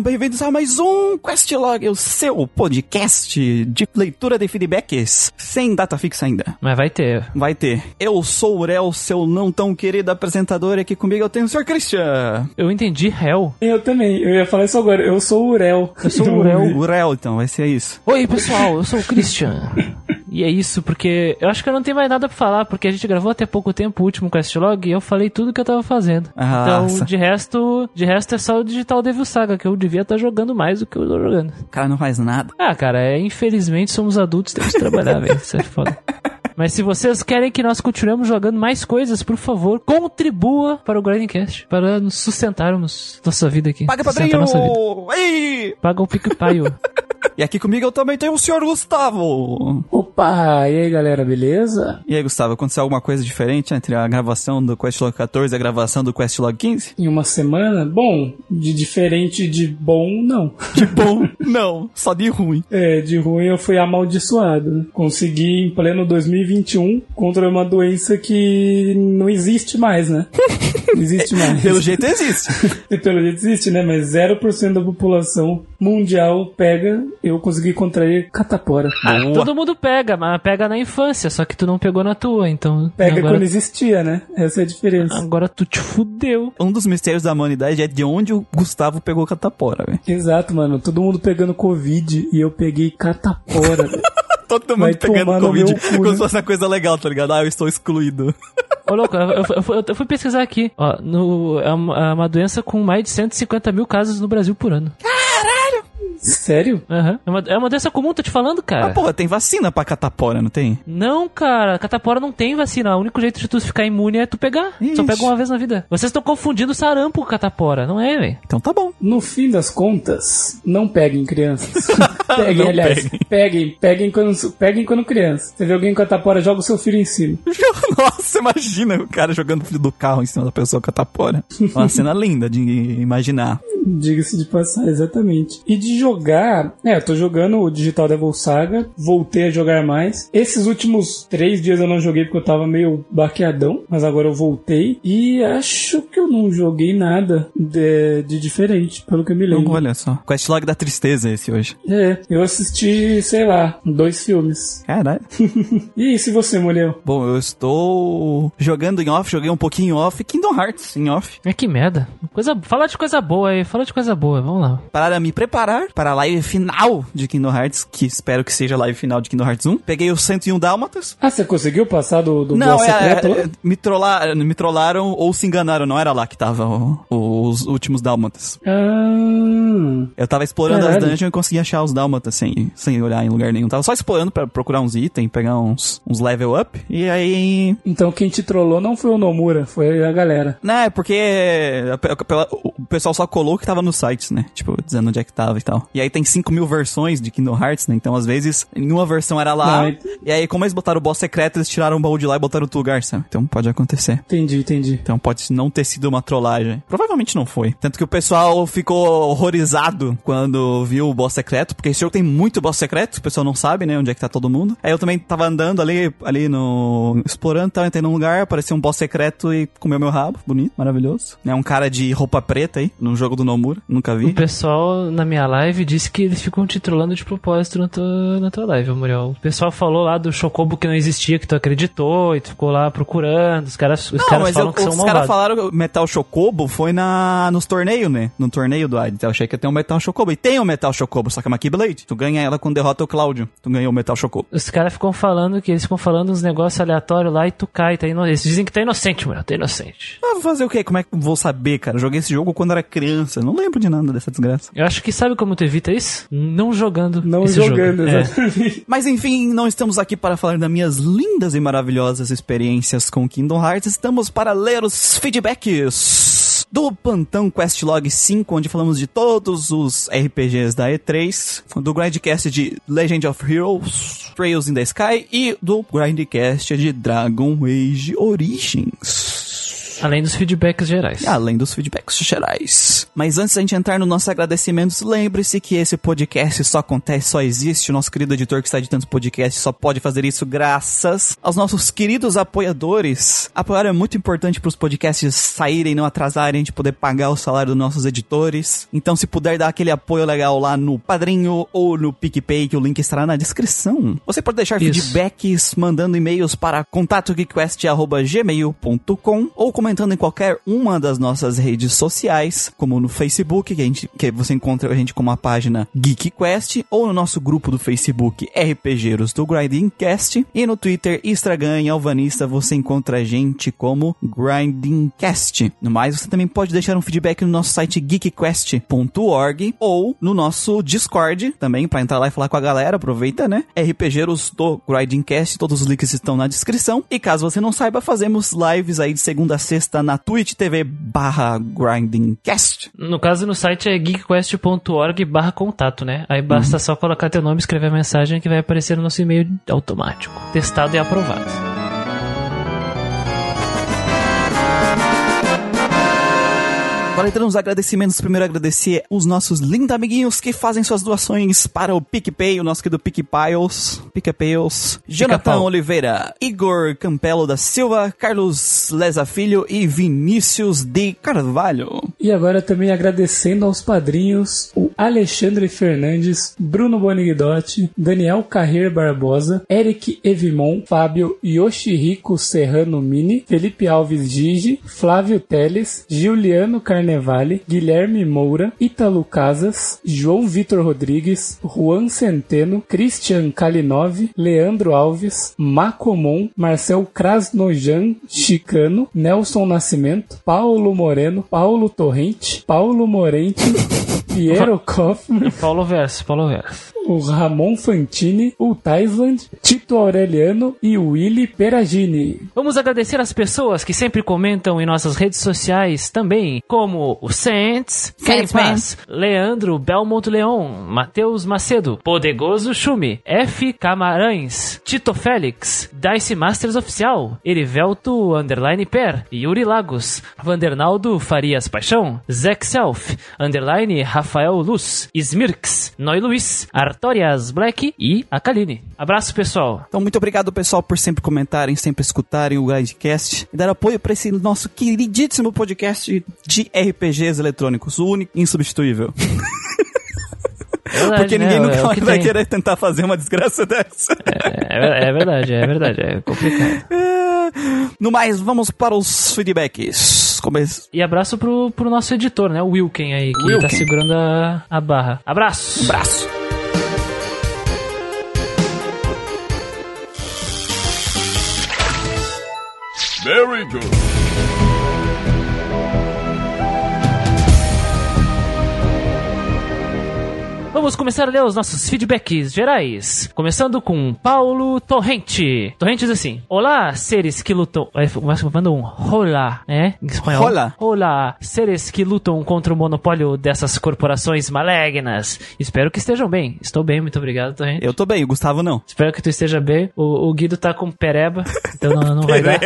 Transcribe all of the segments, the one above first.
Sejam bem-vindos a mais um Questlog, o seu podcast de leitura de feedbacks, sem data fixa ainda. Mas vai ter. Vai ter. Eu sou o Urel, seu não tão querido apresentador, e aqui comigo eu tenho o Sr. Christian. Eu entendi Hell. Eu também, eu ia falar isso agora. Eu sou o Urel. Eu sou o Urel. Urel, então, vai ser isso. Oi, pessoal, eu sou o Christian. E é isso, porque eu acho que eu não tenho mais nada pra falar, porque a gente gravou até pouco tempo o último Questlog e eu falei tudo que eu tava fazendo. Ah, então, nossa. de resto, de resto é só o Digital Devil Saga, que eu devia estar jogando mais do que eu tô jogando. O cara não faz nada. Ah, cara, é, infelizmente somos adultos, temos que trabalhar, velho. Isso é foda. Mas se vocês querem que nós continuemos jogando mais coisas, por favor, contribua para o Grindcast, para nos sustentarmos nossa vida aqui. Paga Sustentar nossa vida. padrinho! Ei! Paga o pique-paio. E aqui comigo eu também tenho o Sr. Gustavo. Opa, e aí galera, beleza? E aí, Gustavo, aconteceu alguma coisa diferente entre a gravação do Questlog 14 e a gravação do Questlog 15? Em uma semana? Bom, de diferente de bom, não. De bom? não, só de ruim. É, de ruim eu fui amaldiçoado. Consegui em pleno 2021 contra uma doença que não existe mais, né? Não existe mais. Pelo jeito existe. E Pelo jeito existe, né? Mas 0% da população mundial pega. Eu consegui contrair catapora. Ah, Boa. todo mundo pega, mas pega na infância, só que tu não pegou na tua, então. Pega agora, quando existia, né? Essa é a diferença. agora tu te fudeu. Um dos mistérios da humanidade é de onde o Gustavo pegou catapora, velho. Exato, mano. Todo mundo pegando Covid e eu peguei catapora. velho. Todo mundo Vai pegando Covid cu, como né? se fosse uma coisa legal, tá ligado? Ah, eu estou excluído. Ô, louco, eu, eu- eu fui- eu fui pesquisar aqui. Ó, no, é uma, é uma doença com mais de 150 mil casos no Brasil por ano. Sério? Aham. É, uma, é uma doença comum, tô te falando, cara. Ah, porra, tem vacina pra catapora, não tem? Não, cara, catapora não tem vacina. O único jeito de tu ficar imune é tu pegar. Só Ixi. pega uma vez na vida. Vocês estão confundindo sarampo com catapora, não é, velho? Então tá bom. No fim das contas, não peguem crianças. peguem, Não aliás. peguem. Peguem. Peguem, quando, peguem quando criança. Você vê alguém com catapora, joga o seu filho em cima. Nossa, imagina o cara jogando o filho do carro em cima da pessoa catapora. Uma cena linda de imaginar. Diga-se de passar, exatamente. E de jogar, é, eu tô jogando o Digital Devil Saga, voltei a jogar mais. Esses últimos três dias eu não joguei porque eu tava meio baqueadão, mas agora eu voltei. E acho que eu não joguei nada de, de diferente, pelo que eu me Então, lembro. olha só. Questlog da tristeza esse hoje. É, eu assisti, sei lá, dois filmes. Caralho. E se você, mulher? Bom, eu estou jogando em off, joguei um pouquinho em off, Kingdom Hearts em off. É que merda. Coisa, fala de coisa boa aí, fala de coisa boa, vamos lá. Para me preparar para a live final de Kingdom Hearts, que espero que seja a live final de Kingdom Hearts 1. Peguei o 101 Dálmatas. Ah, você conseguiu passar do, do Não, é, secreto lá? é, me, trollaram, me trollaram ou se enganaram, não era lá que tava o- os últimos Dálmatas. Ah, Eu tava explorando Caralho. as dungeons e consegui achar os Dálmatas sem, sem olhar em lugar nenhum. Tava só explorando pra procurar uns itens, pegar uns, uns level up. E aí. então quem te trollou não foi o Nomura, foi a galera. Né, porque a- a- pela- o pessoal só colou o que tava nos sites, né? Tipo, dizendo onde é que tava e tal. E aí tem 5 mil versões de Kingdom Hearts, né? Então, às vezes, nenhuma versão era lá. Não, e- aí, como eles botaram o boss secreto, eles tiraram o baú de lá e botaram outro lugar, sabe? Então pode acontecer. Entendi, entendi. Então pode não ter sido uma trollagem. Provavelmente não foi. Tanto que o pessoal ficou horrorizado quando viu o boss secreto, porque esse jogo tem muito boss secreto, o pessoal não sabe, né, onde é que tá todo mundo. Aí eu também tava andando ali, ali no... explorando, tava entrei num lugar, apareceu um boss secreto e comeu meu rabo. Bonito, maravilhoso. É um cara de roupa preta aí, no jogo do Nomura. Nunca O vi. pessoal na minha live disse que eles ficam te trollando de propósito na tua, na tua live, Muriel. O pessoal falou lá do Chocobo que não existia, que tu acreditou e tu ficou lá procurando. Os caras, os Não, caras mas falam eu, que são os caras falaram que o Metal Chocobo foi na, nos torneios, né? No torneio do Hades. Eu achei que ia ter um Metal Chocobo. E tem o Metal Chocobo, só que é uma Keyblade. Tu ganha ela quando derrota o Cláudio. Tu ganhou o Metal Chocobo. Os caras ficam falando que eles ficam falando uns negócios aleatórios lá e tu cai, tá ino... Eles dizem que tá inocente, Muriel, tá inocente. Ah, vou fazer o quê? Como é que eu vou saber, cara? Eu joguei esse jogo quando era criança. Não lembro de nada dessa desgraça. Eu acho que sabe como tu evita isso? Não jogando. Não esse jogando, jogo. É. exatamente. Mas enfim, não estamos aqui para falar das minhas lindas e maravilhosas experiências com Kingdom Hearts. Estamos para ler os feedbacks do Plantão Questlog 5, onde falamos de todos os RPGs da E3, do Grindcast de Legend of Heroes, Trails in the Sky e do Grindcast de Dragon Age Origins. Além dos feedbacks gerais. Além dos feedbacks gerais. Mas antes da gente entrar nos nossos agradecimentos, lembre-se que esse podcast só acontece, só existe. O nosso querido editor que está editando esse podcast só pode fazer isso graças aos nossos queridos apoiadores. Apoiar é muito importante para os podcasts saírem, não atrasarem, de poder pagar o salário dos nossos editores. Então, se puder dar aquele apoio legal lá no Padrinho ou no PicPay, que o link estará na descrição. Você pode deixar Isso. feedbacks mandando e-mails para contatogeekquest.gmail.com ou comentando em qualquer uma das nossas redes sociais, como no Facebook, que, a gente, que você encontra a gente como a página Geek Quest, ou no nosso grupo do Facebook RPGeiros do Grinding Cast, e no Twitter, Instagram e Alvanista você encontra a gente como Grinding Cast. No mais, você também pode deixar um feedback no nosso site geekquest.org ou no nosso Discord também, para entrar lá e falar com a galera, aproveita, né? RPGeiros do Grinding Cast, todos os links estão na descrição. E caso você não saiba, fazemos lives aí de segunda a sexta na Twitch TV barra grindingcast. No caso, no site é geekquest.org barra contato, né? Aí basta só colocar teu nome, escrever a mensagem que vai aparecer no nosso e-mail automático. Testado e aprovado. Agora entrando nos agradecimentos, primeiro agradecer os nossos lindos amiguinhos que fazem suas doações para o PicPay, o nosso querido PicPiles, PicPiles, Jonathan. Oliveira, Igor Campelo da Silva, Carlos Leza Filho e Vinícius de Carvalho. E agora também agradecendo aos padrinhos o Alexandre Fernandes, Bruno Boniguidotti, Daniel Carreiro Barbosa, Eric Evimon, Fábio Yoshihiko Serrano Mini, Felipe Alves Gigi, Flávio Teles, Giuliano Carnevale, Guilherme Moura, Ítalo Casas, João Vitor Rodrigues, Juan Centeno, Christian Kalinov, Leandro Alves, Macomon, Marcel Krasnojan Chicano, Nelson Nascimento, Paulo Moreno, Paulo Torrente, Paulo Morente, Piero Kaufmann, Paulo Verso, Paulo Verso. O Ramon Fantini, o Taisland, Tito Aureliano e o Willy Peragini. Vamos agradecer as pessoas que sempre comentam em nossas redes sociais também, como o Saints, Saints, Paz, Leandro Belmont Leon, Matheus Macedo, Podegoso Chume, F. Camarães, Tito Félix, Dice Masters Oficial, Erivelto Underline Per, Yuri Lagos, Vandernaldo Farias Paixão, Zack Self, Underline Rafael Luz, Smirks, Noi Luiz, Artorias Black e a Kaline. Abraço, pessoal. Então, muito obrigado, pessoal, por sempre comentarem, sempre escutarem o Grindcast e dar apoio para esse nosso queridíssimo podcast de RPGs eletrônicos, o único e insubstituível. Verdade, Porque né? ninguém É nunca o que vai tem. querer tentar fazer uma desgraça dessa. É, é verdade, é verdade, é complicado. É. No mais, vamos para os feedbacks. Come... E abraço pro, pro nosso editor, né? O Wilken aí, que Wilken. tá segurando a, a barra. Abraço! Abraço. Very good. Vamos começar a ler os nossos feedbacks gerais. Começando com Paulo Torrente. Torrente diz assim: Olá, seres que lutam. Aí começa manda um rola, né? Em espanhol. Rola. Olá, seres que lutam contra o monopólio dessas corporações malignas. Espero que estejam bem. Estou bem, muito obrigado, Torrente. Eu tô bem, o Gustavo não. Espero que tu esteja bem. O, o Guido tá com pereba, então não, não vai dar.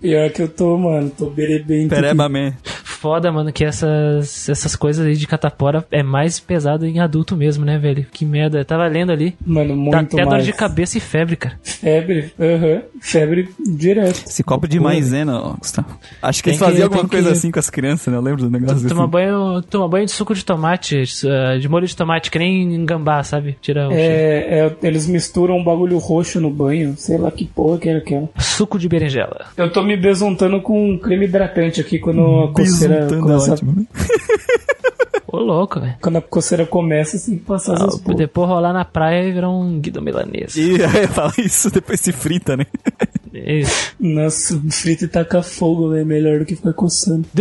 Pior que eu tô, mano, tô berebento. Pereba, man. Foda, mano, que essas, essas coisas aí de catapora é mais pesado em adulto mesmo, né, velho? Que merda. Eu tava lendo ali. Mano, Dá muito até dor mais. de cabeça e febre, cara. Febre, aham, febre direto. Esse copo de maisena, ó, Gustavo. Acho que Tem eles faziam que- alguma coisa que- assim com as crianças, né? Eu lembro do negócio Toma assim. banho, toma banho de suco de tomate, eh, de molho de tomate, que nem em gambá, sabe? Tira. É, é, eles misturam um bagulho roxo no banho, sei lá que porra que era aquela. Suco de berinjela. Eu tô me besuntando com um creme hidratante aqui quando a coceira é começa, ótimo. né? Ô, louco, velho. quando a coceira começa, assim, passar Ah, essas porra. depois rolar na praia e virar um guido milanês. E aí fala isso, depois se frita, né? Isso. Nossa, frito e tacar fogo é melhor do que ficar coçando.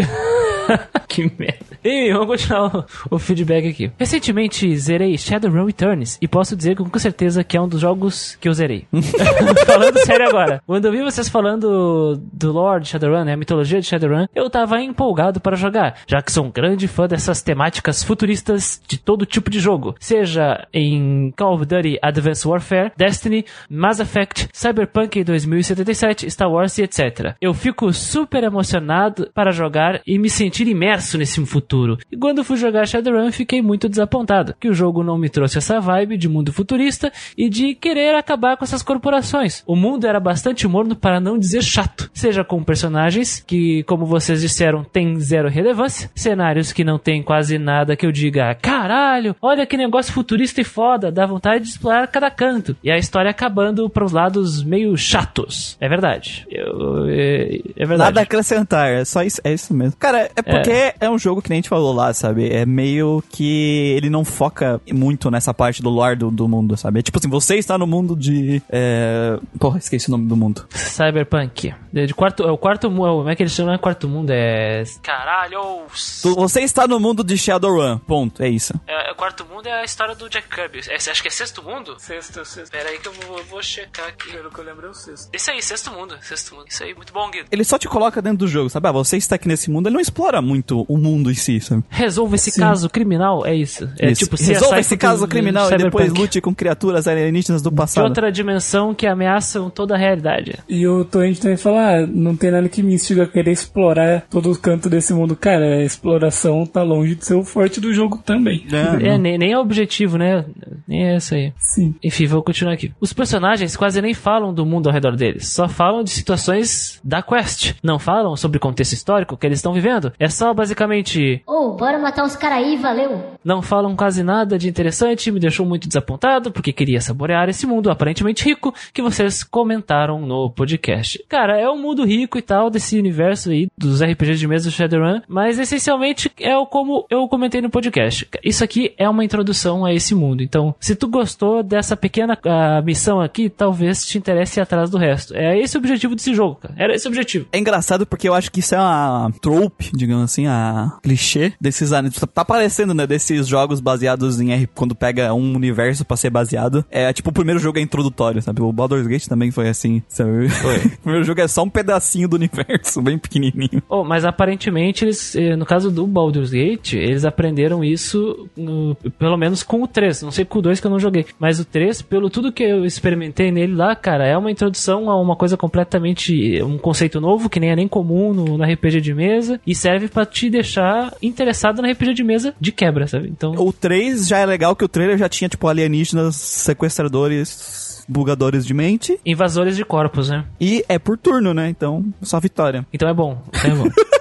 que merda. E vamos continuar o, o feedback aqui. Recentemente zerei Shadowrun Returns e posso dizer com certeza que é um dos jogos que eu zerei. falando sério agora. Quando eu vi vocês falando do Lord Shadowrun, né, a mitologia de Shadowrun, eu tava empolgado para jogar, já que sou um grande fã dessas temáticas futuristas de todo tipo de jogo, seja em Call of Duty Advanced Warfare, Destiny, Mass Effect, Cyberpunk 2077, Star Wars e etc. Eu fico super emocionado para jogar e me sentir imerso nesse futuro. E quando fui jogar Shadowrun, fiquei muito desapontado, que o jogo não me trouxe essa vibe de mundo futurista e de querer acabar com essas corporações. O mundo era bastante morno para não dizer chato, seja com personagens que, como vocês disseram, tem zero relevância, cenários que não tem quase nada que eu diga, caralho, olha que negócio futurista e foda, dá vontade de explorar cada canto. E a história acabando para os lados meio chatos. É verdade. Eu, é, é verdade. Nada a acrescentar, é só isso, é isso mesmo. Cara, é porque é. um jogo que nem a gente falou lá, sabe? É meio que ele não foca muito nessa parte do lore do, do mundo, sabe? É tipo assim, você está no mundo de. É... Porra, esqueci o nome do mundo. Cyberpunk. De quarto, é o quarto mundo. Como é que eles chamam? Não é quarto mundo, é. Caralho! Você está no mundo de Shadowrun. Ponto, é isso. É, o quarto mundo é a história do Jack Kirby. É, acha que é sexto mundo? Sexto, sexto. Pera aí que eu vou, eu vou checar aqui. Pelo que eu lembro é o sexto. Isso aí, sexto mundo. Sexto mundo. Isso aí, muito bom, Guido. Ele só te coloca dentro do jogo, sabe? Ah, você está aqui nesse mundo, ele não explora muito o mundo em si, sabe? Resolva esse Sim. caso criminal, é isso. É isso. tipo, Resolva esse caso criminal e depois lute com criaturas alienígenas do passado. De outra dimensão que ameaçam toda a realidade. E o Torrent também fala, ah, não tem nada que me instiga a querer explorar todo o canto desse mundo. Cara, a exploração tá longe de ser o forte do jogo também. É, é nem, nem é objetivo, né? Nem é isso aí. Sim. Enfim, vou continuar aqui. Os personagens quase nem falam do mundo ao redor deles, só falam de situações da quest. Não falam sobre o contexto histórico que eles estão vivendo. É só basicamente. Oh, bora matar uns caras aí, valeu! Não falam quase nada de interessante, me deixou muito desapontado, porque queria saborear esse mundo aparentemente rico que vocês comentaram no podcast. Cara, é um mundo rico e tal, desse universo aí, dos RPGs de mesa do Shadowrun, mas essencialmente é o como eu comentei no podcast. Isso aqui é uma introdução a esse mundo. Então, se tu gostou dessa pequena uh, missão aqui, talvez te interesse ir atrás do resto. É esse o objetivo desse jogo, cara. Era esse o objetivo. É engraçado porque eu acho que isso é uma trope, digamos assim, a clichê desses animes. Tá aparecendo, né, jogos baseados em R, quando pega um universo pra ser baseado. É tipo, o primeiro jogo é introdutório, sabe? O Baldur's Gate também foi assim, sabe? Foi. o primeiro jogo é só um pedacinho do universo, bem pequenininho. Oh, mas aparentemente eles, eh, no caso do Baldur's Gate, eles aprenderam isso no, pelo menos com o 3. Não sei com o 2 que eu não joguei. Mas o 3, pelo tudo que eu experimentei nele lá, cara, é uma introdução a uma coisa completamente. um conceito novo, que nem é nem comum no, no RPG de mesa, e serve para te deixar interessado na RPG de mesa de quebra, sabe? Então. O 3 já é legal que o trailer já tinha, tipo, alienígenas, sequestradores bugadores de mente. Invasores de corpos, né? E é por turno, né? Então, só vitória. Então é bom. Então é bom.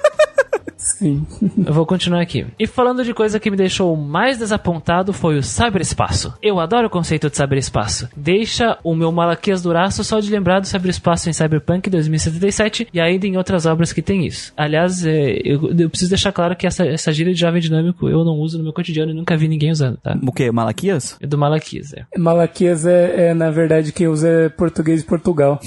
Sim. Eu vou continuar aqui. E falando de coisa que me deixou mais desapontado foi o cyberespaço. Eu adoro o conceito de cyberespaço. Deixa o meu malaquias duraço só de lembrar do cyberespaço em Cyberpunk 2077 e ainda em outras obras que tem isso. Aliás, é, eu, eu, preciso deixar claro que essa, essa gíria de jovem dinâmico eu não uso no meu cotidiano e nunca vi ninguém usando, tá? O que? Malaquias? É do Malaquias, é. Malaquias é, é na verdade, quem usa é português de Portugal.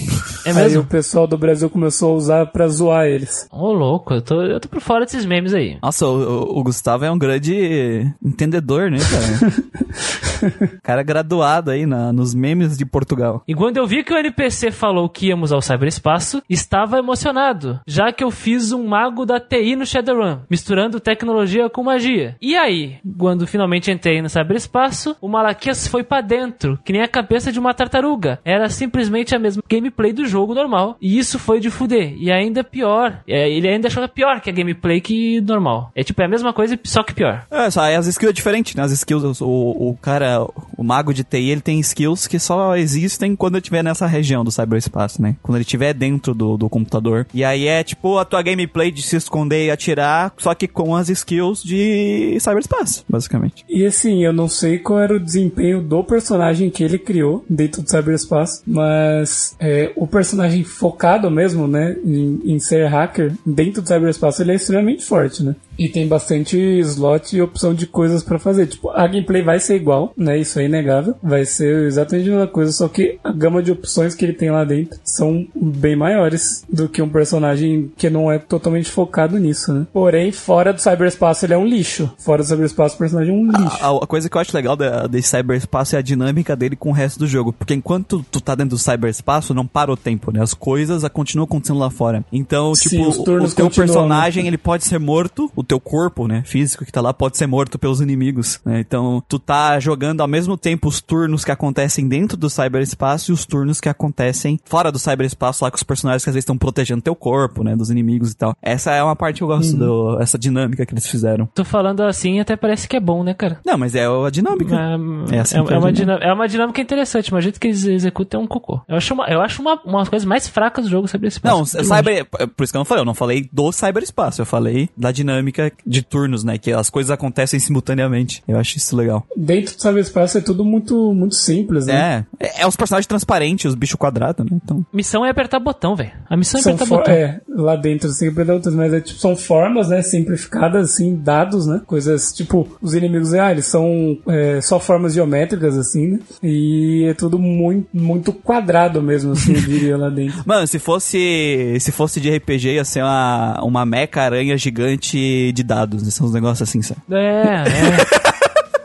É mesmo? Aí o pessoal do Brasil começou a usar pra zoar eles. Ô, oh, louco, eu tô, eu tô por fora desses memes aí. Nossa, o, o Gustavo é um grande entendedor, né, cara? cara graduado aí na, nos memes de Portugal. E quando eu vi que o NPC falou que íamos ao cyberespaço, estava emocionado, já que eu fiz um mago da TI no Shadowrun, misturando tecnologia com magia. E aí, quando finalmente entrei no cyberespaço, o Malaquias foi para dentro, que nem a cabeça de uma tartaruga. Era simplesmente a mesma gameplay do jogo normal. E isso foi de fuder. E ainda pior, é, ele ainda achou pior que a gameplay que normal. É tipo, é a mesma coisa, só que pior. É, só as skills é diferente, né? As skills, o, o cara, o mago de TI, ele tem skills que só existem quando ele estiver nessa região do cyberespaço, né? Quando ele estiver dentro do, do computador. E aí é tipo a tua gameplay de se esconder e atirar, só que com as skills de cyberespaço, basicamente. E assim, eu não sei qual era o desempenho do personagem que ele criou dentro do cyberespaço, mas é, o personagem focado mesmo, né, em, em ser hacker dentro do cyberespaço, ele é extremamente forte né? E tem bastante slot e opção de coisas pra fazer. Tipo, a gameplay vai ser igual, né? Isso é inegável. Vai ser exatamente a mesma coisa, só que a gama de opções que ele tem lá dentro são bem maiores do que um personagem que não é totalmente focado nisso, né? Porém, fora do cyberespaço ele é um lixo. Fora do cyberespaço o personagem é um lixo. A, a coisa que eu acho legal da- desse cyberespaço é a dinâmica dele com o resto do jogo. Porque enquanto tu tá dentro do cyberespaço, não para o tempo, né? As coisas continuam acontecendo lá fora. Então, Sim, tipo, os o, teu continuam, personagem, né? ele pode ser morto, o teu corpo, né? Físico que tá lá, pode ser morto pelos inimigos, né? Então, tu tá jogando ao mesmo tempo os turnos que acontecem dentro do cyberespaço e os turnos que acontecem fora do cyberespaço lá com os personagens que às vezes estão protegendo teu corpo, né? Dos inimigos e tal. Essa é uma parte que eu gosto, Uhum. do, essa dinâmica que eles fizeram. Tô falando assim, até parece que é bom, né, cara? Não, mas é a dinâmica. É, É assim é- é é uma dinâmica, é uma dinâmica interessante, mas o jeito que eles executam é um cocô. Eu acho uma, eu acho uma, uma das coisas mais fracas do jogo sobre esse Não, cyber, é por isso que eu não falei, eu não falei do cyberespaço, eu falei da dinâmica de turnos, né, que as coisas acontecem simultaneamente. Eu acho isso legal. Dentro do cyberespaço é tudo muito, muito simples, né? É, é, é os personagens transparentes, os bichos quadrados, né, então... Missão é apertar botão, velho. A missão é São apertar botão. é, lá dentro assim, outras, mas é, tipo, são formas, né, simplificadas, assim, dados, né, coisas, tipo, os inimigos, ah, eles são é, só formas geométricas, assim, né, e é tudo muito, muito quadrado mesmo, assim, eu diria lá dentro. Mano, se fosse se fosse de RPG, ia ser uma, uma meca aranha gigante de dados, né, são uns negócios assim, sabe? É, é,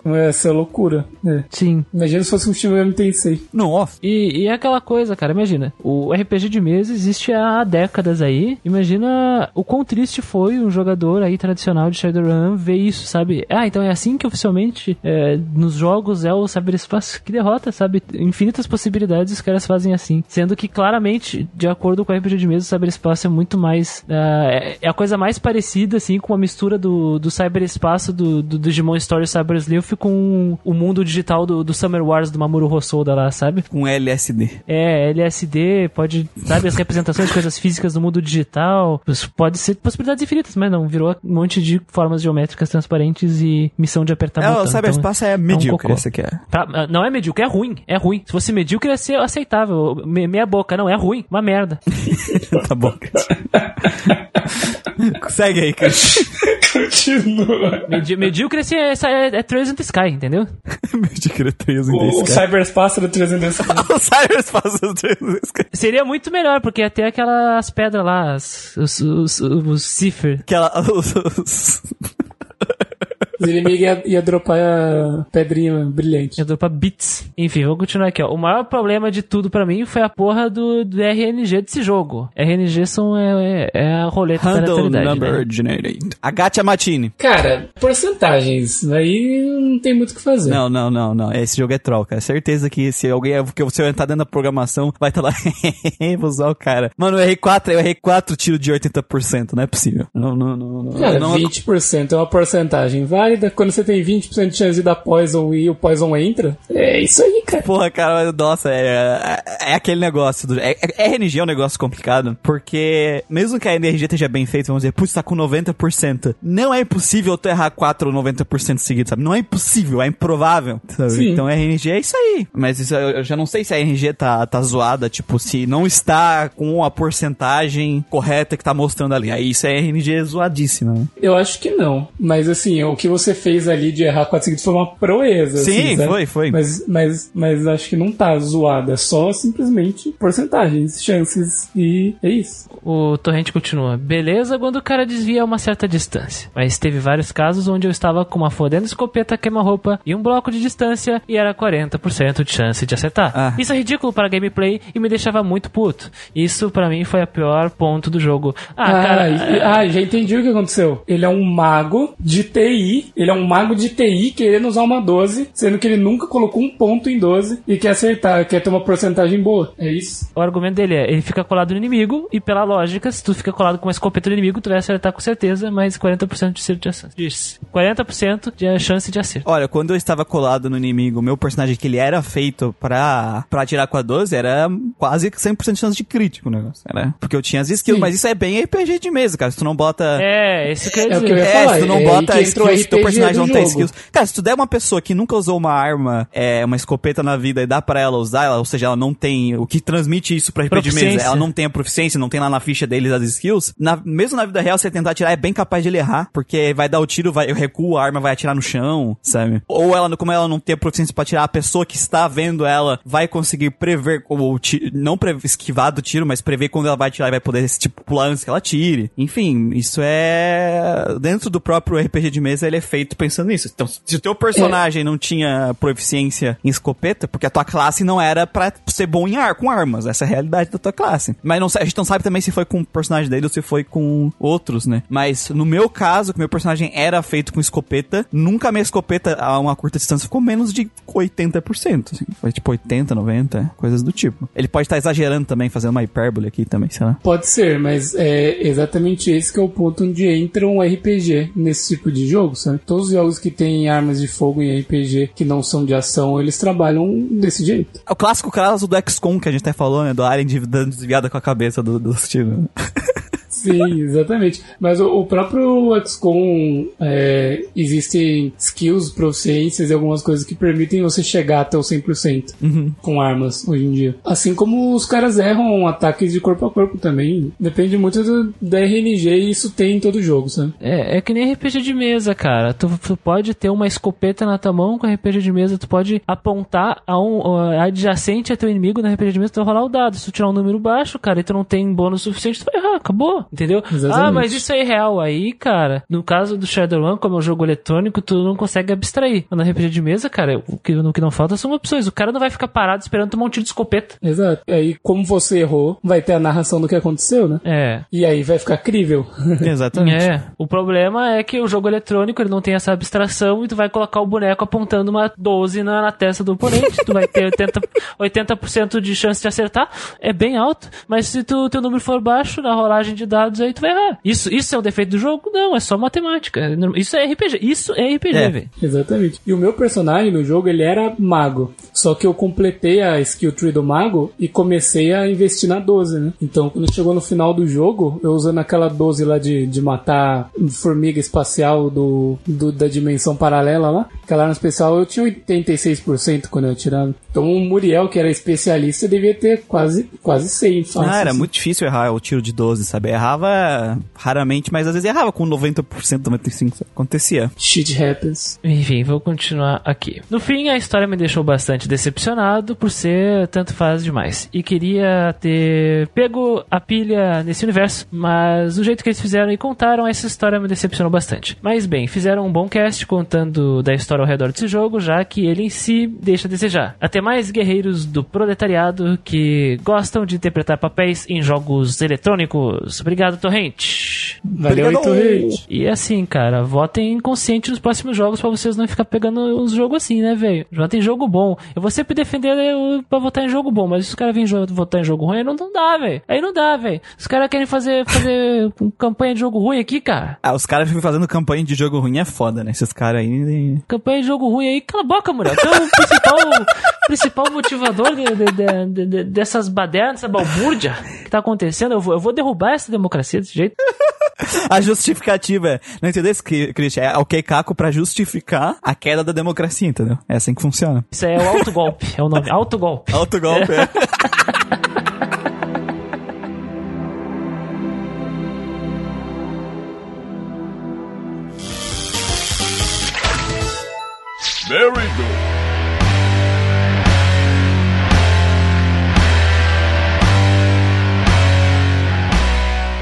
Essa é loucura, é. sim. Imagina se fosse um Shin Tensei. Nossa. E, e é aquela coisa, cara, imagina, o RPG de mesa existe há décadas aí. Imagina o quão triste foi um jogador aí tradicional de Shadowrun ver isso, sabe? Ah, então é assim que oficialmente é, nos jogos é o cyberespaço. Que derrota, sabe? Infinitas possibilidades os caras fazem assim. Sendo que claramente, de acordo com o RPG de mesa, o cyberespaço é muito mais. ah, é, é a coisa mais parecida, assim, com a mistura do, do cyberespaço do, do Digimon Story Cyber Sleuth com o mundo digital do, do Summer Wars do Mamoru Hosoda lá, sabe? Com LSD. É, LSD, pode, sabe, as representações de coisas físicas do mundo digital, pode ser possibilidades infinitas, mas não, virou um monte de formas geométricas transparentes e missão de apertar É, botão. o cyberespaço é um medíocre, cocô. esse aqui é. Tá, não é medíocre, é ruim, é ruim. Se fosse medíocre ia ser aceitável, me- meia boca, não, é ruim, uma merda. tá bom. Segue aí, cara. Continua. Medi medíocre é, é, é Trails in the Sky, entendeu? Medíocre 3 em O, o 10, cara. cyberespaço do 300 O cyberespaço do 3 Seria muito melhor, porque ia ter aquelas pedras lá, os, os, os, os cipher. Aquela. os- os- Os inimigos ia, ia dropar a pedrinha brilhante. Eu dou pra bits. Enfim, vou continuar aqui, ó. O maior problema de tudo pra mim foi a porra do, do RNG desse jogo. RNG são, é, é, é a roleta da Handle natalidade, Number né? Generated. Agacha Matine. Cara, porcentagens. Aí não tem muito o que fazer. Não, não, não, não. Esse jogo é troll, cara. Certeza que se alguém. Que você entrar dentro da programação, vai estar lá. Vou usar o cara. Mano, o R4 é o R4 tiro de 80%. Não é possível. Não, não, não. não, Cara, não 20% é uma porcentagem válida. Quando você tem 20% de chance de dar poison e o poison entra, é isso aí, cara. Porra, cara, nossa, é, é, é aquele negócio. Do, é, é- RNG é um negócio complicado, porque mesmo que a RNG esteja bem feita, vamos dizer, putz, tá com 90%. Não é impossível tu errar 4 ou 90% seguido, sabe? Não é impossível, é improvável. Então RNG é isso aí. Mas isso, eu eu já não sei se a RNG tá, tá zoada, tipo, se não está com a porcentagem correta que tá mostrando ali. Aí isso é RNG zoadíssima, né? Eu acho que não. Mas assim, o que você fez ali de errar 4 seguidos foi uma proeza. Sim, assim, foi, foi. Mas, mas, mas acho que não tá zoada. É só simplesmente porcentagens, chances e é isso. O torrente continua. Beleza quando o cara desvia a uma certa distância. Mas teve vários casos onde eu estava com uma fodendo escopeta queima-roupa e um bloco de distância e era 40% de chance de acertar. Ah. Isso é ridículo para gameplay e me deixava muito puto. Isso pra mim foi a pior ponto do jogo. Ah, Ah, cara. e- ah, já entendi o que aconteceu. Ele é um mago de TI. Ele é um mago de TI querendo usar uma 12, sendo que ele nunca colocou um ponto em 12 e quer acertar, quer ter uma porcentagem boa. É isso? O argumento dele é, ele fica colado no inimigo, e pela lógica, se tu fica colado com uma escopeta no inimigo, tu vai acertar com certeza, mas 40% de acerto de chance. Isso. 40% de chance de acerto. Olha, quando eu estava colado no inimigo, o meu personagem que ele era feito pra, pra atirar com a 12 era quase 100% de chance de crítico o negócio. Era, porque eu tinha as skills, Sim. mas isso é bem RPG de mesa, cara. Se tu não bota. É, isso quer É o dizer. que eu ia É, falar. se tu não é bota que skills teu personagem não tem jogo. skills. Cara, se tu der uma pessoa que nunca usou uma arma, é, uma escopeta na vida e dá pra ela usar, ela, ou seja, ela não tem o que transmite isso pra RPG de ela não tem a proficiência, não tem lá na ficha deles as skills, na- mesmo na vida real, você tentar atirar é bem capaz de ele errar, porque vai dar o tiro, vai, eu recuo, a arma vai atirar no chão, sabe? Ou ela, como ela não tem a proficiência pra atirar, a pessoa que está vendo ela vai conseguir prever, ou ti- não pre- esquivar do tiro, mas prever quando ela vai atirar e vai poder, tipo, pular antes que ela tire. Enfim, isso é... Dentro do próprio RPG de mesa, ele é feito pensando nisso. Então, se o teu personagem não tinha proficiência em escopeta, porque a tua classe não era pra ser bom em ar, com armas. Essa é a realidade da tua classe. Mas não, a gente não sabe também se foi com o personagem dele ou se foi com outros, né? Mas no meu caso, que meu personagem era feito com escopeta, nunca minha escopeta a uma curta distância ficou menos de 80%. Assim. Foi tipo 80, 90, coisas do tipo. Ele pode estar exagerando também, fazendo uma hipérbole aqui também, sei lá. Pode ser, mas é exatamente esse que é o ponto onde entra um RPG nesse tipo de jogo, sabe? Todos os jogos que têm armas de fogo em RPG que não são de ação, eles trabalham desse jeito. É o clássico caso do XCOM que a gente até falou, né? Do Alien dando desviada com a cabeça do- dos tiros. Sim, exatamente. Mas o, o próprio XCOM é, existem skills, proficiências e algumas coisas que permitem você chegar até o 100% com armas hoje em dia. Assim como os caras erram ataques de corpo a corpo também. Depende muito do, da RNG e isso tem em todo jogo, sabe? É, é que nem RPG de mesa, cara. Tu, tu pode ter uma escopeta na tua mão com RPG de mesa, tu pode apontar a um a adjacente a teu inimigo no RPG de mesa, tu vai rolar o dado. Se tu tirar um número baixo, cara, e tu não tem bônus suficiente, tu vai errar, acabou. Entendeu? Exatamente. Ah, mas isso é irreal. Aí, cara, no caso do Shadowrun, como é um jogo eletrônico, tu não consegue abstrair. Mas no RPG de mesa, cara, o que, o que não falta são opções. O cara não vai ficar parado esperando tomar um tiro de escopeta. Exato. Aí, como você errou, vai ter a narração do que aconteceu, né? É. E aí vai ficar crível. Exatamente. É, o problema é que o jogo eletrônico ele não tem essa abstração e tu vai colocar o boneco apontando uma 12 na, na testa do oponente, tu vai ter 80%, 80% de chance de acertar, é bem alto, mas se tu, teu número for baixo na rolagem de dados aí tu vai errar. Isso, isso é o defeito do jogo? Não, é só matemática. Isso é RPG, isso é RPG, É. velho. Exatamente. E o meu personagem no jogo, ele era mago. Só que eu completei a skill tree do mago e comecei a investir na 12, né? Então, quando chegou no final do jogo, eu usando aquela 12 lá de, de matar formiga espacial do, do- da dimensão paralela lá, aquela arma especial, eu tinha 86% quando eu atirava. Então, o Muriel, que era especialista, devia ter quase, quase 100. fácil, Ah, era assim. muito difícil errar o tiro de 12, sabe? Errava raramente, mas às vezes errava com 90%, 95%. sabe? Acontecia. Shit happens. Enfim, vou continuar aqui. No fim, a história me deixou bastante decepcionado por ser tanto faz demais. E queria ter pego a pilha nesse universo, mas do jeito que eles fizeram e contaram, essa história me decepcionou bastante. Mas bem, fizeram um bom cast contando da história ao redor desse jogo, já que ele em si deixa a desejar. Até mais guerreiros do proletariado que gostam de interpretar papéis em jogos eletrônicos. Obrigado, Torrente. Valeu, Obrigado. Itorrente. E assim, cara, votem consciente nos próximos jogos pra vocês não ficar pegando uns jogos assim, né, velho? Já tem jogo bom. Eu vou sempre defender pra votar em jogo bom, mas se os caras virem jo- votar em jogo ruim, aí não, não dá, velho. Aí não dá, velho. Os caras querem fazer, fazer campanha de jogo ruim aqui, cara. Ah, os caras ficam fazendo campanha de jogo ruim é foda, né? Esses caras aí. Campanha de jogo ruim aí, cala a boca, mulher. Tu é o principal, principal motivador de- de- de- de- de- dessas badernas, dessa balbúrdia que tá acontecendo. Eu vou, eu vou derrubar essa democracia desse jeito. A justificativa é. Não entendeu isso, Christian? É o Keikaku pra justificar a queda da democracia, entendeu? É assim que funciona. Isso é o autogolpe, é o nome. Autogolpe. Autogolpe, é. Very good.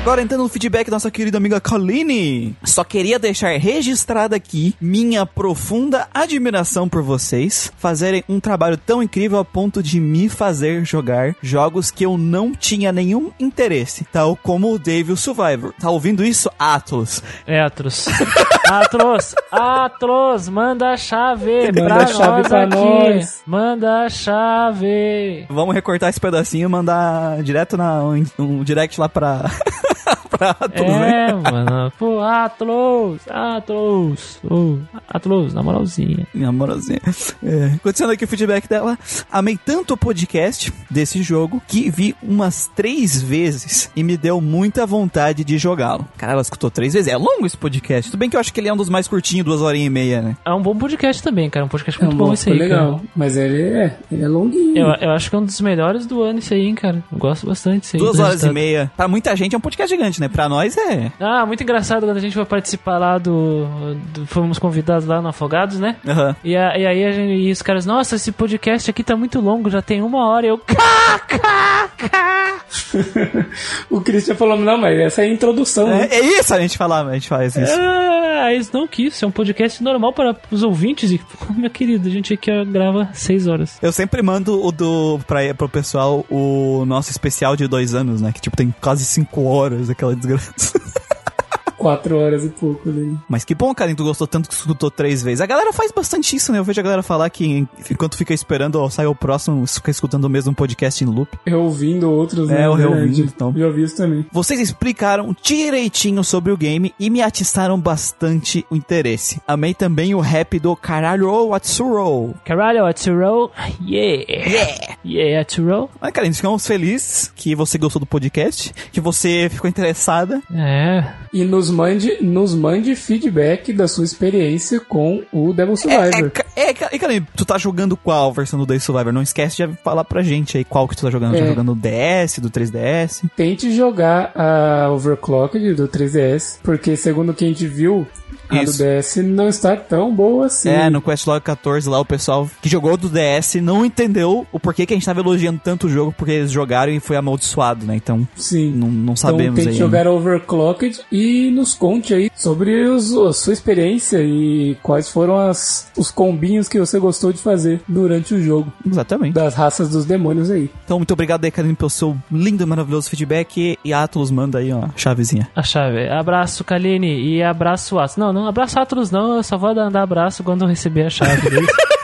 Agora entrando no feedback da nossa querida amiga Colleen. Só queria deixar registrada aqui minha profunda admiração por vocês fazerem um trabalho tão incrível a ponto de me fazer jogar jogos que eu não tinha nenhum interesse, tal como o Devil Survivor. Tá ouvindo isso, Atlas? É, Atros. Atros, Atros, manda a chave Manda pra a chave nós pra aqui. nós. Manda a chave. Vamos recortar esse pedacinho e mandar direto na, um, um direct lá pra, pra Atlas, né? É, mano. Pô, Atlas, Atlas. Ô, Atlas, na moralzinha. Minha moralzinha. É. Continuando aqui o feedback dela. Amei tanto o podcast desse jogo que vi umas três vezes e me deu muita vontade de jogá-lo. Cara, ela escutou três vezes. É longo esse podcast. Tudo bem que eu acho que ele é um dos mais curtinhos, duas horinhas e meia, né? É um bom podcast também, cara. Um podcast É muito um bom bom, esse aí, legal. cara. Mas ele é, ele é longuinho. Eu, eu acho que é um dos melhores do ano esse aí, hein, cara. Eu gosto bastante desse aí. Duas horas e resultado. meia. Pra muita gente é um podcast gigante, né? Pra nós é. Ah, muito engraçado quando a gente foi participar lá do. do- fomos convidados lá no Afogados, né? Aham. E, a- e aí a gente, e os caras, nossa, esse podcast aqui tá muito longo, já tem uma hora. E eu, cá, cá, cá. O Christian falou, não, mas essa é a introdução, né? É, é isso a gente falar, a gente faz isso. Ah, eles não quis, é um podcast normal para os ouvintes. E, meu querido, a gente aqui grava seis horas. Eu sempre mando o do pra, pro pessoal o nosso especial de dois anos, né? Que tipo tem quase cinco horas aquela desgraça. Quatro horas e pouco ali. Mas que bom, cara, tu gostou tanto que escutou três vezes. A galera faz bastante isso, né? Eu vejo a galera falar que enquanto fica esperando ó, sair o próximo, fica escutando o mesmo podcast em loop. Eu ouvindo outros, É, né? eu Verdade. reouvindo, então. Já ouvi isso também. Vocês explicaram direitinho sobre o game e me atiçaram bastante o interesse. Amei também o rap do Caralho Atsuro. Caralho, Atsuro. Yeah. Yeah. Yeah, Atsuro. Mas, cara, ficamos felizes que você gostou do podcast, que você ficou interessada. É. E nos mande, nos mande feedback da sua experiência com o Devil É, Survivor. é, ca- e, cara, tu tá jogando qual versão do Day Survivor? Não esquece de falar pra gente aí qual que tu tá jogando. Tá É. jogando o DS, do 3DS? Tente jogar a Overclocked do 3DS, porque segundo quem a gente viu, a Isso. do DS não está tão boa assim. É, no Questlog 14 lá, o pessoal que jogou do DS não entendeu o porquê que a gente tava elogiando tanto o jogo, porque eles jogaram e foi amaldiçoado, né? Então, Sim. não, não Então sabemos tente aí. jogar a Overclocked e nos conte aí sobre os- a sua experiência e quais foram as, os combinhos que você gostou de fazer durante o jogo Exatamente. das raças dos demônios aí. Então, muito obrigado aí, Karine, pelo seu lindo e maravilhoso feedback. E Atlas manda aí, ó, a chavezinha. A chave. Abraço, Kaline. E abraço, Atlas. Não, não abraço Atlas, não. Eu só vou dar abraço quando eu receber a chave dele.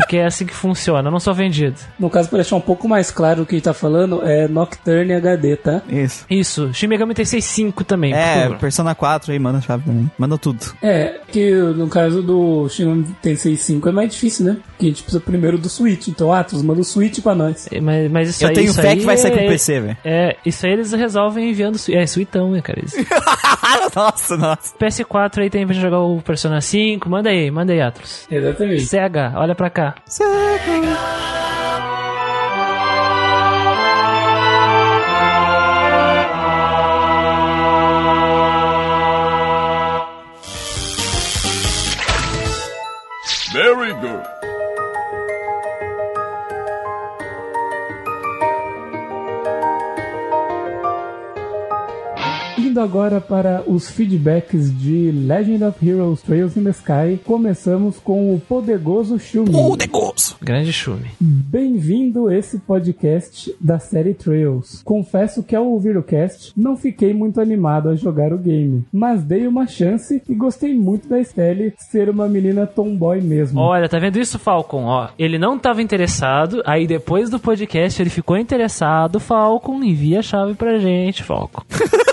Porque é assim que funciona. Eu não sou vendido. No caso, para deixar um pouco mais claro o que a gente tá falando, é Nocturne HD, tá? Isso. Isso. Shin Megami Tensei 5 também, É. Persona 4 aí, manda a chave também. Manda tudo. É, que no caso do Shin Tensei 5 é mais difícil, né? Porque a gente precisa primeiro do Switch. Então, Atos, manda o Switch pra nós. É, Mas, mas isso Eu aí, tenho isso fé aí que vai sair pro é- PC, velho. É, isso aí eles resolvem enviando. É, suitão, né, cara? Isso. nossa, nossa. PS4 aí tem pra jogar o Persona 5. Manda aí, manda aí, Atlas. Exatamente. Sega, olha pra cá. Very good. Indo agora para os feedbacks de Legend of Heroes Trails in the Sky, começamos com o poderoso Shumi. O negócio. Grande chume. Bem-vindo esse podcast da série Trails. Confesso que ao ouvir o cast, não fiquei muito animado a jogar o game, mas dei uma chance e gostei muito da Estelle ser uma menina tomboy mesmo. Olha, tá vendo isso, Falcon? Ó, ele não tava interessado, aí depois do podcast ele ficou interessado. Falcon, envia a chave pra gente, Falcon.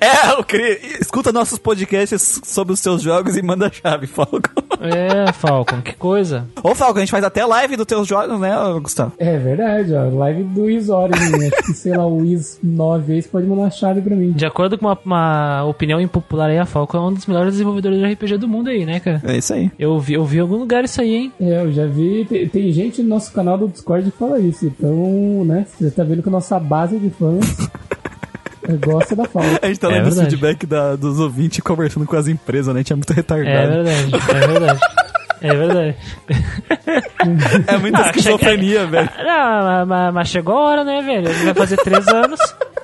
É, eu queria... Escuta nossos podcasts sobre os seus jogos e manda a chave, Falcon. É, Falcon, que coisa. Ô, Falcon, a gente faz até live dos teus jogos, né, Gustavo? É verdade, ó. Live do Is Origin. Acho que, sei lá, o Is 9 aí, você pode mandar a chave pra mim. De acordo com uma, uma opinião impopular aí, a Falcon é um dos melhores desenvolvedores de RPG do mundo aí, né, cara? É isso aí. Eu vi, eu vi em algum lugar isso aí, hein? É, eu já vi. Tem, tem gente no nosso canal do Discord que fala isso. Então, né? Você tá vendo que a nossa base de fãs gosta da fala. A gente tá É lendo feedback da- dos ouvintes conversando com as empresas, né? A gente é muito É retardado. verdade, é verdade. É verdade. É, muita Ah, esquizofrenia, velho. Não, mas, mas- mas chegou a hora, né, velho? Ele vai fazer três anos.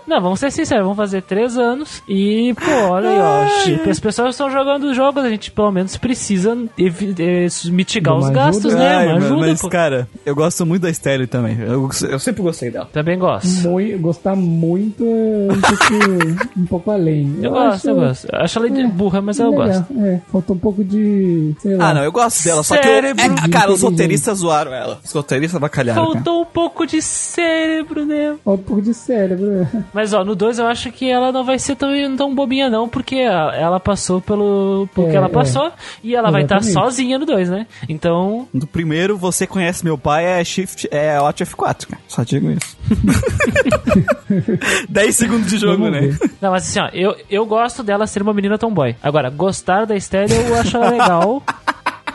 Não, vamos ser sinceros, vamos fazer três anos. E, pô, olha aí, ó. tipo, As pessoas estão jogando os jogos, a gente pelo menos precisa eh, mitigar os gastos, ajuda. né? Ai, ajuda, mas, pô. cara, eu gosto muito da Estelle também. Eu, eu sempre gostei dela. Também gosto. Gostar muito é um pouco, um pouco além. Eu, gosto, eu gosto. Eu acho ela de É, burra, mas eu legal, gosto. É, faltou um pouco de. Sei lá. Ah, não, eu gosto dela, só que. eu- Cérebro é, cara, os roteiristas zoaram ela. Os roteiristas bacalharam. cara. Faltou um pouco de cérebro, né? Falta um pouco de cérebro. Mas ó, no 2 eu acho que ela não vai ser tão, tão bobinha, não, porque ela passou pelo. pelo que É, ela é. passou e ela vai estar Exatamente. sozinha no 2, né? Então. Do primeiro, você conhece meu pai, é Shift, é Alt F4, cara. Só digo isso. 10 segundos de jogo, né? Não, mas assim, ó, eu, eu gosto dela ser uma menina tomboy. Agora, gostar da Estelle eu acho ela legal.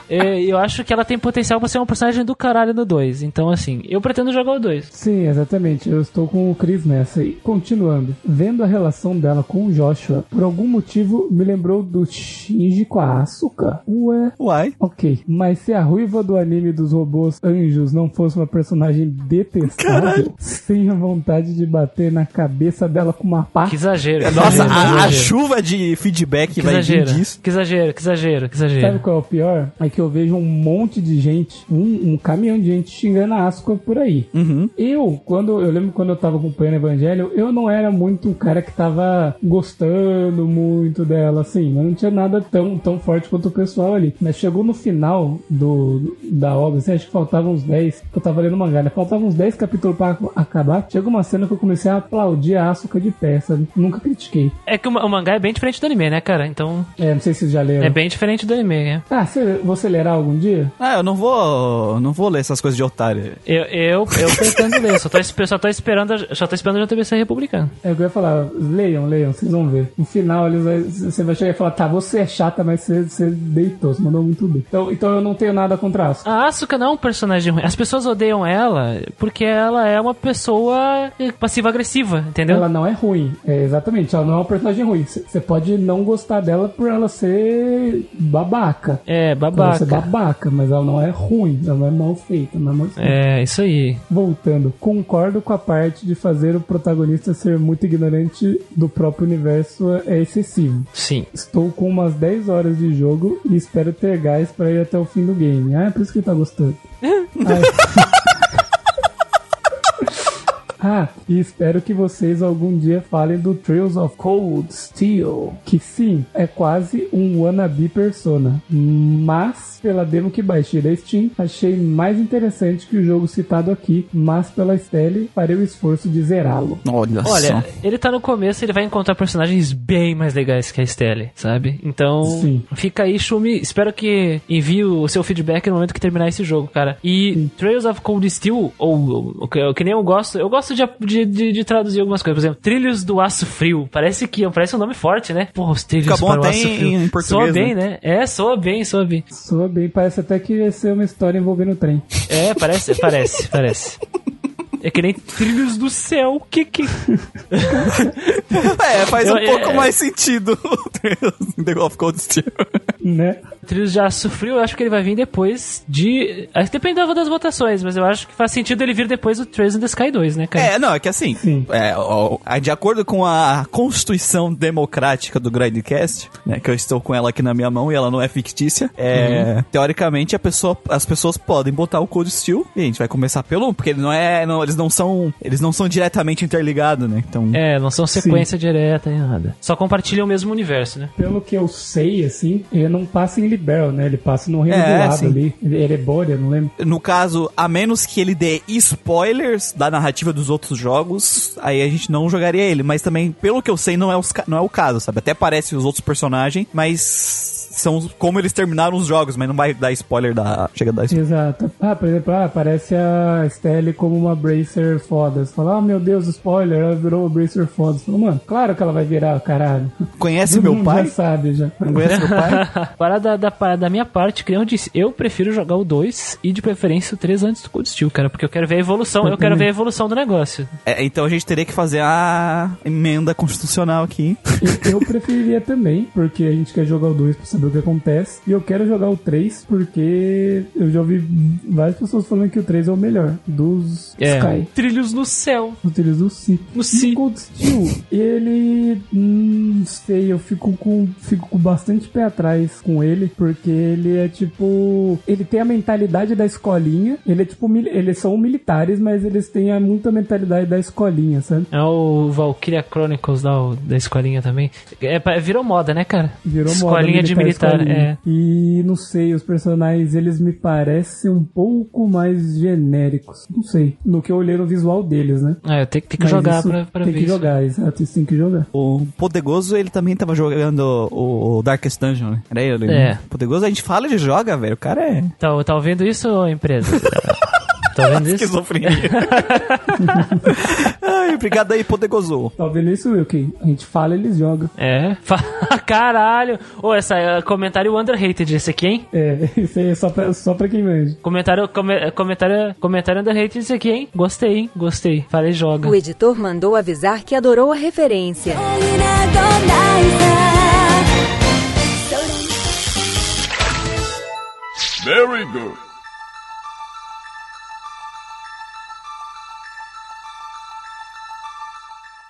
É, Eu acho que ela tem potencial pra ser um personagem do caralho no 2. Então, assim, eu pretendo jogar o 2. Sim, exatamente. Eu estou com o Chris nessa aí. Continuando. Vendo a relação dela com o Joshua, por algum motivo me lembrou do Shinji com a Asuka. Ué. Uai. Ok, mas se a ruiva do anime dos robôs anjos não fosse uma personagem detestável, tenho vontade de bater na cabeça dela com uma pá. Que exagero. que Nossa, exagero, a, a exagero. chuva de feedback Que vai vir exagero, disso. que exagero, que exagero, que Sabe exagero. qual é o pior? É que eu vejo um monte de gente, um, um caminhão de gente xingando a Asuka por aí. Uhum. Eu, quando eu lembro quando eu tava acompanhando o Evangelho, eu não era muito um cara que tava gostando muito dela, assim, mas não tinha nada tão, tão forte quanto o pessoal ali. Mas chegou no final do, da obra, assim, acho que faltavam uns 10, eu tava lendo mangá, né? Faltavam uns 10 capítulos pra acabar. Chegou uma cena que eu comecei a aplaudir a Asuka de pé, sabe? Nunca critiquei. É que o o mangá é bem diferente do anime, né, cara? Então, É, não sei se vocês já leram. é bem diferente do anime, né? Ah, você, você lerá algum dia? Ah, eu não vou. Não vou ler essas coisas de otário. Eu, eu, eu pretendo ler, só tô, só tô esperando, a- só tô esperando a JTB ser republicano. É o que eu ia falar, leiam, leiam, vocês vão ver. No final, eles vai- você vai chegar e falar, tá, você é chata, mas você, você deitou, você mandou muito bem. Então, então eu não tenho nada contra a Asuka. A Asuka não é um personagem ruim. As pessoas odeiam ela porque ela é uma pessoa passiva-agressiva, entendeu? Ela não é ruim, é, exatamente, ela não é um personagem ruim. Você pode não gostar dela por ela ser babaca. É, Por ela ser babaca. babaca, mas ela não é ruim, ela não é mal feita, não é mal feita. É, isso aí. Voltando, concordo com a parte de fazer o protagonista ser muito ignorante do próprio universo é excessivo. Sim. Estou com umas 10 horas de jogo e espero ter gás pra ir até o fim do game. Ah, é por isso que ele tá gostando. Ai. Ah, e espero que vocês algum dia falem do Trails of Cold Steel, que sim, é quase um wannabe persona, mas pela demo que baixei da Steam, achei mais interessante que o jogo citado aqui, mas pela Stelle, farei o esforço de zerá-lo. Olha, Olha, só. ele tá no começo, ele vai encontrar personagens bem mais legais que a Estelle, sabe? Então, Sim. fica aí, Shumi. Espero que envie o seu feedback no momento que terminar esse jogo, cara. E Trails of Cold Steel, ou o que, o que nem eu gosto, eu gosto de, de, de- de traduzir algumas coisas. Por exemplo, Trilhos do Aço Frio. Parece que parece um nome forte, né? Porra, os Trilhos Fica bom para o até Aço em- Frio. em português, soa bem, né? né? É, soa bem, soa bem. Soa bem, parece até que ia ser uma história envolvendo o trem. É, parece, parece, parece. É que nem Trilhos do Céu. Que que... É, faz um Eu- pouco é- mais sentido The Golf Cold Steel. Né? Trilhos já sofreu, eu acho que ele vai vir depois de. Acho que depende das votações, mas eu acho que faz sentido ele vir depois do Trails in the Sky 2, né, cara? É, não, é que assim, Sim. é, ó, de acordo com a Constituição Democrática do Grindcast, né, que eu estou com ela aqui na minha mão e ela não é fictícia, é, teoricamente a pessoa, as pessoas podem botar o Cold Steel e a gente vai começar pelo 1, porque ele não é, não, eles não são, eles não são diretamente interligados, né? Então, É, não são sequência direta nem nada. Só compartilham o mesmo universo, né? Pelo que eu sei, assim, ele não passa em Liberal, né? Ele passa no reino É, do lado sim. ali. Ele, Erebória, não lembro. no caso, a menos que ele dê spoilers da narrativa dos outros jogos, aí a gente não jogaria ele. Mas também, pelo que eu sei, não é, os não é o caso, sabe? Até parece os outros personagens, mas são como eles terminaram os jogos, mas não vai dar spoiler da. Chega a dar spoiler. Exato. Ah, por exemplo, ah, aparece a Stelle como uma Bracer foda. Você fala, ah, meu Deus, spoiler, ela virou uma Bracer foda. Você fala, mano, claro que ela vai virar, caralho. Conhece Todo meu pai? já sabe, já. Conhece meu pai? Para da, da, da minha parte, que nem eu disse, eu prefiro jogar o 2 e de preferência o 3 antes do Cold Steel, cara, porque eu quero ver a evolução, eu, Eu quero ver a evolução do negócio. É, então a gente teria que fazer a emenda constitucional aqui. Eu, eu preferiria também, porque a gente quer jogar o 2 pra saber o que acontece. E eu quero jogar o 3 porque eu já ouvi várias pessoas falando que o 3 é o melhor dos Sky. Trilhos no céu. Os trilhos do Si. No Si. E o Cold Steel, ele. Hum, sei, eu fico com, fico com bastante pé atrás com ele, porque ele é tipo. Ele tem a mentalidade da escolinha. Ele é tipo. Eles são militares, mas eles têm a muita mentalidade da escolinha, sabe? É o Valkyria Chronicles da, da escolinha também. É, virou moda, né, cara? Virou moda Escolinha de militar é. E não sei, os personagens eles me parecem um pouco mais genéricos. Não sei. No que eu olhei no visual deles, né? É, eu tenho, que- Mas jogar isso pra, pra Tem ver que isso. jogar, exato, isso tem que jogar. O Podegoso, ele também tava jogando o, o Darkest Dungeon, né? Era ele. É. né? O Podegoso, a gente fala, ele joga, velho. O cara é Tá, tá ouvindo isso, ô, empresa? tá ouvindo isso? esquizofrenia. Ai, obrigado aí, Podegoso. Tá vendo isso, Wilkin? A gente fala, eles jogam. É. Fa- Caralho. Ô, essa é comentário underrated esse aqui, hein? É, isso aí é só pra, só pra quem manja. Comentário, come- comentário, comentário underrated esse aqui, hein? Gostei, hein? Gostei. Falei joga. O editor mandou avisar que adorou a referência. Very good.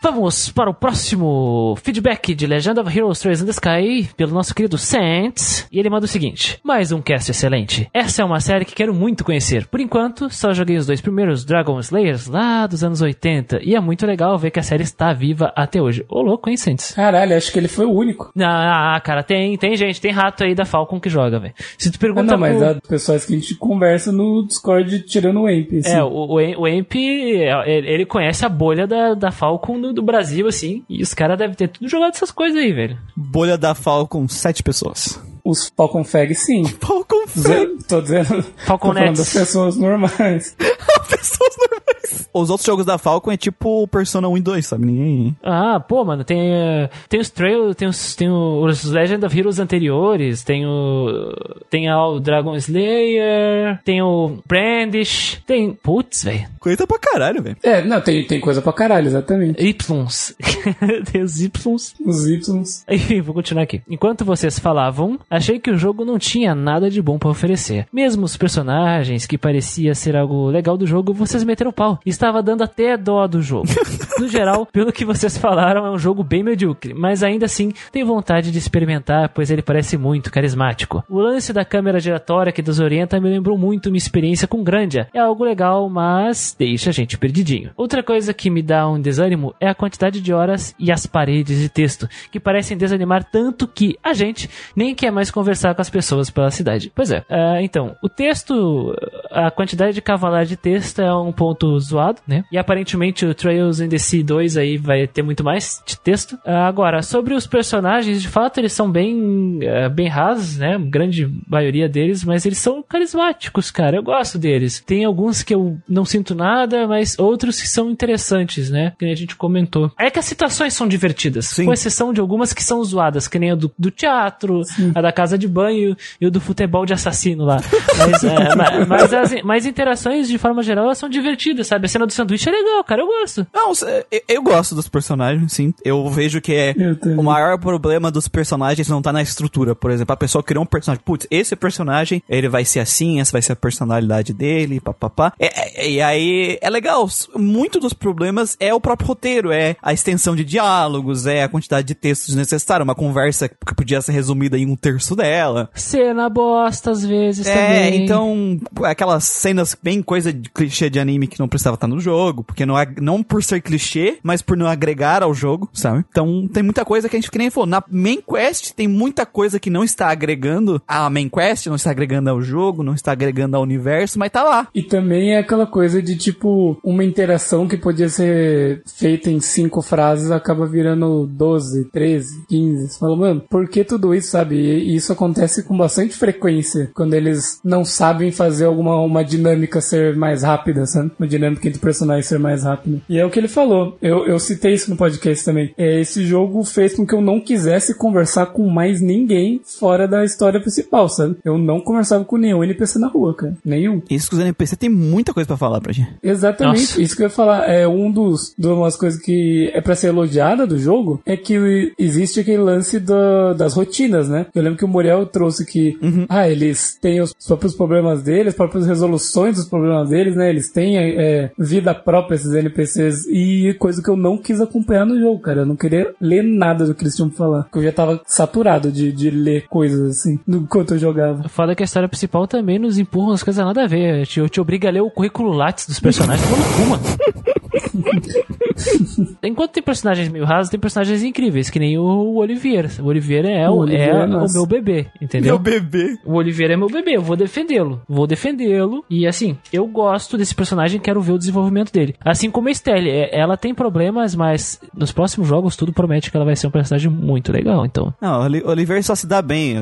Vamos para o próximo feedback de Legend of Heroes 3 in the Sky pelo nosso querido Saints. E ele manda o seguinte: Mais um cast excelente. Essa é uma série que quero muito conhecer. Por enquanto, só joguei os dois primeiros Dragon Slayers lá dos anos 80. E é muito legal ver que a série está viva até hoje. Ô, louco, hein, Saints? Caralho, acho que ele foi o único. Ah, cara, tem, tem gente, tem rato aí da Falcon que joga, velho. Se tu Ah, pergunta não, mas pro- as pessoas que a gente conversa no Discord tirando o Amp. assim. É, o, o, o Emp, é, ele ele conhece a bolha da, da Falcon do, do Brasil, assim, e os caras devem ter tudo jogado essas coisas aí, velho. Bolha da Falcon, sete pessoas. Os Falcon Fag, sim. Falcon Dizer- Tô dizendo. Falcon tô falando das pessoas normais. pessoas normais. Os outros jogos da Falcon é tipo Persona 1 e 2, sabe? Ninguém. Ah, pô, mano, tem, eh, tem os Trail, tem os, tem os Legend of Heroes anteriores, tem o. Tem o Dragon Slayer, tem o Brandish, tem. Putz, velho. Coisa pra caralho, velho. É, não, tem, tem coisa pra caralho, exatamente. Ys. tem os Ys. Os Ys. Enfim, vou continuar aqui. Enquanto vocês falavam, achei que o jogo não tinha nada de bom pra oferecer. Mesmo os personagens, que parecia ser algo legal do jogo, vocês meteram pau. Estava dando até dó do jogo. No geral, pelo que vocês falaram, é um jogo bem medíocre, mas ainda assim tenho vontade de experimentar, pois ele parece muito carismático. O lance da câmera giratória que desorienta me lembrou muito minha experiência com Grandia. É algo legal, mas deixa a gente perdidinho. Outra coisa que me dá um desânimo é a quantidade de horas e as paredes de texto, que parecem desanimar tanto que a gente nem quer mais conversar com as pessoas pela cidade. Pois é. Ah, então, o texto, a quantidade de cavalar de texto é um ponto zoado, né? E aparentemente o Trails in the Sea 2 aí vai ter muito mais de texto. Ah, agora, sobre os personagens, de fato eles são bem, eh, bem rasos, né? Grande maioria deles, mas eles são carismáticos, cara. Eu gosto deles. Tem alguns que eu não sinto nada, mas outros que são interessantes, né? Que a gente comentou. É que as situações são divertidas, Sim. com exceção de algumas que são zoadas, que nem a do, do teatro, a da casa de banho e o do futebol de assassino lá. Mas, é, ma- mas as mas interações, de forma geral, elas são divertidas, sabe? A cena do sanduíche é legal, cara. Eu gosto. Não, eu, eu gosto dos personagens, sim. Eu vejo que é o maior problema dos personagens não tá na estrutura. Por exemplo, a pessoa criou um personagem. Putz, esse personagem, ele vai ser assim, essa vai ser a personalidade dele, papapá. É, é, e aí, é legal. Muito dos problemas é o próprio roteiro, é a extensão de diálogos, é a quantidade de textos desnecessária. Uma conversa que podia ser resumida em um terço dela. Cena bosta, às vezes, É, também. então, aquelas cenas bem coisa de clichê de anime que não precisava estar no jogo, porque não, ag- não por ser clichê, mas por não agregar ao jogo, sabe? Então, tem muita coisa que a gente, que nem falou, na main quest tem muita coisa que não está agregando à main quest, não está agregando ao jogo, não está agregando ao universo, mas tá lá. E também é aquela coisa de tipo, uma interação que podia ser feita em cinco frases acaba virando 12, 13, 15. Você fala, mano, por que tudo isso, sabe? E isso acontece com bastante frequência quando eles não sabem fazer alguma uma dinâmica ser mais rápida, sabe? Uma dinâmica entre personagens ser mais rápida. E é o que ele falou. Eu, eu citei isso no podcast também. É, esse jogo fez com que eu não quisesse conversar com mais ninguém fora da história principal, sabe? Eu não conversava com nenhum NPC na rua, cara. Nenhum. Isso que os NPC tem muita coisa pra falar pra gente. Exatamente, Nossa. isso que eu ia falar. É um dos de umas coisas que é pra ser elogiada do jogo é que existe aquele lance da- das rotinas, né? Eu lembro que o Muriel trouxe que ah, eles têm os próprios problemas deles, as próprias resoluções dos problemas deles, né? Eles têm é, vida própria esses NPCs e coisa que eu não quis acompanhar no jogo, cara. Eu não queria ler nada do que eles tinham pra falar, porque eu já tava saturado de, de ler coisas assim enquanto eu jogava. Foda que a história principal também nos empurra umas coisas nada a ver. Te, te obriga a ler o currículo Lattes dos personagens. Toma no cu, mano. Enquanto tem personagens meio rasos, tem personagens incríveis, que nem o Olivier. O Olivier é, O é é o meu bebê, entendeu? Meu bebê. O Oliveira é meu bebê, eu vou defendê-lo. Vou defendê-lo. E assim, eu gosto desse personagem, quero ver o desenvolvimento dele. Assim como a Estelle, é- ela tem problemas, mas nos próximos jogos tudo promete que ela vai ser um personagem muito legal. Então, Não, o Oli- Oliver só se dá bem,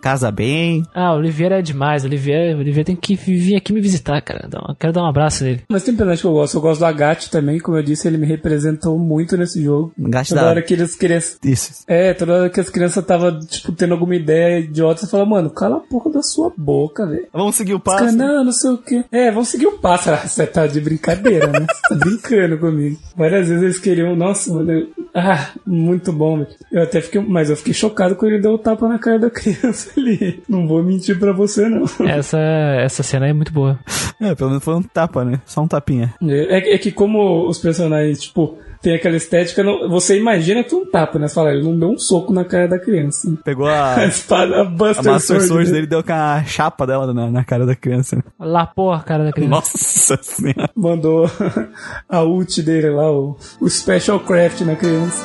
casa bem. ah, o Oliveira é demais. O Oliveira, o Oliveira tem que vir aqui me visitar, cara. Quero dar um abraço nele. Mas tem personagem que eu gosto. Eu gosto do Agathe também, como eu disse, ele me representou muito nesse jogo. Gaste Toda da... hora que eles queriam. Isso. É, toda hora que as crianças estavam, tipo, tendo alguma ideia idiota, você fala, mano, cala a porra da sua boca, velho. Vamos seguir o passo. Não, não sei o quê. É, vamos seguir o passo. Ah, Você tá de brincadeira, né? Você tá brincando comigo. Várias vezes eles queriam, nossa, mano. eu- Ah, muito bom, velho. Eu até fiquei, mas eu fiquei chocado quando ele deu o tapa na cara da criança ali. Não vou mentir pra você, não. Essa, essa cena é muito boa. É, pelo menos foi um tapa, né? Só um tapinha. É, é que como os personagens, tipo, tem aquela estética, não- você imagina que um tapa, né? Você fala, ele não deu um soco na cara da criança. Pegou A a... espada, a A Buster, Master Sword, Sword né? dele deu com a chapa dela na, na cara da criança. Lapou a cara da criança. Nossa senhora. mandou a ult dele lá, o, o Special Craft na criança.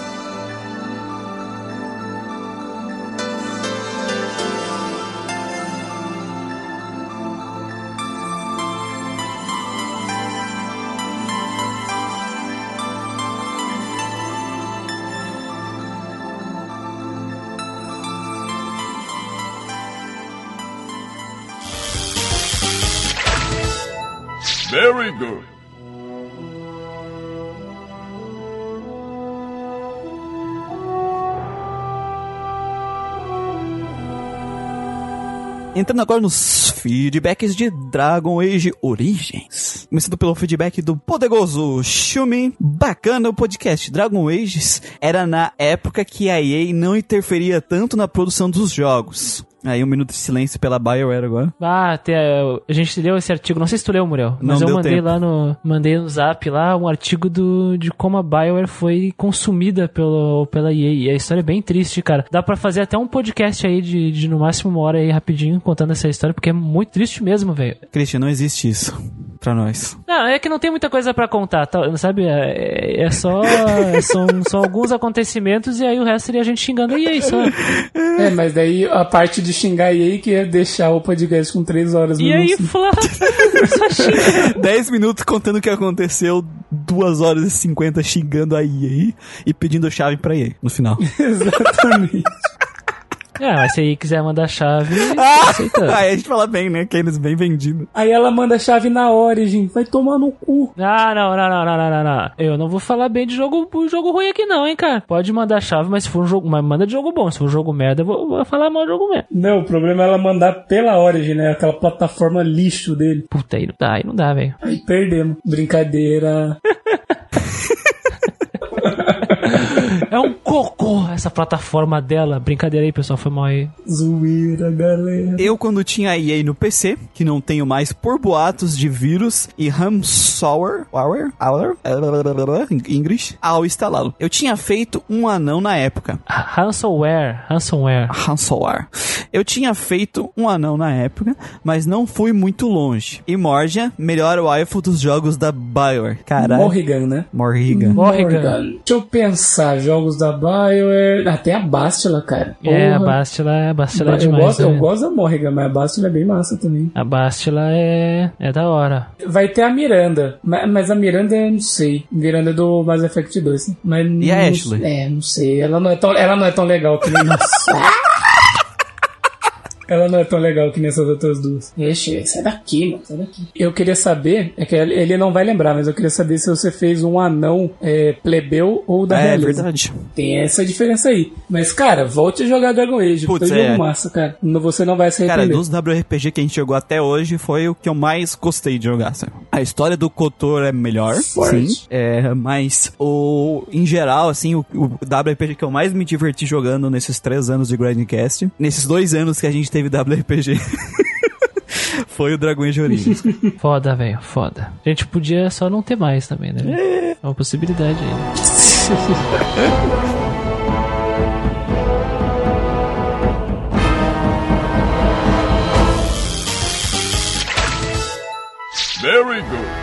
Entrando agora nos feedbacks de Dragon Age Origins. Começando pelo feedback do poderoso Shumi. Bacana o podcast. Dragon Ages era na época que a EA não interferia tanto na produção dos jogos. Aí um minuto de silêncio pela BioWare agora. Ah, tem, é, a gente leu esse artigo, não sei se tu leu, Muriel, mas Não eu mandei tempo. lá no mandei no Zap lá um artigo do, de como a BioWare foi consumida pelo, pela EA. E a história é bem triste, cara. Dá pra fazer até um podcast aí de, de no máximo uma hora aí rapidinho contando essa história, porque é muito triste mesmo, velho. Christian, não existe isso pra nós. Não, é que não tem muita coisa pra contar, tá, sabe? É, é só são, são alguns acontecimentos e aí o resto seria a gente xingando a EA só. É, mas daí a parte de xingar a EA que ia deixar o podcast com 3 horas E no aí, máximo. Flá, só xinga. 10 minutos contando o que aconteceu, 2 horas e 50 xingando a EA e pedindo chave pra EA no final. Exatamente. É, mas se aí quiser mandar chave, Ah! aceitando. Aí a gente fala bem, né? Que eles bem vendido. Aí ela manda a chave na Origin. Vai tomar no cu. Ah, não, não, não, não, não, não, não. Eu não vou falar bem de jogo, jogo ruim aqui não, hein, cara. Pode mandar chave, mas se for um jogo, mas manda de jogo bom. Se for um jogo merda, eu vou, vou falar mal de jogo merda. Não, o problema é ela mandar pela Origin, né? Aquela plataforma lixo dele. Puta, aí não dá, aí não dá, velho. Aí perdemos. Brincadeira. É um cocô essa plataforma dela. Brincadeira aí, pessoal, foi mal aí. Zoeira, galera. Eu, quando tinha a EA no PC, que não tenho mais por boatos de vírus e ransomware, ware, ware, em inglês, ao instalá-lo. Eu tinha feito um anão na época. Ransomware, ransomware. Ransomware. Eu tinha feito um anão na época, mas não fui muito longe. E Morgia, melhor waifu dos jogos da BioWare. Caralho. Morrigan, né? Morrigan. Morrigan. Deixa eu pensar. Jogos da BioWare. Ah, tem a Bastila, cara. É, a Porra. Bastila, a Bastila é eu, demais. gosto, né? eu gosto da Morrigan, mas a Bastila é bem massa também. A Bastila é, é da hora. Vai ter a Miranda, ma- mas a Miranda eu não sei. Miranda é do Mass Effect 2. né? Mas E a não- Ashley? É, não sei. Ela não é tão, ela não é tão legal que nem nossa. Ela não é tão legal que nessas outras duas. Ixi, sai daqui, mano, sai daqui. Eu queria saber, é que ele não vai lembrar, mas eu queria saber se você fez um anão é, plebeu ou da É, realeza. verdade. Tem essa diferença aí. Mas, cara, volte a jogar Dragon Age. Putz, Foi é. jogo massa, cara. Você não vai se Cara, arrepender. dos WRPG que a gente jogou até hoje, foi o que eu mais gostei de jogar, sabe? A história do Kotor é melhor, Forte. sim. É, mas o, em geral, assim, o, o WRPG que eu mais me diverti jogando nesses três anos de Grindcast, nesses dois anos que a gente teve WRPG, foi o Dragon Age Origins. Foda, velho, foda. A gente podia só não ter mais também, né? É uma possibilidade aí. Very good.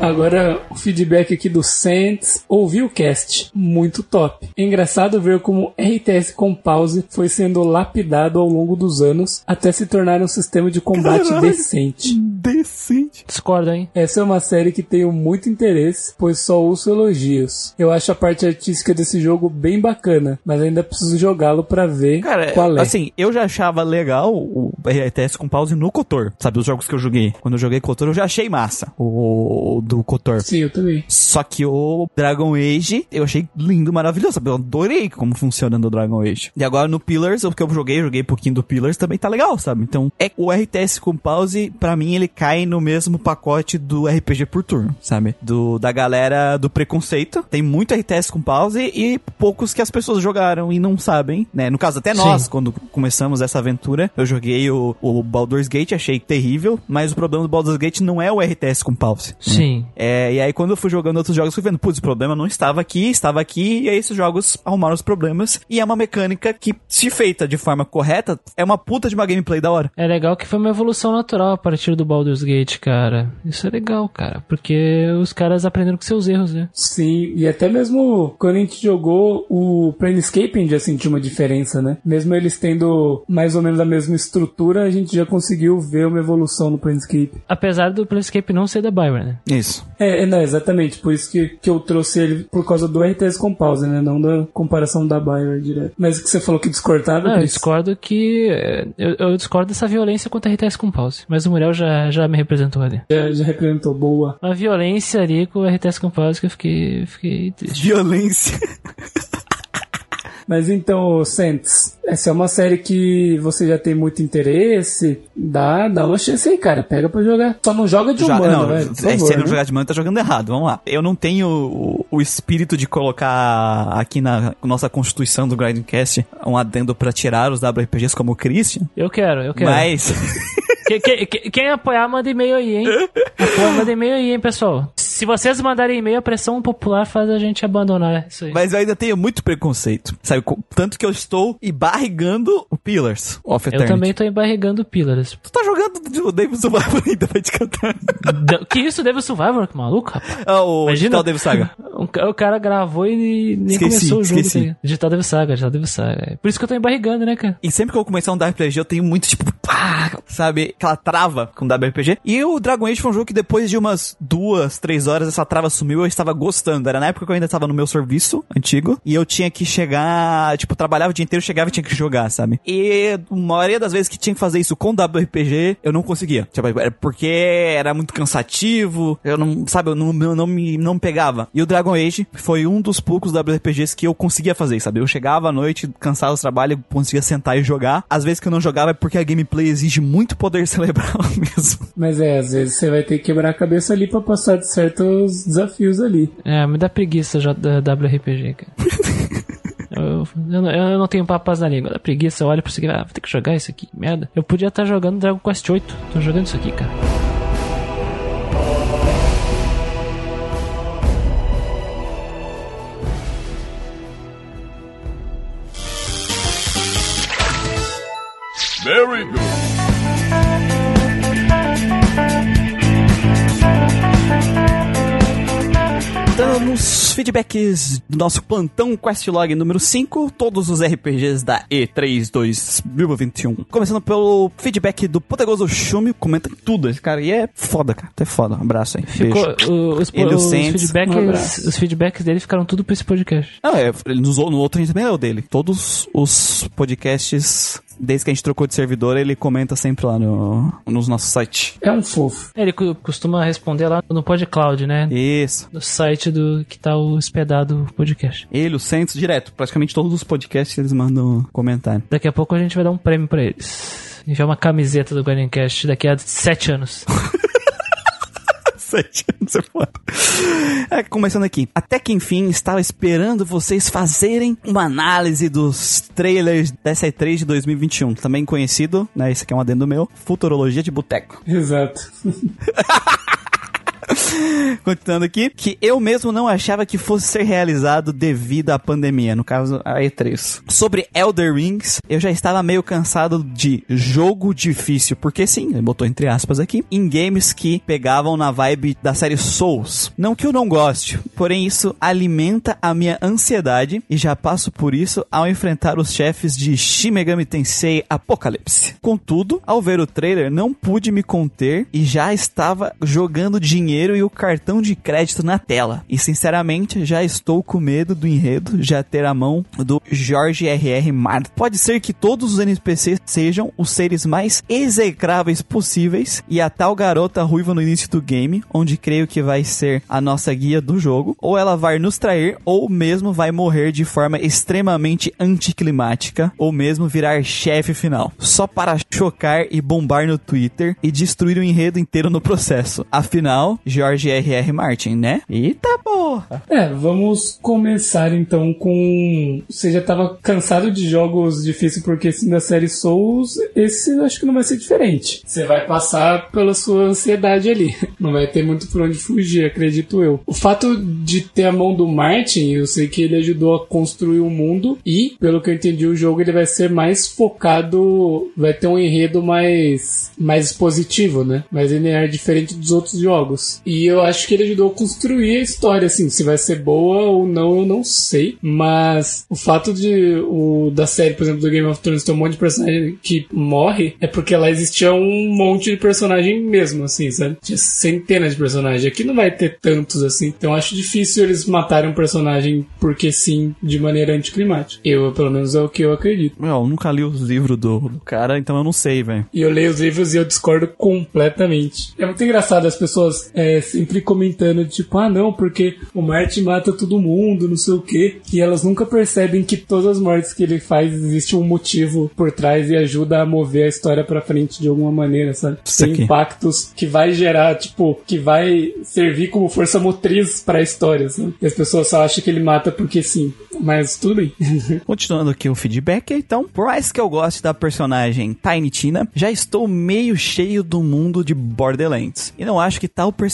Agora, o feedback aqui do Saints. Ouvi o cast. Muito top. É engraçado ver como RTS com pause foi sendo lapidado ao longo dos anos até se tornar um sistema de combate Caralho. decente. Decente. Discordo, hein? Essa é uma série que tenho muito interesse, pois só ouço elogios. Eu acho a parte artística desse jogo bem bacana, mas ainda preciso jogá-lo pra ver Cara, qual é. assim, eu já achava legal o RTS com pause no Kotor. Sabe, os jogos que eu joguei. Quando eu joguei Kotor, eu já achei massa. O do Kotor. Sim, eu também. Só que o Dragon Age eu achei lindo, maravilhoso. sabe? Eu adorei como funciona no Dragon Age. E agora no Pillars, o que eu joguei, joguei um pouquinho do Pillars, também tá legal, sabe? Então, é o RTS com pause, pra mim, ele cai no mesmo pacote do RPG por turno, sabe? Do, da galera do preconceito. Tem muito RTS com pause e poucos que as pessoas jogaram e não sabem, né? No caso, até nós, Sim. quando começamos essa aventura, eu joguei o, o Baldur's Gate, achei terrível, mas o problema do Baldur's Gate não é o RTS com pause. Sim. É, e aí quando eu fui jogando outros jogos, fui vendo, putz, o problema não estava aqui, estava aqui, e aí esses jogos arrumaram os problemas. E é uma mecânica que, se feita de forma correta, é uma puta de uma gameplay da hora. É legal que foi uma evolução natural a partir do Baldur's Gate, cara. Isso é legal, cara. Porque os caras aprenderam com seus erros, né? Sim, e até mesmo quando a gente jogou o Planescape, a gente já sentiu uma diferença, né? Mesmo eles tendo mais ou menos a mesma estrutura, a gente já conseguiu ver uma evolução no Planescape. Apesar do Planescape não ser da Byron, né? Isso. É, é, não, exatamente, por isso que, que eu trouxe ele por causa do RTS com pause, né? Não da comparação da Bioware direto. Mas o que você falou que discordava, Não, eu discordo que. é, Eu, eu discordo dessa violência contra RTS com pause. Mas o Muriel já, já me representou ali. Já, já representou, boa. Uma violência ali com o RTS com pause que eu fiquei, fiquei triste. Violência. Mas então, Sentes, essa é uma série que você já tem muito interesse, dá, dá uma chance aí, cara. Pega pra jogar. Só não joga de Já- humano, não, velho. É, favor, se ele não né? jogar de mano, tá jogando errado. Vamos lá. Eu não tenho o, o espírito de colocar aqui na nossa constituição do Grindcast um adendo pra tirar os WRPGs como o Christian, Eu quero, eu quero. mas... Que- que- que- quem apoiar, manda e-mail aí, hein? Apoia, manda e-mail aí, hein, pessoal. Se vocês mandarem e-mail, a pressão popular faz a gente abandonar isso aí. Mas eu ainda tenho muito preconceito. Sabe? Tanto que eu estou embarrigando o Pillars of Eu Eternity. também tô embarrigando Pillars. Tu tá jogando o David Survivor ainda vai te cantar. Que isso, Devil Survivor? Que maluco, rapaz. Ah, o Imagina- Digital Devil Saga. O, ca- o cara gravou e nem Esqueci, começou o jogo. esqueci. tá ligado? Digital Devil Saga, Digital Devil Saga. É Por isso que eu tô embarrigando, né, cara? E sempre que eu começar um WRPG, eu tenho muito, tipo, pá, sabe? Aquela trava com WRPG. E o Dragon Age foi um jogo que depois de umas duas, três horas, essa trava sumiu eu estava gostando. Era na época que eu ainda estava no meu serviço antigo. E eu tinha que chegar, tipo, trabalhava o dia inteiro, chegava e tinha que jogar, sabe? E a maioria das vezes que tinha que fazer isso com WRPG, eu não conseguia. Tipo, porque era muito cansativo. Eu não, sabe, eu não, eu não, me, não pegava. E o Dragon Age foi um dos poucos WRPGs que eu conseguia fazer, sabe? Eu chegava à noite, cansado do trabalho, conseguia sentar e jogar. Às vezes que eu não jogava é porque a gameplay exige muito poder cerebral mesmo. Mas é, às vezes você vai ter que quebrar a cabeça ali pra passar de certos desafios ali. É, me dá preguiça já da WRPG, cara. Eu, eu, não- eu não tenho papas na língua. Dá preguiça, eu olho pra isso aqui, ah, vou ter que jogar isso aqui, merda. Eu podia estar jogando Dragon Quest 8. Tô jogando isso aqui, cara. Very good. Nos feedbacks do nosso plantão Questlog número 5, todos os RPGs da E3 2021. Começando pelo feedback do Poderoso Shumi, comenta tudo. Esse cara aí é foda, cara. Até foda. Um abraço aí. Ficou, Beijo. o- os, Ele e o os. Um feedbacks, abraço. os feedbacks dele ficaram tudo pra esse podcast. Não, é, ele nos, no outro a gente também é o dele. Todos os podcasts, desde que a gente trocou de servidor, ele comenta sempre lá no, no nosso site. É um fofo. Ele cu- costuma responder lá no PodCloud, né? Isso. No site do que tá hospedado o podcast. Ele, o Santos, direto. Praticamente todos os podcasts eles mandam comentário. Daqui a pouco a gente vai dar um prêmio pra eles. Enviar uma camiseta do Guardiancast daqui a sete anos. Anos é. É, começando aqui. Até que enfim, estava esperando vocês fazerem uma análise dos trailers dessa E3 de 2021. Também conhecido, né? Esse aqui é um adendo meu. Futurologia de Boteco. Exato. Continuando aqui, que eu mesmo não achava que fosse ser realizado devido à pandemia, no caso a E3. Sobre Elder Rings, eu já estava meio cansado de jogo difícil, porque sim, ele botou entre aspas aqui, em games que pegavam na vibe da série Souls. Não que eu não goste, porém isso alimenta a minha ansiedade e já passo por isso ao enfrentar os chefes de Shin Megami Tensei Apocalypse. Contudo, ao ver o trailer, não pude me conter e já estava jogando dinheiro e o cartão de crédito na tela. E sinceramente, já estou com medo do enredo já ter a mão do Jorge R.R. Martin. Pode ser que todos os NPCs sejam os seres mais execráveis possíveis e a tal garota ruiva no início do game, onde creio que vai ser a nossa guia do jogo, ou ela vai nos trair ou mesmo vai morrer de forma extremamente anticlimática ou mesmo virar chefe final, só para chocar e bombar no Twitter e destruir o enredo inteiro no processo. Afinal, George R.R. Martin, né? Eita porra! É, vamos começar então com. Você já tava cansado de jogos difíceis porque assim da série Souls, esse acho que não vai ser diferente. Você vai passar pela sua ansiedade ali. Não vai ter muito por onde fugir, acredito eu. O fato de ter a mão do Martin, eu sei que ele ajudou a construir o mundo e, pelo que eu entendi, o jogo ele vai ser mais focado, vai ter um enredo mais mais positivo, né? Mais linear, diferente dos outros jogos. E eu acho que ele ajudou a construir a história, assim, se vai ser boa ou não, eu não sei. Mas o fato de o da série, por exemplo, do Game of Thrones ter um monte de personagem que morre é porque lá existia um monte de personagem mesmo, assim, sabe? Tinha centenas de personagens. Aqui não vai ter tantos assim. Então eu acho difícil eles matarem um personagem porque sim, de maneira anticlimática. Eu, pelo menos, é o que eu acredito. Eu nunca li os livros do, do cara, então eu não sei, velho. E eu leio os livros e eu discordo completamente. É muito engraçado as pessoas é, sempre comentando, tipo, ah não, porque o Martin mata todo mundo, não sei o quê. E elas nunca percebem que todas as mortes que ele faz existe um motivo por trás e ajuda a mover a história pra frente de alguma maneira, sabe? Isso Tem aqui. impactos que vai gerar, tipo, que vai servir como força motriz pra história, sabe? E as pessoas só acham que ele mata porque sim. Mas tudo bem. Continuando aqui o feedback, então, por mais que eu goste da personagem Tiny Tina, já estou meio cheio do mundo de Borderlands. E não acho que tal personagem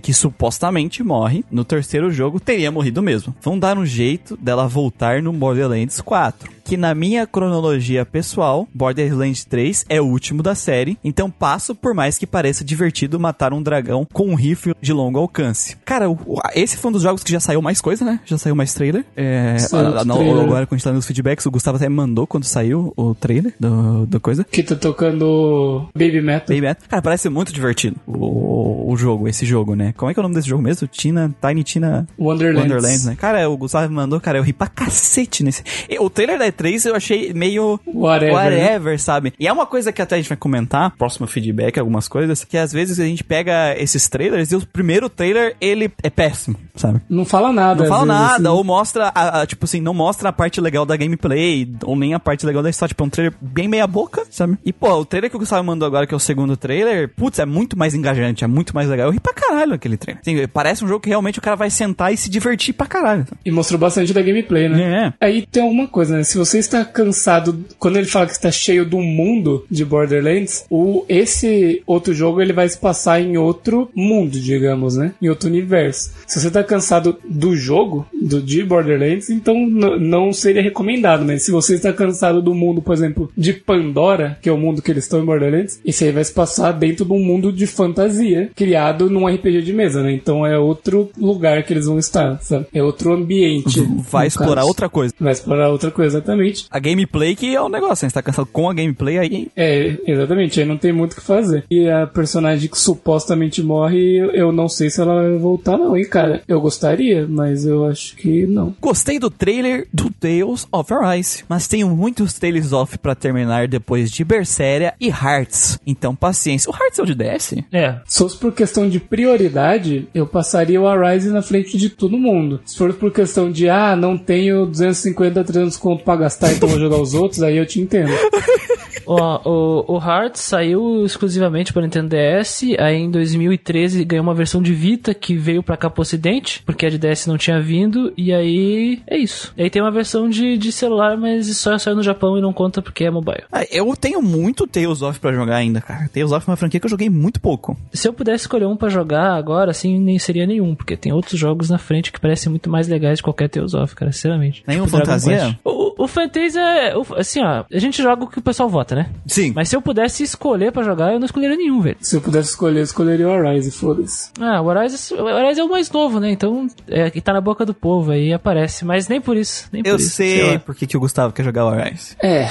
que supostamente morre no terceiro jogo teria morrido mesmo. Vão dar um jeito dela voltar no Borderlands 4. Que na minha cronologia pessoal, Borderlands 3 é o último da série, então passo por mais que pareça divertido matar um dragão com um rifle de longo alcance. Cara, esse foi um dos jogos que já saiu mais coisa, né? Já saiu mais trailer. É, ah, não, trailer. agora quando a gente tá nos feedbacks, o Gustavo até mandou quando saiu o trailer do, do coisa. que tá tocando Baby Metal. Baby Metal. Cara, parece muito divertido o, o jogo, esse jogo, né? Como é que é o nome desse jogo mesmo? Tina, Tiny Tina Wonderlands. Wonderlands, né? Cara, o Gustavo me mandou, cara, eu ri pra cacete nesse. O trailer da E3 eu achei meio Whatever. whatever, sabe? E é uma coisa que até a gente vai comentar, próximo feedback, algumas coisas, que às vezes a gente pega esses trailers e o primeiro trailer, ele é péssimo, sabe? Não fala nada. Não fala vezes, nada, assim. ou mostra, a, a- tipo assim, não mostra a parte legal da gameplay, ou nem a parte legal da história. Tipo, é um trailer bem meia boca, sabe? E, pô, o trailer que o Gustavo mandou agora, que é o segundo trailer, putz, é muito mais engajante, é muito mais legal. Eu ri pra caralho aquele trailer. Assim, parece um jogo que realmente o cara vai sentar e se divertir pra caralho. E mostrou bastante da gameplay, né? É. Aí tem alguma coisa, né? Se você está cansado, quando ele fala que está cheio do mundo de Borderlands, o esse outro jogo ele vai se passar em outro mundo, digamos, né? Em outro universo. Se você está cansado do jogo, do de Borderlands, então não seria recomendado, mas se você está cansado do mundo, por exemplo, de Pandora, que é o mundo que eles estão em Borderlands, esse aí vai se passar dentro de um mundo de fantasia criado num RPG de mesa, né? Então é outro lugar que eles vão estar, sabe? É outro ambiente. Vai no explorar caso. outra coisa. Vai explorar outra coisa, exatamente. A gameplay que é o negócio, né? Você tá cansado com a gameplay aí. É, exatamente, aí não tem muito o que fazer. E a personagem que supostamente morre, eu- não sei se ela vai voltar, não, hein, cara. Eu gostaria, mas eu acho que não. Gostei do trailer do Tales of Arise, mas tenho muitos Tales of pra terminar depois de Berseria e Hearts. Então, paciência. O Hearts é o de DS? É. Se fosse por questão de prioridade, eu passaria o Arise na frente de todo mundo. Se for por questão de, ah, não tenho 250, 300 conto pra gastar, então vou jogar os outros, aí eu te entendo. Ó, o, o Hearts saiu exclusivamente para Nintendo DS, aí em 2013 ganhou uma versão de Vita que veio pra cá pro ocidente, porque a de DS não tinha vindo, e aí é isso. E aí tem uma versão de, de celular, mas só saiu no Japão e não conta porque é mobile. Ah, Eu tenho muito Tales of pra jogar ainda, cara. Tales of é uma franquia que eu joguei muito pouco. Se eu pudesse escolher um pra jogar agora, assim, nem seria nenhum, porque tem outros jogos na frente que parecem muito mais legais de qualquer Tales of, cara, sinceramente. Nenhum Tipo Fantasia? Quest. O, o Fantasia é, o- assim, ó, a gente joga o que o pessoal vota, né? Sim. Mas se eu pudesse escolher pra jogar, eu não escolheria nenhum, velho. Se eu pudesse escolher, eu escolheria o Arise, foda-se. Ah, o Horizon, o Horizon é o mais novo, né? Então, é que tá na boca do povo aí, aparece. Mas nem por isso, nem por Eu isso. sei lá. por que, que o Gustavo quer jogar o Arise. É.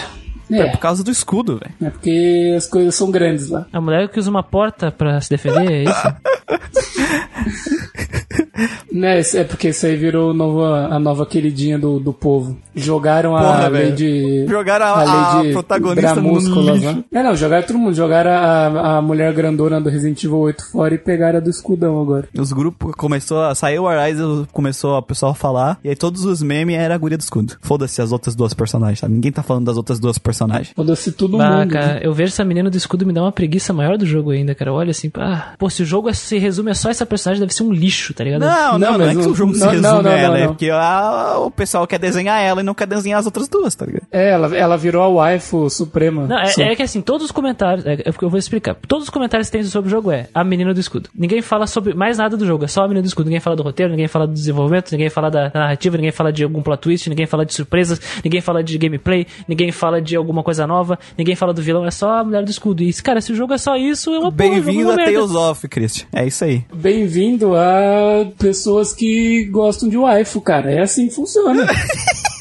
É É, por causa do escudo, velho. é porque as coisas são grandes lá. A mulher que usa uma porta pra se defender, é isso? Né, é porque isso aí virou o novo- a nova queridinha do, do povo. Jogaram a Porra, lei velho. de. Jogaram a- a protagonista no Bramúsculas, lixo. né? É, não, jogaram todo mundo. Jogaram a, a mulher grandona do Resident Evil 8 fora e pegaram a do escudão agora. Os grupos começou a saiu o Arise, começou a pessoal a falar, e aí todos os memes era a guria do escudo. Foda-se as outras duas personagens, sabe? Ninguém tá falando das outras duas personagens. Foda-se todo Bah, mundo. cara, eu vejo essa menina do escudo me dá uma preguiça maior do jogo ainda, cara. Olha assim, ah, pô, se o jogo se resume a só essa personagem, deve ser um lixo, tá ligado? Não, não, Não, não, é que o- jogo se não, resume não, não, a ela, não, é porque a- o pessoal quer desenhar ela e não quer desenhar as outras duas, tá ligado? É, ela, ela virou a waifu suprema. Não, é, é que assim, todos os comentários. É, é eu vou explicar. Todos os comentários que tem sobre o jogo é a menina do escudo. Ninguém fala sobre mais nada do jogo, é só a menina do escudo. Ninguém fala do roteiro, ninguém fala do desenvolvimento, ninguém fala da narrativa, ninguém fala de algum plot twist, ninguém fala de surpresas, ninguém fala de gameplay, ninguém fala de alguma coisa nova, ninguém fala do vilão, é só a mulher do escudo. E, cara, se o jogo é só isso, é uma Bem-vindo a. Tales of, Christian. É isso aí. Bem-vindo a pessoas que gostam de waifu, cara. É assim que funciona.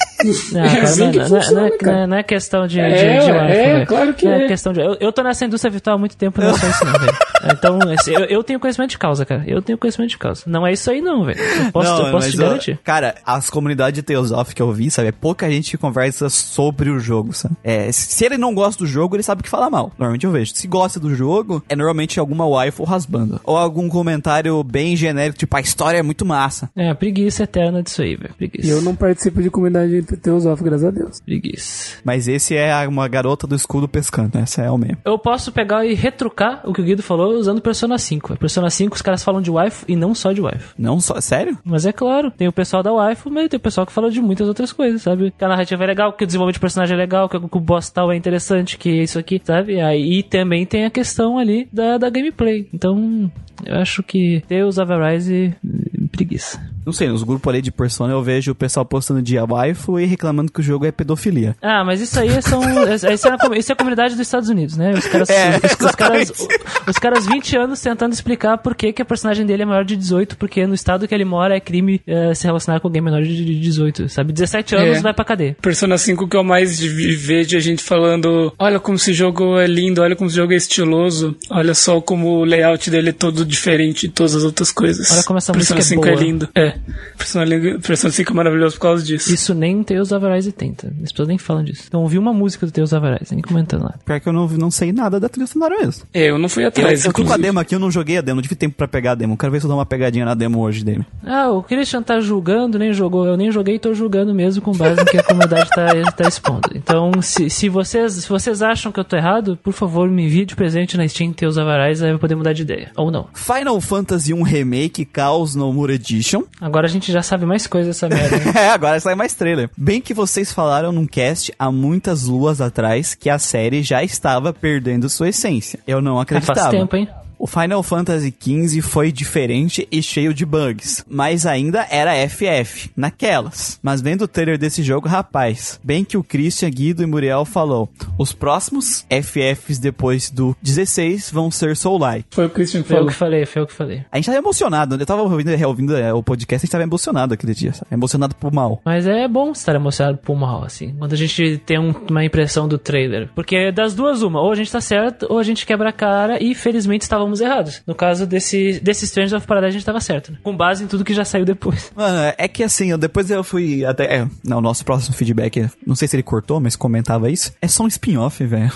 Não, é assim não, que não, funciona, não, é- cara. não é- não é questão de, de, É, de é, velho. claro que Não é. questão de, eu, eu tô nessa indústria virtual há muito tempo, não é só isso não, velho. Então, assim, eu, eu tenho conhecimento de causa, cara. Eu tenho conhecimento de causa. Não é isso aí não, velho. Eu posso, eu posso te eu- garantir. cara, as comunidades de Tales of que eu vi, sabe? É pouca gente que conversa sobre o jogo, sabe? É, se ele não gosta do jogo, ele sabe o que fala mal. Normalmente eu vejo. Se gosta do jogo, é normalmente alguma waifu rasbando. Ou algum comentário bem genérico, tipo, a história é muito massa. É, a preguiça eterna disso aí, velho. Preguiça. E eu não participo de comunidade de Teosof, graças a Deus. Preguiça. Mas esse é uma garota do escudo pescando, essa é o mesmo. Eu posso pegar e retrucar o que o Guido falou usando Persona 5. A Persona 5 os caras falam de waifu e não só de waifu. Não só, sério? Mas é claro, tem o pessoal da waifu, mas tem o pessoal que fala de muitas outras coisas, sabe? Que a narrativa é legal, que o desenvolvimento de personagem é legal, que o que o boss tal é interessante, que é isso aqui, sabe? Aí e também tem a questão ali da, da gameplay. Então, eu acho que Deus of Arise, hum, preguiça. Não sei, nos grupos ali de Persona eu vejo o pessoal postando de waifu e reclamando que o jogo é pedofilia. Ah, mas isso aí são. Isso é, com- isso é a comunidade dos Estados Unidos, né? Os caras, É, os, os caras, exatamente. os caras 20 anos tentando explicar por que, que a personagem dele é maior de 18, porque no estado que ele mora é crime eh, se relacionar com alguém menor de de 18, sabe? 17 anos É. vai pra cadeia. Persona 5 que eu mais vi- vejo a gente falando: olha como esse jogo é lindo, olha como esse jogo é estiloso, olha só como o layout dele é todo diferente de todas as outras coisas. Olha como essa Persona música é 5 é boa. lindo. É. Persona, li- Persona 5 é maravilhoso por causa disso. Isso nem Tales of Arise tem, tá? As pessoas nem falam disso. Então ouvi uma música do Tales of Arise, nem comentando nada. Pior que eu não, não sei nada da trilha sonora mesmo. É, eu não fui Eu, atrás. eu tô com a demo aqui, eu não joguei a demo, não tive tempo pra pegar a demo. Quero ver se eu dou uma pegadinha na demo hoje dele. Ah, o Christian tá julgando, nem jogou. Eu nem joguei, tô julgando mesmo com base no que a comunidade tá, tá expondo. Então, se, se, vocês, se vocês acham que eu tô errado, por favor, me envie de presente na Steam Tales of Arise, aí eu vou poder mudar de ideia. Ou não. Final Fantasy 1 Remake Chaos No More Edition. Agora a gente já sabe mais coisas dessa merda. né? É, agora sai mais trailer. Bem que vocês falaram num cast há muitas luas atrás que a série já estava perdendo sua essência. Eu não Ah, acreditava. faz tempo, hein? O Final Fantasy XV foi diferente e cheio de bugs, mas ainda era FF, naquelas. Mas vendo o trailer desse jogo, rapaz, bem que o Christian, Guido e Muriel falou, os próximos FFs depois do 16 vão ser Soul-like. Foi o Christian que Foi eu falou. que falei, foi eu que falei. A gente tava emocionado, eu tava ouvindo, ouvindo é, o podcast, a gente tava emocionado aquele dia, sabe? emocionado por mal. Mas é bom estar emocionado por mal, assim. Quando a gente tem um- uma impressão do trailer. Porque das duas, uma. Ou a gente tá certo, ou a gente quebra a cara e felizmente estávamos errados. No caso desse, desse Stranger of Paradise, a gente tava certo, né? Com base em tudo que já saiu depois. Mano, é que assim, eu, depois eu fui até. É, não, nosso próximo feedback, não sei se ele cortou, mas comentava isso. É só um spin-off, velho.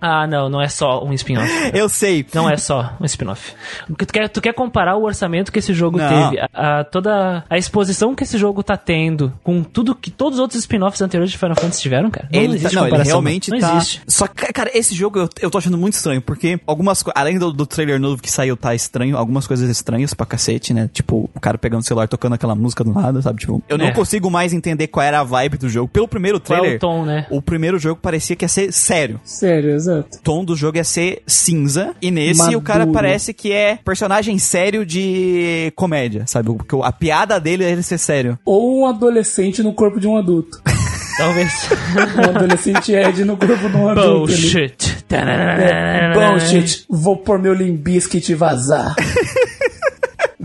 Ah, não, não é só um spin-off. Eu sei. Não é só um spin-off. Porque Tu quer, tu quer comparar o orçamento que esse jogo Não. teve, a, a- toda a exposição que esse jogo tá tendo, com tudo que todos os outros spin-offs anteriores de Final Fantasy tiveram, cara? Não Ele, tá, existe não, ele comparação. realmente não tá. existe. Só que, cara, esse jogo eu, eu tô achando muito estranho, porque algumas coisas. Além do, do trailer novo que saiu, tá estranho, algumas coisas estranhas pra cacete, né? Tipo, o cara pegando o celular tocando aquela música do nada, sabe? Tipo, eu não É. consigo mais entender qual era a vibe do jogo. Pelo primeiro Qual é trailer, o tom, né? o primeiro jogo parecia que ia ser sério. Sério, exato. O tom do jogo ia ser cinza. E nesse o cara Maduro. parece que é personagem sério de comédia, sabe? Porque a piada dele é ele ser sério. Ou um adolescente no corpo de um adulto. Talvez. Um adolescente Ed no corpo de um adulto. ali. Bullshit. É, bullshit. Vou pôr meu Limbiskit e vazar.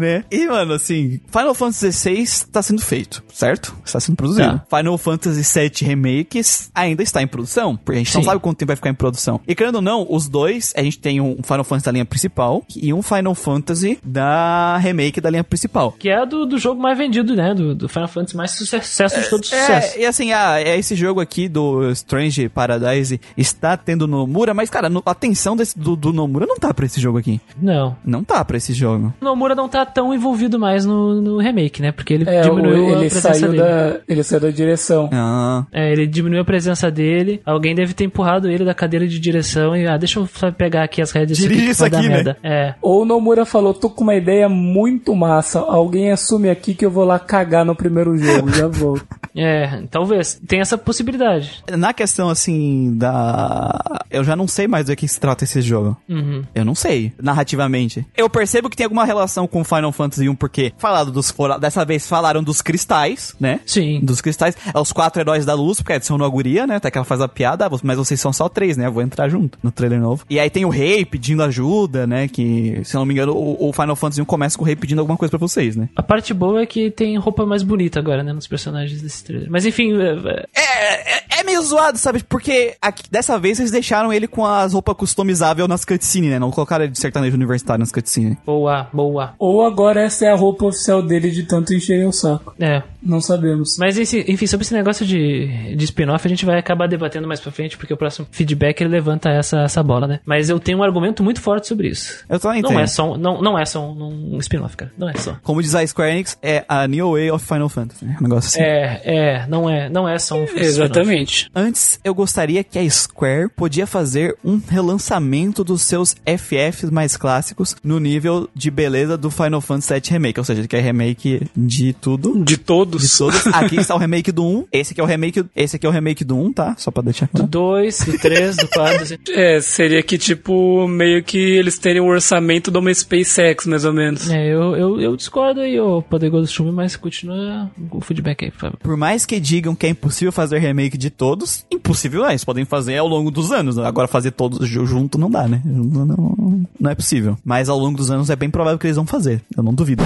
né? E, mano, assim, Final Fantasy XVI tá sendo feito, certo? Está sendo produzido. Final Fantasy VII Remakes ainda está em produção, porque a gente não Sim. sabe quanto tempo vai ficar em produção. E querendo ou não, os dois, a gente tem um Final Fantasy da linha principal e um Final Fantasy da remake da linha principal. Que é do, do jogo mais vendido, né? Do, do Final Fantasy mais sucesso de todo sucesso. É, e assim, ah, é esse jogo aqui do Strange Paradise está tendo Nomura, mas, cara, a atenção desse, do, do Nomura não tá pra esse jogo aqui. Não. Não tá pra esse jogo. Nomura não tá tão envolvido mais no, no remake, né? Porque ele É, diminuiu o- a ele presença saiu dele. da. Ele saiu da direção. Ah, É, ele diminuiu a presença dele. Alguém deve ter empurrado ele da cadeira de direção e, ah, deixa eu só pegar aqui as rédeas Dirige isso aqui, né? merda. É. Ou o Nomura falou, tô com uma ideia muito massa. Alguém assume aqui que eu vou lá cagar no primeiro jogo. Já volto. É, talvez. Tem essa possibilidade. Na questão, assim, da. Eu já não sei mais do que se trata esse jogo. Uhum. Eu não sei, narrativamente. Eu percebo que tem alguma relação com Final Fantasy 1, porque falado dos. fora- Dessa vez falaram dos cristais, né? Sim. Dos cristais. É os quatro heróis da luz, porque adicionou a guria, né? Até que ela faz a piada, "Ah, mas vocês são só três, né? Eu vou entrar junto no trailer novo. E aí tem o rei pedindo ajuda, né? Que, se não me engano, o, o Final Fantasy 1 começa com o rei pedindo alguma coisa pra vocês, né? A parte boa é que tem roupa mais bonita agora, né? Nos personagens desse trailer. Mas enfim, é, é, É, é, é meio zoado, sabe? Porque aqui- dessa vez eles deixaram ele com as roupas customizáveis nas cutscenes, né? Não colocaram ele de sertanejo universitário nas cutscenes. boa, boa. Ou agora essa é a roupa oficial dele de tanto encherem o saco. É. Não sabemos. Mas enfim, enfim, sobre esse negócio de, de spin-off, a gente vai acabar debatendo mais pra frente, porque o próximo feedback ele levanta essa, essa bola, né? Mas eu tenho um argumento muito forte sobre isso. Eu também Não tenho. é só um, não, não é só um, um spin-off, cara. Não é só. Como diz a Square Enix, é a New Way of Final Fantasy. né? Um negócio assim. É, é, não é, não é só um spin-off. Exatamente. Antes, eu gostaria que a Square podia fazer um relançamento dos seus FFs mais clássicos no nível de beleza do Final Fantasy VII Remake. Ou seja, que é remake de tudo. De todos. De todos. Aqui está o remake do 1. Esse aqui é o remake, esse aqui é o remake do 1, tá? Só pra deixar Do claro. 2, do 3, do 4. Assim. É, seria que tipo, meio que eles terem o orçamento de uma SpaceX, mais ou menos. É, eu, eu, eu discordo aí, ô Poderoso Chumi, mas continua o feedback aí, por favor. Por mais que digam que é impossível fazer remake de todos, impossível é. Eles podem fazer ao longo dos anos. Agora fazer todos ju- junto não dá, né? Não, não- não é possível. Mas ao longo dos anos é bem provável que eles vão fazer. Eu não duvido.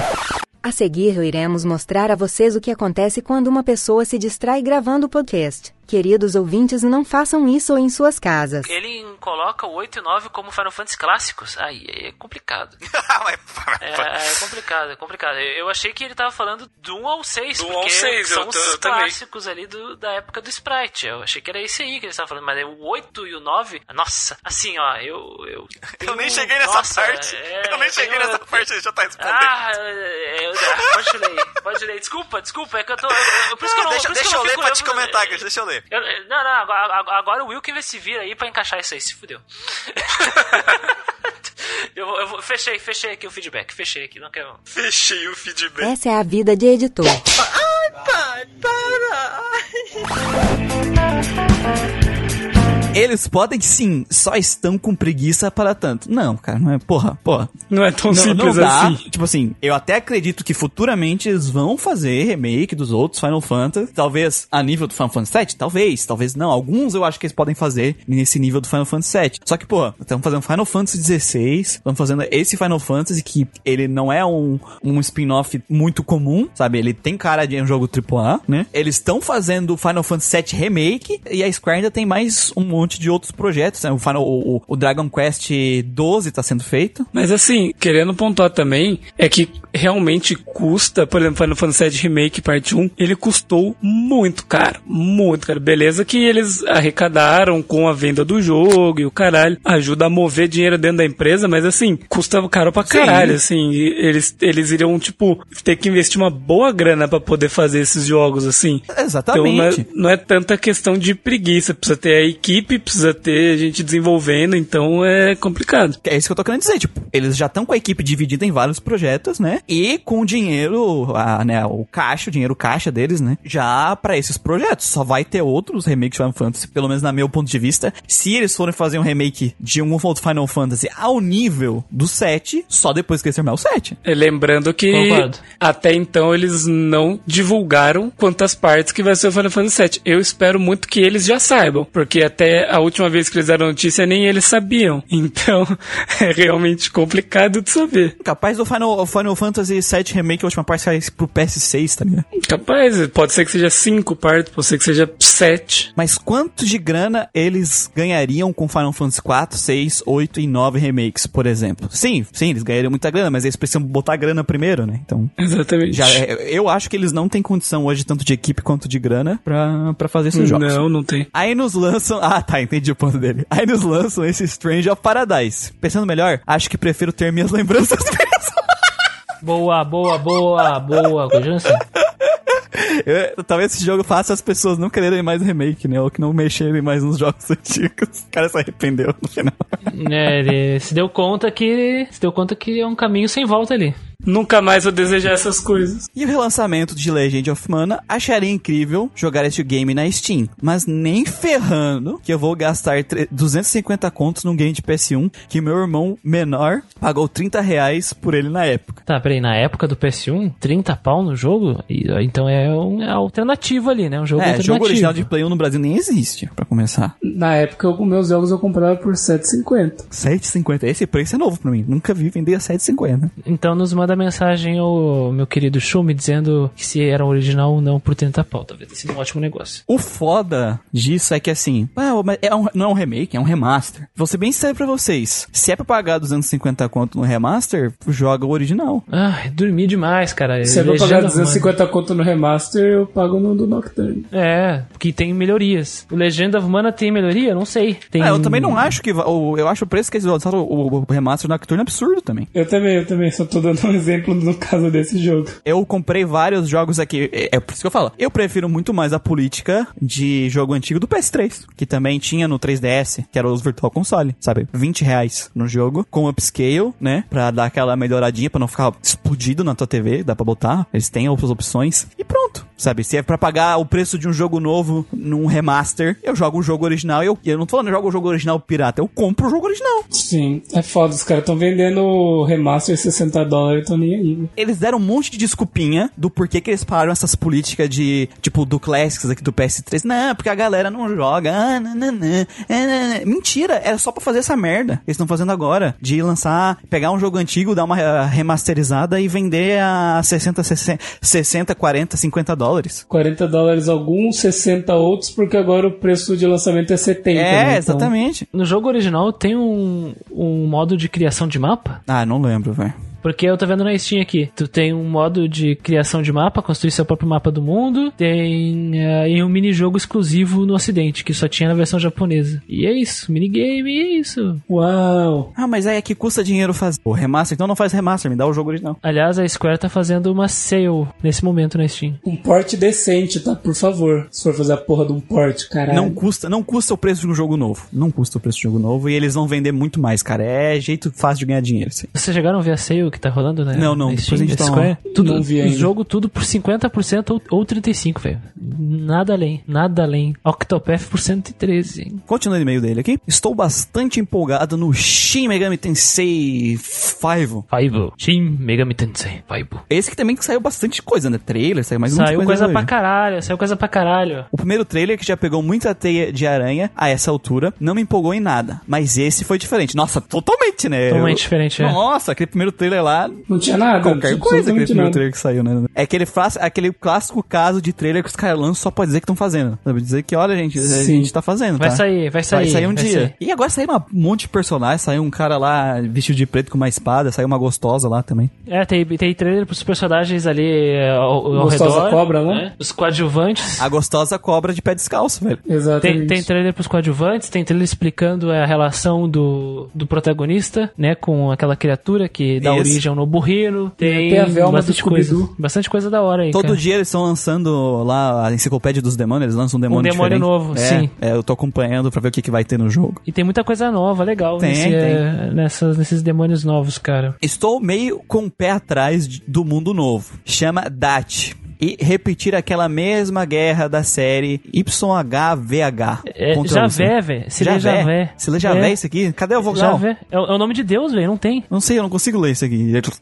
A seguir, iremos mostrar a vocês o que acontece quando uma pessoa se distrai gravando o podcast. Queridos ouvintes, não façam isso em suas casas. Ele coloca o 8 e o 9 como Final Fantasy clássicos. Aí é complicado. É, é complicado, é complicado. Eu eu achei que ele tava falando do 1 ao 6, Do 1 porque ao 6, são eu os eu também. clássicos ali do, da época do Sprite. Eu achei que era esse aí que ele estava falando, mas é o 8 e o 9, nossa, assim, ó, eu... Eu, Eu nem tenho- cheguei nessa nossa, parte. é, eu nem cheguei tenho- nessa parte, ele já tá respondendo. Ah, é, eu, pode ler, pode ler. Desculpa, desculpa, é que eu tô... Eu, eu- por isso que eu não, deixa deixa eu ler pra te comentar, deixa eu ler. Eu- não, não, agora, agora- o Wilkin vai se vir aí pra encaixar isso aí, se fudeu. eu, vou- eu vou- fechei, fechei aqui o feedback, fechei aqui, não quero... Fechei o feedback. Essa é a vida de editor. Eles podem sim, só estão com preguiça para tanto. Não, cara, não é. Porra, porra. Não é tão Não, simples não dá. assim. Tipo assim, eu até acredito que futuramente eles vão fazer remake dos outros Final Fantasy. Talvez a nível do Final Fantasy VII, talvez, talvez não. Alguns eu acho que eles podem fazer nesse nível do Final Fantasy VII. Só que, pô, estamos fazendo Final Fantasy XVI, estamos fazendo esse Final Fantasy que ele não é um, um spin-off muito comum, sabe? Ele tem cara de um jogo AAA, né? Eles estão fazendo Final Fantasy VII Remake e a Square ainda tem mais um monte de outros projetos. né? O, Final, o, o- Dragon Quest 12 tá sendo feito. Mas assim, querendo pontuar também, é que realmente custa, por exemplo, Final Fantasy VII Remake Parte 1, ele custou muito caro, muito caro. Beleza que eles arrecadaram com a venda do jogo e o caralho, ajuda a mover dinheiro dentro da empresa, mas assim, custa caro pra caralho, assim, e eles, eles iriam, tipo, ter que investir uma boa grana pra poder fazer esses jogos, assim. Então não é, Exatamente. não é tanta questão de preguiça, precisa ter a equipe, precisa ter gente desenvolvendo, então é complicado. É isso que eu tô querendo dizer, tipo, eles já estão com a equipe dividida em vários projetos, né? E com o dinheiro, a, né, o caixa, o dinheiro caixa deles, né? Já pra esses projetos. Só vai ter outros remakes de Final Fantasy, pelo menos na meu ponto de vista. Se eles forem fazer um remake de um outro Final Fantasy ao nível do 7, só depois que eles terminar o 7. É, Lembrando que Concordo. até então eles não divulgaram quantas partes que vai ser o Final Fantasy VII. Eu espero muito que eles já saibam, porque até a última vez que eles deram notícia nem eles sabiam. Então é realmente complicado de saber. Capaz do Final, Final Fantasy 7 Remake, a última parte sai pro PS6, tá ligado? Capaz, pode ser que seja cinco partes, pode ser que seja sete. Mas quanto de grana eles ganhariam com Final Fantasy 4, 6, 8 e 9 remakes, por exemplo? Sim, sim, eles ganhariam muita grana, mas eles precisam botar grana primeiro, né? Então, Exatamente. já é- eu acho que eles não têm condição hoje, tanto de equipe quanto de grana, pra, pra fazer esses jogos. Não, não tem. Aí nos lançam. Ah, tá, entendi o ponto dele. Aí nos lançam esse Strange of Paradise. Pensando melhor, acho que prefiro ter minhas lembranças mesmo. Boa, boa, boa, boa. Continua assim. Eu- Talvez esse jogo faça as pessoas não quererem mais remake, né? Ou que não mexerem mais nos jogos antigos. O cara se arrependeu no final. É, ele se deu conta que. Se deu conta que é um caminho sem volta ali. Nunca mais vou desejar essas coisas. E o relançamento de Legend of Mana, acharia incrível jogar esse game na Steam. Mas nem ferrando que eu vou gastar tre- 250 contos num game de PS1 que meu irmão menor pagou 30 reais por ele na época. Tá, peraí, na época do PS1, 30 pau no jogo? Então é um é alternativo ali, né? Um jogo é, alternativo. jogo original de Play 1 no Brasil nem existe, pra começar. Na época, os meus jogos eu comprava por 7,50. 7,50. Esse preço é novo pra mim. Nunca vi vender a 7,50. Então nos manda mensagem o meu querido Shumi dizendo que se era original ou não por 30 pau. Talvez tenha sido um ótimo negócio. O foda disso é que assim, ah, mas é um- não é um remake, é um remaster. Vou ser bem sério pra vocês. Se é pra pagar 250 conto no remaster, joga o original. Ai, dormi demais, cara. Se é pra Legenda pagar humana. 250 conto no remaster, eu pago no do Nocturne. É, que tem melhorias. O Legend of Mana tem melhoria? Não sei. Tem... Ah, eu também não acho que. Eu acho o preço que eles lançaram o, o remaster Nocturne absurdo também. Eu também, eu também. Só tô dando um exemplo no caso desse jogo. Eu comprei vários jogos aqui. É, é por isso que eu falo. Eu prefiro muito mais a política de jogo antigo do PS3. Que também tinha no 3DS, que era os Virtual Console, sabe? 20 reais no jogo, com upscale, né? Pra dar aquela melhoradinha, pra não ficar explodido na tua TV. Dá pra botar. Eles têm outras opções. E pronto. Sabe? Se é pra pagar o preço de um jogo novo num remaster, eu jogo o jogo original e eu, e eu não tô falando eu jogo o jogo original pirata. Eu compro o jogo original. Sim, é foda. Os caras tão vendendo remaster 60 dólares e tão nem aí. eles deram um monte de desculpinha do porquê que eles pararam essas políticas de, tipo, do Classics aqui do PS3. Não, porque a galera não joga. Ah, não, não, não. É. Mentira, era só pra fazer essa merda. Eles estão fazendo agora. De lançar, pegar um jogo antigo, dar uma eh, remasterizada e vender a 60, 60, 60 40, 50 dólares. 40 dólares alguns, 60 outros, porque agora o preço de lançamento é 70. É, né? Então, exatamente. No jogo original tem um, um modo de criação de mapa? Ah, não lembro, velho. Porque eu tô vendo na Steam aqui. Tu tem um modo de criação de mapa, construir seu próprio mapa do mundo. Tem eh, e um minijogo exclusivo no ocidente, que só tinha na versão japonesa. E é isso, minigame, e é isso. Uau! Ah, mas aí é que custa dinheiro fazer. O remaster, então não faz remaster, me dá o jogo original. Aliás, a Square tá fazendo uma sale nesse momento na Steam. Um porte decente, tá? Por favor. Se for fazer a porra de um porte, caralho. Não custa, não custa o preço de um jogo novo. Não custa o preço de um jogo novo e eles vão vender muito mais, cara. É jeito fácil de ganhar dinheiro, assim. Vocês chegaram a ver a sale que tá rolando, né? Não, não, na depois Steam, a gente Square? Tudo, Não vi o ainda. jogo tudo por 50% ou, ou 35%, velho. Nada além, nada além. Octopath por 113, hein? Continuando o e-mail dele aqui. Estou bastante empolgado no Shin Megami Tensei 5. Faibo. Shin Megami Tensei. Faibo. Esse que também saiu bastante coisa, né? Trailer, saiu mais um Saiu coisa hoje. pra caralho, saiu coisa pra caralho. O primeiro trailer que já pegou muita teia de aranha a essa altura, não me empolgou em nada. Mas esse foi diferente. Nossa, totalmente, né? Totalmente Eu- diferente, é. Nossa, aquele primeiro trailer trailer lá, Não tinha nada. qualquer tinha coisa aquele primeiro trailer que saiu, né? É aquele, aquele clássico caso de trailer que os caras lançam só pra dizer que estão fazendo. Sabe? Dizer que, olha, gente, a Sim. gente tá fazendo, Vai tá? sair, vai sair. Vai sair um vai dia. sair. E agora saiu um monte de personagens. Saiu um cara lá vestido de preto com uma espada. Saiu uma gostosa lá também. É, tem, tem trailer pros personagens ali é, ao, ao Gostosa redor. cobra, né? né? Os coadjuvantes. A gostosa cobra de pé descalço, velho. Exatamente. Tem, tem trailer pros coadjuvantes, tem trailer explicando a relação do, do protagonista, né, com aquela criatura que dá Isso. Origem ao Nobu Hero. Tem, Tem a Velma bastante do coisa. Bastante coisa da hora aí, Todo cara. dia eles estão lançando lá a enciclopédia dos demônios. Eles lançam um demônio demônio diferente. novo, é, sim. É, eu tô acompanhando pra ver o que, que vai ter no jogo. E tem muita coisa nova, legal, Tem, nesse, tem. é, nessas, nesses demônios novos, cara. Estou meio com o pé atrás de- do mundo novo. Chama DAT. E repetir aquela mesma guerra da série YHVH. É. Javé, velho. Se lê Javé. Se lê Javé É. isso aqui? Cadê o vogal? Javé. É, o é o nome de Deus, velho, não tem. Não sei, eu não consigo ler isso aqui.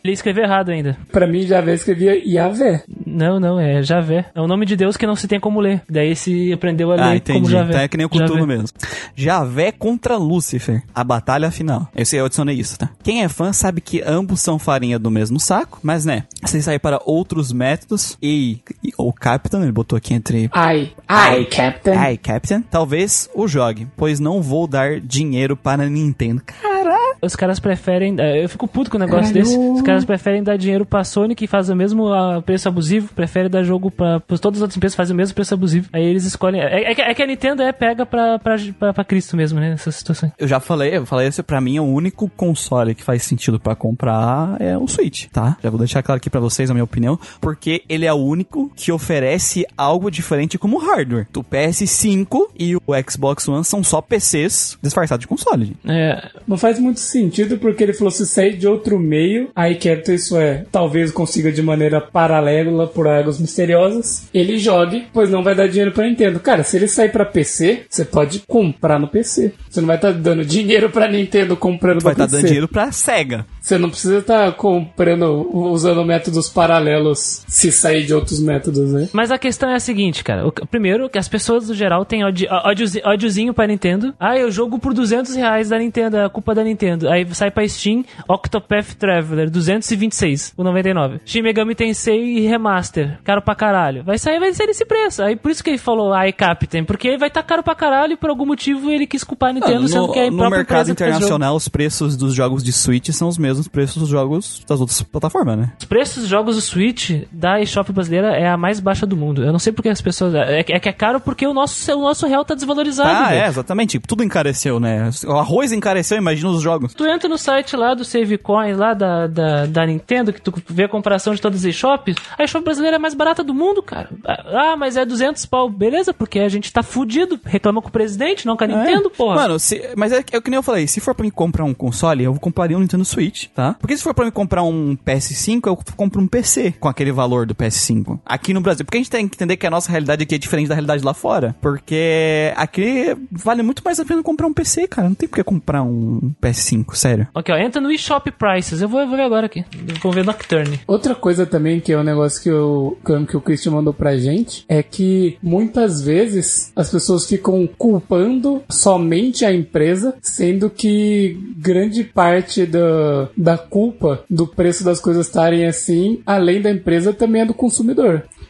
Ele escreveu errado ainda. Pra mim, já escrevia Yavé. Não, não, é Javé. É o nome de Deus que não se tem como ler. Daí se aprendeu a ler Ah, como entendi. Javé. Então é que nem o Cthulhu Javé. mesmo. Javé contra Lúcifer. A batalha final. Eu sei, eu adicionei isso, tá? Quem é fã sabe que ambos são farinha do mesmo saco, mas né, sem sair para outros métodos e, e o Captain, ele botou aqui entre Ai, ai, Captain. Ai, Captain, talvez o jogue, pois não vou dar dinheiro para a Nintendo. Caraca! Os caras preferem. eh, Eu fico puto com um negócio Caralho. desse. Os caras preferem dar dinheiro pra Sony, que faz o mesmo preço abusivo. Prefere dar jogo pra. todas as outras empresas que fazem o mesmo preço abusivo. Aí eles escolhem. É, é que- é que a Nintendo é pega pra, pra, pra, pra Cristo mesmo, né? Nessa situação. Eu já falei, eu falei isso pra mim, é o único console que faz sentido pra comprar é o Switch, tá? Já vou deixar claro aqui pra vocês a minha opinião, porque ele é o único que oferece algo diferente como hardware. O PS5 e o Xbox One são só PCs disfarçados de console. É, Não faz muito sentido porque ele falou se sair de outro meio, aí Captain isso é, talvez consiga de maneira paralela por águas misteriosas, ele jogue, pois não vai dar dinheiro pra Nintendo. Cara, se ele sair pra PC, você pode comprar no PC. Você não vai estar dando dinheiro pra Nintendo comprando Vai estar PC. dando dinheiro pra SEGA. Você não precisa estar comprando, usando métodos paralelos se sair de outros métodos, né? Mas a questão é a seguinte, cara. O- primeiro, que as pessoas no geral têm ódio- ódiozi- ódiozinho pra Nintendo. Ah, eu jogo por 200 reais da Nintendo, é a culpa da Nintendo. Aí sai pra Steam, Octopath Traveler, 226, o 99. Shin Megami Tensei Remaster, caro pra caralho. Vai sair, vai ser esse preço. Aí por isso que ele falou, ai, Captain, porque vai tá caro pra caralho e por algum motivo ele quis culpar a Nintendo, sendo que é a no mercado internacional, os preços dos jogos de Switch são os mesmos preços dos jogos das outras plataformas, né? Os preços dos jogos do Switch da eShop brasileira é a mais baixa do mundo. Eu não sei porque as pessoas. É, que- é que é caro porque o nosso, o nosso real tá desvalorizado. Ah, velho. é, exatamente. Tudo encareceu, né? O arroz encareceu, imagina os jogos. Tu entra no site lá do Save Coins, lá da, da, da Nintendo, que tu vê a comparação de todas as eShops, a eShop brasileira é a mais barata do mundo, cara. Ah, mas é 200 pau. Beleza, porque a gente tá fudido. Reclama com o presidente, não com a Nintendo, É. porra. Mano, se- mas é, é o que nem eu falei, se for pra mim comprar um console, eu compraria um Nintendo Switch, tá? Porque se for pra mim comprar um PS5, eu compro um PC com aquele valor do PS5. Aqui no Brasil. Porque a gente tem que entender que a nossa realidade aqui é diferente da realidade lá fora. Porque aqui vale muito mais a pena comprar um PC, cara. Não tem por que comprar um PS5, sério. Ok, ó, entra no eShop Prices. Eu vou, eu vou ver agora aqui. Eu Vou ver Nocturne. Outra coisa também que é um negócio que, eu, que, que o Christian mandou pra gente é que muitas vezes as pessoas ficam culpando somente a empresa, sendo que grande parte da, da culpa do preço das coisas estarem assim, além da empresa, também é do consumidor.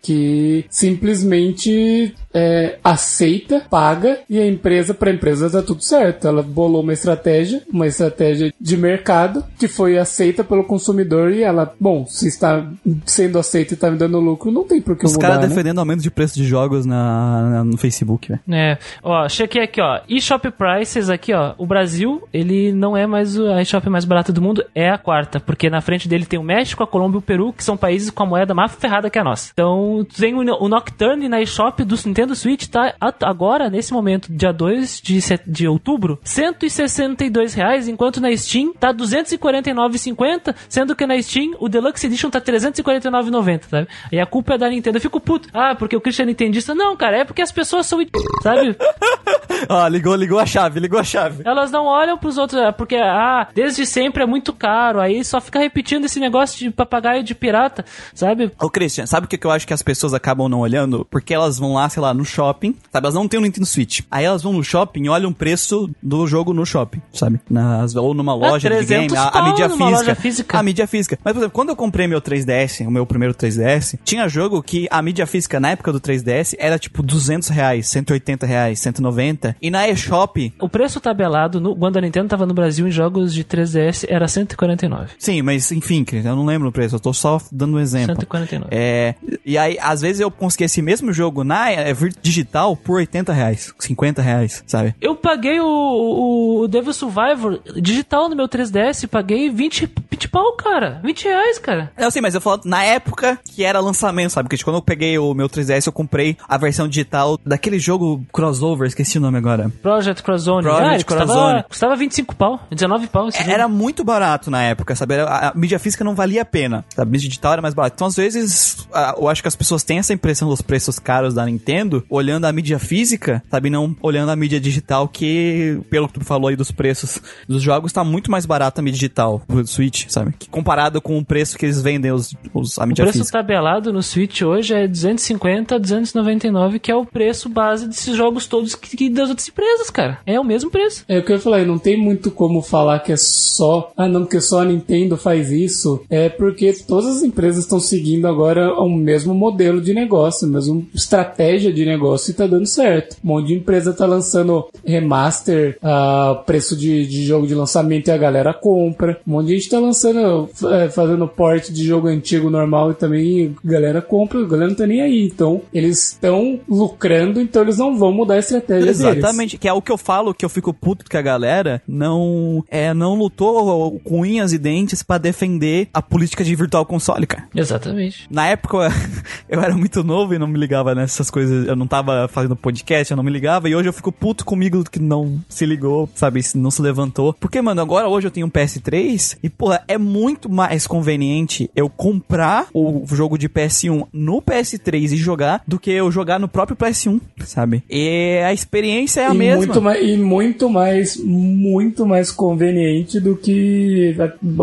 Que simplesmente é, aceita, paga e a empresa, pra empresa tá tudo certo. Ela bolou uma estratégia, uma estratégia de mercado que foi aceita pelo consumidor e ela, bom, se está sendo aceita e tá me dando lucro, não tem por que eu Os mudar, caras né? defendendo aumento de preço de jogos na, na- no Facebook, velho. É, ó, chequei aqui, ó. eShop Prices aqui, ó. O Brasil, ele não é mais o- a eShop mais barata do mundo, é a quarta. Porque na frente dele tem o México, a Colômbia e o Peru, que são países com a moeda mais ferrada que a nossa. Então, tem o, o Nocturne na eShop do Nintendo Switch, tá agora, nesse momento, dia 2 de, de outubro, 162 reais, enquanto na Steam tá R$ 249,50, sendo que na Steam o Deluxe Edition tá R$ 349,90, sabe? E a culpa é da Nintendo. Eu fico puto. Ah, porque o Christian é nintendista. Não, cara, é porque as pessoas são sabe? Ó, ligou, ligou a chave, ligou a chave. Elas não olham pros outros, é, porque, ah, desde sempre é muito caro, aí só fica repetindo esse negócio de papagaio de pirata, sabe? Ô, Christian, sabe o que eu acho que as pessoas acabam não olhando? Porque elas vão lá, sei lá, lá, no shopping, sabe? Elas não têm o Nintendo Switch. Aí elas vão no shopping e olham o preço do jogo no shopping, sabe? Nas, ou numa loja de 300 game, a, a mídia física. física. A mídia física. Mas, por exemplo, quando eu comprei meu 3DS, o meu primeiro 3DS, tinha jogo que a mídia física na época do 3DS era tipo 200 reais, 180 reais, 190. E na eShop, O preço tabelado no, quando a Nintendo tava no Brasil em jogos de 3DS era 149. sim, mas enfim, eu não lembro o preço, eu tô só dando um exemplo. 149. É, e aí, às vezes eu consegui esse mesmo jogo na é, vir- digital por 80 reais, 50 reais, sabe? Eu paguei o, o, o Devil Survivor digital no meu 3DS, paguei 20, 20 pau, cara. 20 reais, cara. Eu sei, mas eu falo na época que era lançamento, sabe? Porque quando eu peguei o meu 3DS, eu comprei a versão digital daquele jogo crossover, esqueci o nome agora. Project Crozone. Project ah, ele custava, custava 25 pau, 19 pau jogo. Era muito barato na época, sabe? A, a mídia física não valia a pena. A mídia digital era mais barata. Então, às vezes, a- eu acho que as pessoas têm essa impressão dos preços caros da Nintendo, olhando a mídia física, sabe? Não olhando a mídia digital, que, pelo que tu falou aí dos preços dos jogos, tá muito mais barato a mídia digital, o Switch, sabe? Que comparado com o preço que eles vendem os, os, a O mídia preço física. tabelado no Switch hoje é 250 a 299, que é o preço base desses jogos todos que, que das outras empresas, cara. É o mesmo preço. É o que eu falei, não tem muito como falar que é só. Ah, não, porque só a Nintendo faz isso. É porque todas as empresas estão seguindo agora o mesmo modelo de negócio, a mesma estratégia de negócio e tá dando certo. Um monte de empresa tá lançando remaster, a preço de, de jogo de lançamento e a galera compra. Um monte de gente tá lançando, é, fazendo port de jogo antigo normal e também a galera compra, a galera não tá nem aí. Então, eles estão lucrando, então eles não vão mudar a estratégia deles. Exatamente, que é o que eu falo, que eu fico puto que a galera não é não lutou com unhas e dentes pra defender a política de virtual console, cara. Exatamente. Na época eu era muito novo e não me ligava nessas coisas, eu não tava fazendo podcast, eu não me ligava, e hoje eu fico puto comigo que não se ligou, sabe, não se levantou. Porque, mano, agora hoje eu tenho um PS3 e, porra, é muito mais conveniente eu comprar o jogo de PS1 no PS3 e jogar do que eu jogar no próprio PS1, sabe? E a experiência é a e mesma. Muito mais, e muito mais, muito mais conveniente do que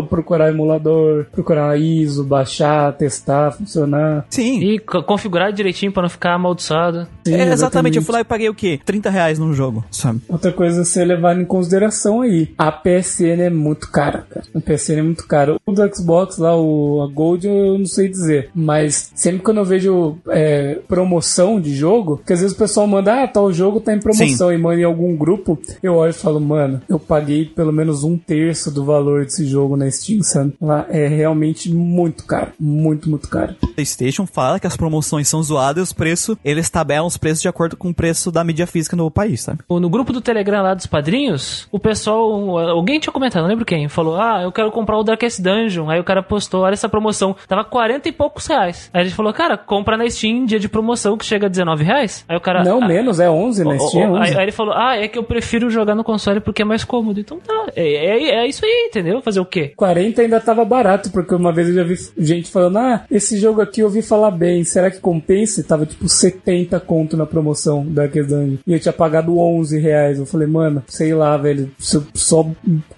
procurar emulador, procurar ISO, baixar, testar, funcionar. Sim. E co- configurar direitinho pra não ficar amaldiçoado. Sim, É, exatamente, eu fui lá e paguei o quê? 30 reais num jogo, sabe? Outra coisa a ser levada em consideração aí. A PSN é muito cara, cara. A PSN é muito cara. O do Xbox lá, o a Gold, eu não sei dizer. Mas sempre quando eu vejo é, promoção de jogo, que às vezes o pessoal manda, ah, tal jogo tá em promoção e manda em algum grupo, eu olho e falo, mano, eu paguei pelo menos um terço do valor desse jogo na Steam, sabe? Lá é realmente muito caro. Muito, muito caro. PlayStation fala que as promoções são zoadas e os preços, eles tabelam os preços de acordo com o preço da mídia física no país, sabe? No grupo do Telegram lá dos padrinhos, o pessoal, alguém tinha comentado, não lembro quem, falou: Ah, eu quero comprar o Darkest Dungeon. Aí o cara postou: Olha essa promoção, tava 40 e poucos reais. Aí a gente falou: Cara, compra na Steam dia de promoção que chega a 19 reais. Aí o cara. Não, ah, menos, é 11 na Steam, é aí, 11. aí ele falou: Ah, é que eu prefiro jogar no console porque é mais cômodo. Então tá, é, é, é isso aí, entendeu? Fazer o quê? 40 ainda tava barato, porque uma vez eu já vi gente falando, ah, esse jogo aqui eu ouvi falar bem, será que compensa? E Tava tipo 70 conto na promoção da Dungeon. E eu tinha pagado 11 reais. Eu falei, mano, sei lá, velho, só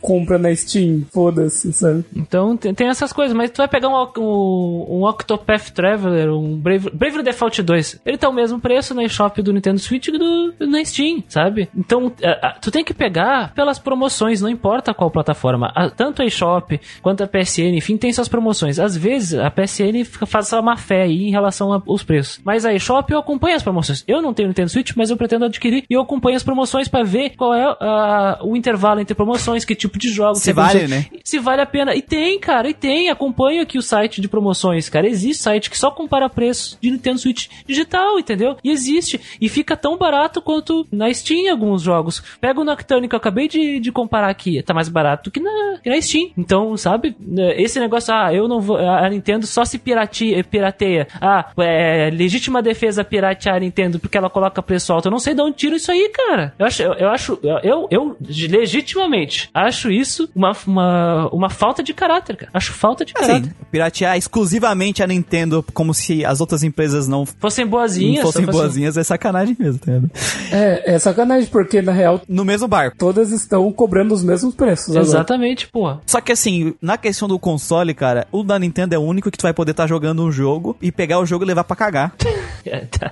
compra na Steam, foda-se, sabe? Então tem, essas coisas, mas tu vai pegar um, um, Octopath Traveler, um Brave, Default 2, ele tá o mesmo preço na eShop do Nintendo Switch que do, na Steam, sabe? Então tu tem que pegar pelas promoções, não importa qual plataforma. Tanto a eShop quanto a PSN, enfim, tem suas promoções. Às vezes a PSN faz essa má fé aí em relação aos preços. Mas a eShop eu acompanho as promoções. Eu não tenho Nintendo Switch, mas eu pretendo adquirir e eu acompanho as promoções pra ver qual é ah, o intervalo entre promoções, que tipo de jogos. Se que vale, né? se vale a pena. E tem, cara, e tem. Acompanha aqui o site de promoções, cara. Existe site que só compara preços de Nintendo Switch digital, entendeu? E existe. E fica tão barato quanto na Steam alguns jogos. Pega o Nocturne que eu acabei de, de comparar aqui. Tá mais barato que na, que na Steam. Então, sabe? Esse negócio, ah, eu não vou. A Nintendo só se piratia, pirateia. Ah, é legítima defesa piratear a Nintendo porque ela coloca preço alto. Eu não sei de onde tiro isso aí, cara. Eu acho, eu, eu acho, eu, eu, eu legitimamente acho isso uma, uma, uma falta de caráter, cara. Acho falta de caráter. Assim, piratear exclusivamente a Nintendo como se as outras empresas não, Fossem não boazinhas. fossem só fossem- boazinhas é sacanagem mesmo, tá? É, é sacanagem, porque na real No mesmo barco. todas estão cobrando os mesmos preços agora. Exatamente, porra. Só que assim, na questão do console, cara, o da Nintendo é o único que tu vai poder estar jogando um jogo e pegar o jogo e levar pra cagar. É, tá.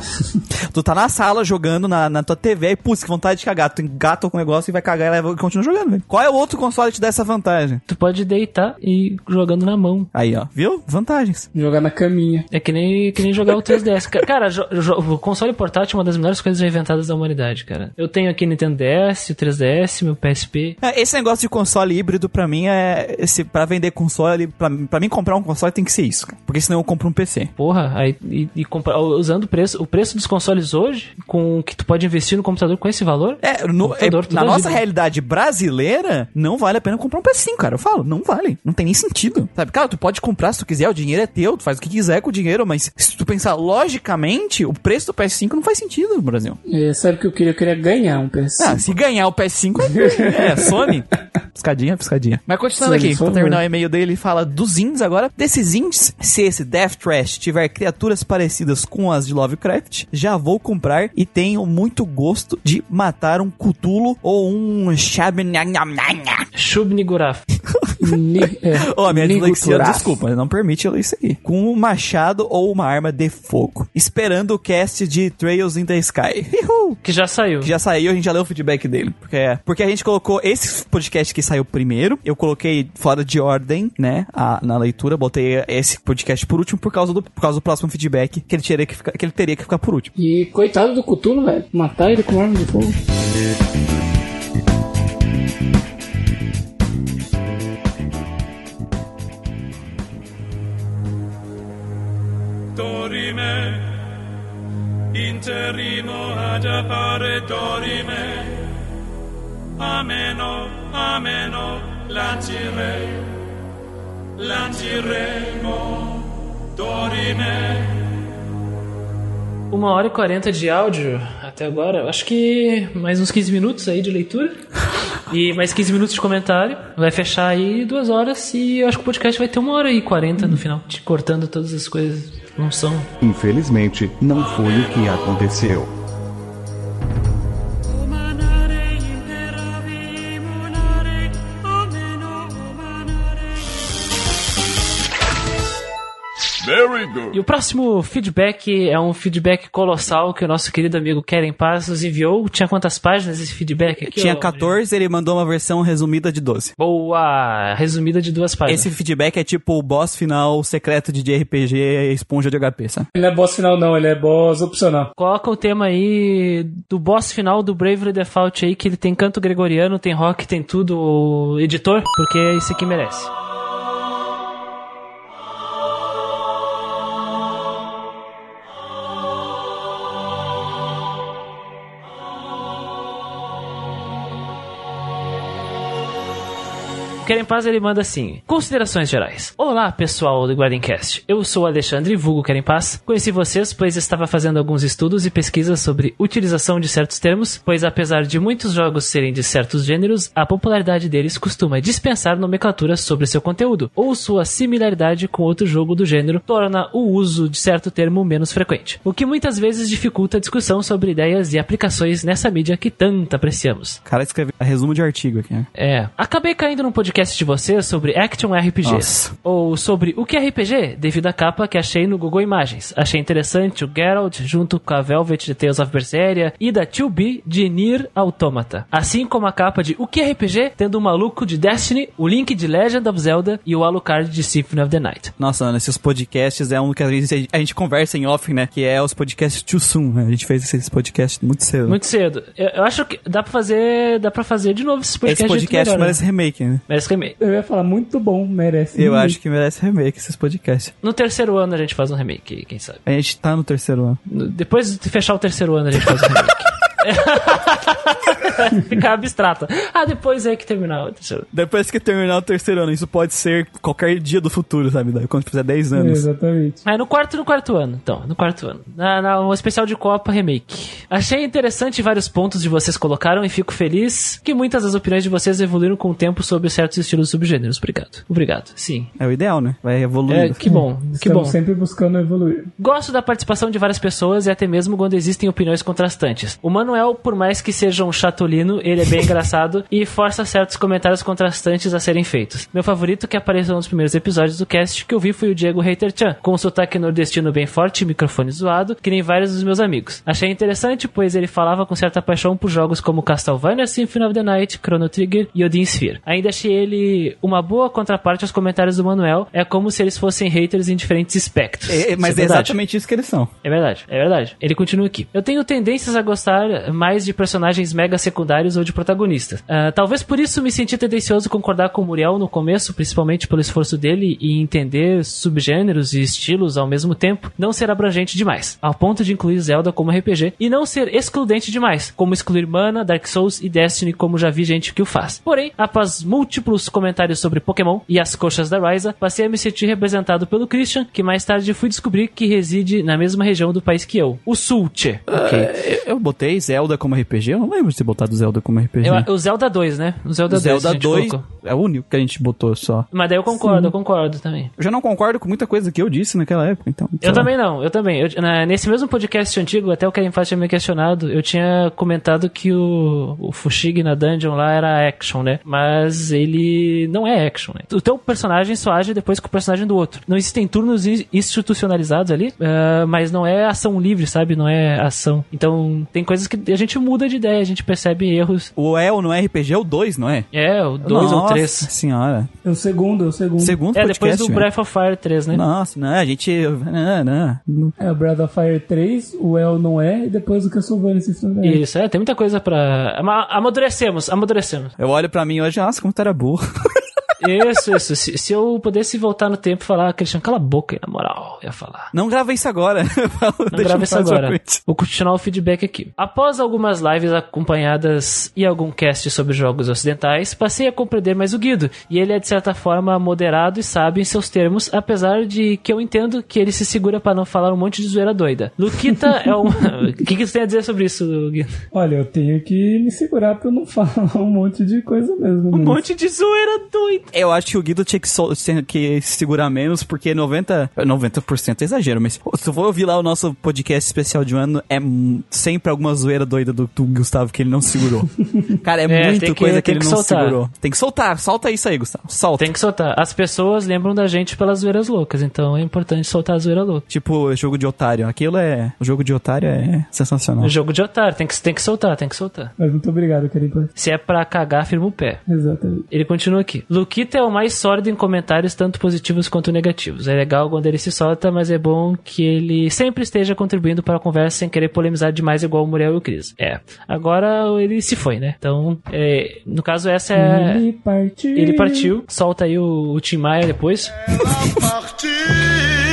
Tu tá na sala jogando na, na tua TV e, putz, que vontade de cagar. Tu engata com o negócio e vai cagar e leva- e continua jogando, velho. Qual é o outro console que te dá essa vantagem? Tu pode deitar e ir jogando na mão. Aí, ó. Viu? Vantagens. Jogar na caminha. É que nem, que nem jogar o 3DS. Ca- Cara, jo- jo- o console portátil é uma das melhores coisas inventadas da humanidade, cara. Eu tenho aqui Nintendo DS, o 3DS, meu PSP. É, Esse negócio de console híbrido, pra mim, é. Esse, pra vender console, pra, pra mim comprar um console tem que ser isso, cara. Porque senão eu compro um PC. Porra, aí e, e comprar- usando o preço, o preço dos consoles hoje, com o que tu pode investir no computador com esse valor, É, no- é, na nossa vida. realidade brasileira, não vale a pena comprar um PS5, cara. Eu falo, não vale. Não tem nem sentido. Sabe, cara, tu pode comprar se tu quiser, o dinheiro é teu, tu faz o que quiser com o dinheiro, mas se tu pensar logicamente, o preço do PS5 não faz sentido no Brasil. É, sabe o que eu queria? Eu queria ganhar um PS5. Ah, se ganhar o PS5, é, Sony. Piscadinha, piscadinha. Mas continuando Sony, aqui, pra favor. terminar o e-mail dele, ele fala dos ins agora. Desses ins, se esse Death Trash tiver criaturas parecidas com as de Lovecraft, já vou comprar e tenho muito gosto de matar um Cthulhu ou um Shabnyanyanyanha. Shub-Niguraf. Ni- é, Ó, minha dislexia, desculpa, não permite eu ler isso aqui. Com um machado ou uma arma de fogo. Esperando o cast de Trails in the Sky. Uhul. Que já saiu. que já saiu, a gente já leu o feedback dele. Porque, é, porque a gente colocou esse podcast que saiu primeiro, eu coloquei fora de ordem, né, a- na leitura, botei esse podcast por último por causa do, por causa do próximo feedback, que ele, teria que, ficar, que ele teria que ficar por último. E coitado do Cutulo, velho. Matar ele com arma de fogo. Dorime, interimo ad appare dorime, ameno, ameno, lancire, lanciremo, dorime. Uma hora e quarenta de áudio até agora. Acho que mais uns 15 minutos aí de leitura. E mais 15 minutos de comentário. Vai fechar aí duas horas. E acho que o podcast vai ter uma hora e quarenta no final. Te cortando todas as coisas. Não são. Infelizmente, não foi o que aconteceu. Very good. E o próximo feedback é um feedback colossal que o nosso querido amigo Keren Paz nos enviou. Tinha quantas páginas esse feedback aqui? Tinha ó? 14, ele mandou uma versão resumida de 12. Boa! Resumida de duas páginas. Esse feedback é tipo o boss final secreto de RPG esponja de HP, sabe? Ele não é boss final, não. Ele é boss opcional. Coloca o tema aí do boss final do Bravely Default aí, que ele tem canto gregoriano, tem rock, tem tudo, o editor, porque é isso aqui merece. Querem Paz, ele manda assim: Considerações gerais. Olá, pessoal do Guardiancast. Eu sou o Alexandre Vulgo Querem Paz. Conheci vocês, pois estava fazendo alguns estudos e pesquisas sobre utilização de certos termos, pois apesar de muitos jogos serem de certos gêneros, a popularidade deles costuma dispensar nomenclatura sobre seu conteúdo, ou sua similaridade com outro jogo do gênero torna o uso de certo termo menos frequente, o que muitas vezes dificulta a discussão sobre ideias e aplicações nessa mídia que tanto apreciamos. O cara escreveu resumo de artigo aqui, né? É. Acabei caindo num podcast de vocês sobre Action RPGs. Nossa. Ou sobre o que é RPG, devido à capa que achei no Google Imagens. Achei interessante o Geralt junto com a Velvet de Tales of Berseria e da 2B de Nier Automata. Assim como a capa de O que é RPG, tendo o maluco de Destiny, o Link de Legend of Zelda e o Alucard de Symphony of the Night. Nossa, Ana, esses podcasts é um que a gente, a gente conversa em off, né? Que é os podcasts too soon, né? A gente fez esses podcasts muito cedo. Muito cedo. Eu, eu acho que dá pra fazer, dá pra fazer de novo esses podcasts. Esse podcast melhor, né? merece remake, né? Merece remake. Eu ia falar, muito bom, merece. Eu muito. acho que merece remake esses podcasts. No terceiro ano a gente faz um remake, quem sabe. A gente tá no terceiro ano. No- Depois de fechar o terceiro ano, a gente faz o remake. Ficar abstrata. Ah, depois é que terminar o terceiro. Depois que terminar o terceiro ano, isso pode ser qualquer dia do futuro, sabe? Quando fizer 10 É, anos. exatamente. Aí no quarto no quarto ano, então, no quarto ano. Na, na, um especial de Copa Remake. Achei interessante vários pontos de vocês colocaram e fico feliz que muitas das opiniões de vocês evoluíram com o tempo sobre certos estilos e subgêneros. Obrigado. Obrigado. Sim. É o ideal, né? Vai É, evoluindo. que bom, que bom. Estamos sempre buscando evoluir. Gosto da participação de várias pessoas e até mesmo quando existem opiniões contrastantes. O Mano Manuel, por mais que seja um chatolino, ele é bem engraçado e força certos comentários contrastantes a serem feitos. Meu favorito que apareceu nos primeiros episódios do cast que eu vi foi o Diego Hater-chan, com um sotaque nordestino bem forte e microfone zoado, que nem vários dos meus amigos. Achei interessante, pois ele falava com certa paixão por jogos como Castlevania Symphony of the Night, Chrono Trigger e Odin Sphere. Ainda achei ele uma boa contraparte aos comentários do Manuel, é como se eles fossem haters em diferentes espectros. É, Isso mas é verdade. exatamente isso que eles são. É verdade, é verdade. Ele continua aqui. Eu tenho tendências a gostar mais de personagens mega secundários ou de protagonistas. Ah, talvez por isso me senti tendencioso a concordar com o Muriel no começo, principalmente pelo esforço dele em entender subgêneros e estilos ao mesmo tempo, não ser abrangente demais, ao ponto de incluir Zelda como RPG, e não ser excludente demais, como excluir Mana, Dark Souls e Destiny, como já vi gente que o faz. Porém, após múltiplos comentários sobre Pokémon e as coxas da Ryza, passei a me sentir representado pelo Christian, que mais tarde fui descobrir que reside na mesma região do país que eu, o Sulche. Ok. Eu, eu botei Zelda como RPG, eu não lembro de ter botado Zelda como RPG. Eu- o Zelda 2, né? O Zelda 2. Zelda gente 2 colocou. é o único que a gente botou só. Mas daí eu concordo, eu concordo também. Eu já não concordo com muita coisa que eu disse naquela época, então. Eu também não, eu também. Eu- na- nesse mesmo podcast antigo, até o Karen Faz tinha me questionado, eu tinha comentado que o, o Fushigi na dungeon lá era action, né? Mas ele não é action, né? O teu personagem só age depois que o personagem do outro. Não existem turnos in- institucionalizados ali, ah, mas não é ação livre, sabe? Não é ação. Então, tem coisas que a gente muda de ideia, a gente percebe erros. O El no RPG é o 2, não é? É, o 2 ou Nossa 3. senhora. É o segundo, é o segundo. Segundo É, podcast, depois do. Breath of Fire 3, né? Nossa, não, a gente... Não, não. não. É o Breath of Fire 3, o El não é, e depois o Castlevania Night. Isso, é, tem muita coisa pra. ama- Amadurecemos, amadurecemos. Eu olho pra mim hoje, nossa, como tu era burro. Isso, isso. Se, se eu pudesse voltar no tempo e falar, Cristiano, cala a boca aí, na moral, eu ia falar. Não grava isso agora. Não grava isso agora. Vou continuar o feedback aqui. Após algumas lives acompanhadas e algum cast sobre jogos ocidentais, passei a compreender mais o Guido. E ele é, de certa forma, moderado e sábio em seus termos, apesar de que eu entendo que ele se segura pra não falar um monte de zoeira doida. Luquita é um. O que, que você tem a dizer sobre isso, Guido? Olha, eu tenho que me segurar pra eu não falar um monte de coisa mesmo. Um mas- monte de zoeira doida. Eu acho que o Guido tinha que, sol- tinha que se segurar menos, porque 90%, 90% é exagero, mas se eu for ouvir lá o nosso podcast especial de um ano, é sempre alguma zoeira doida do, do Gustavo que ele não segurou. Cara, é, É, muita que- coisa que ele que não soltar. segurou. Tem que soltar, solta isso aí, Gustavo. Solta. Tem que soltar. As pessoas lembram da gente pelas zoeiras loucas, então é importante soltar a zoeira louca. Tipo, jogo de otário. Aquilo é. O jogo de otário é sensacional. O jogo de otário, tem que, tem que soltar, tem que soltar. Mas muito obrigado, Karimpa. Se é pra cagar, firma o pé. Exatamente. Ele continua aqui. Luquita é o mais sólido em comentários, tanto positivos quanto negativos. É legal quando ele se solta, mas é bom que ele sempre esteja contribuindo para a conversa sem querer polemizar demais igual o Muriel e o Cris. É. Agora ele se foi, né? Então, é, no caso, essa é. Ele partiu. Ele partiu. Solta aí o, o Tim Maia depois. Ela partiu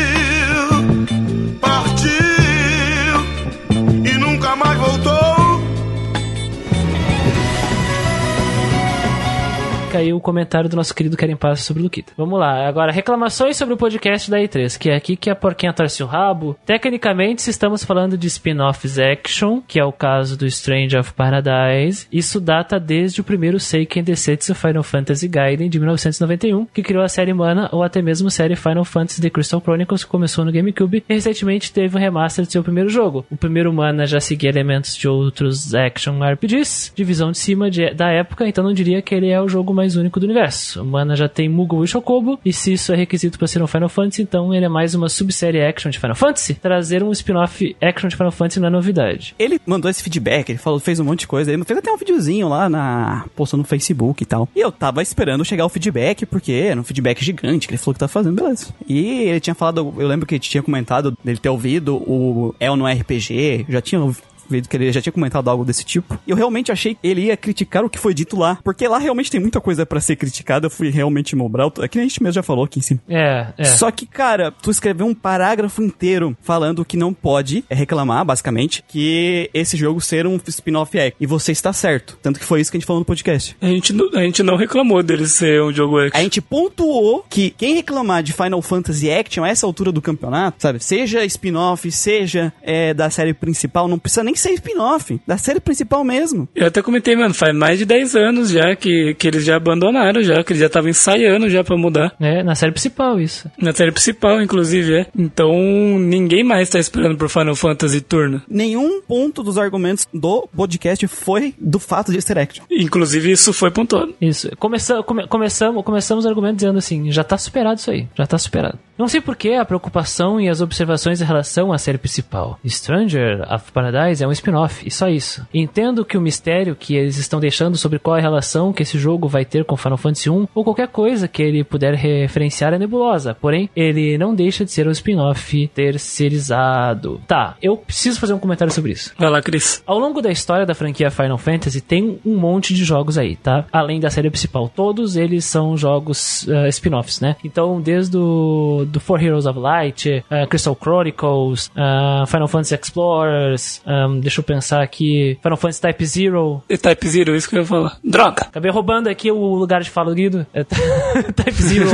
Fica aí o comentário do nosso querido Karen Passo sobre o Luquita. Vamos lá, agora reclamações sobre o podcast da E3, que é aqui que a porquinha torce o rabo. Tecnicamente, se estamos falando de spin-offs action, que é o caso do Strange of Paradise, isso data desde o primeiro Seiken Densetsu Final Fantasy Gaiden de 1991, que criou a série Mana ou até mesmo a série Final Fantasy The Crystal Chronicles, que começou no GameCube e recentemente teve um remaster de seu primeiro jogo. O primeiro Mana já seguia elementos de outros action RPGs, de visão de cima de- da época, então não diria que ele é o jogo mais único do universo. O Mana já tem Moogle e Chocobo, e se isso é requisito para ser um Final Fantasy, então ele é mais uma subsérie action de Final Fantasy. Trazer um spin-off action de Final Fantasy não é novidade. Ele mandou esse feedback, ele falou, fez um monte de coisa. Ele fez até um videozinho lá na. postou no Facebook e tal. E eu tava esperando chegar o feedback, porque era um feedback gigante que ele falou que tá fazendo, beleza. E ele tinha falado, eu lembro que ele tinha comentado dele ter ouvido o El no RPG, já tinha ouvido que ele já tinha comentado algo desse tipo. E eu realmente achei que ele ia criticar o que foi dito lá. Porque lá realmente tem muita coisa pra ser criticada. Eu fui realmente mobral. É que a gente mesmo já falou aqui em cima. É, é. Só que, cara, tu escreveu um parágrafo inteiro falando que não pode é, reclamar, basicamente, que esse jogo ser um spin-off é. E você está certo. Tanto que foi isso que a gente falou no podcast. A gente, não- a gente não reclamou dele ser um jogo A action. gente pontuou que quem reclamar de Final Fantasy Action a essa altura do campeonato, sabe? Seja spin-off, seja é, da série principal, não precisa nem nem ser spin-off, da série principal mesmo. Eu até comentei, mano, faz mais de 10 anos já que, que eles já abandonaram já, que eles já estavam ensaiando já pra mudar. É, na série principal isso. Na série principal, inclusive, é. Então, ninguém mais tá esperando pro Final Fantasy Turno. Nenhum ponto dos argumentos do podcast foi do fato de ser action. Inclusive, isso foi pontuado. Isso. Começa, come- começamos, começamos o argumento dizendo assim, já tá superado isso aí, já tá superado. Não sei por que a preocupação e as observações em relação à série principal. Stranger of Paradise é um spin-off, e só isso. Entendo que o mistério que eles estão deixando sobre qual é a relação que esse jogo vai ter com Final Fantasy 1 ou qualquer coisa que ele puder referenciar é nebulosa. Porém, ele não deixa de ser um spin-off terceirizado. Tá, eu preciso fazer um comentário sobre isso. Vai lá, Cris. Ao longo da história da franquia Final Fantasy, tem um monte de jogos aí, tá? Além da série principal. Todos eles são jogos uh, spin-offs, né? Então, desde o do Four Heroes of Light, uh, Crystal Chronicles, uh, Final Fantasy Explorers, um, deixa eu pensar aqui, Final Fantasy Type Zero. E Type Zero, isso que eu ia falar. Droga! Acabei roubando aqui o lugar de fala do Guido. É, Type Zero.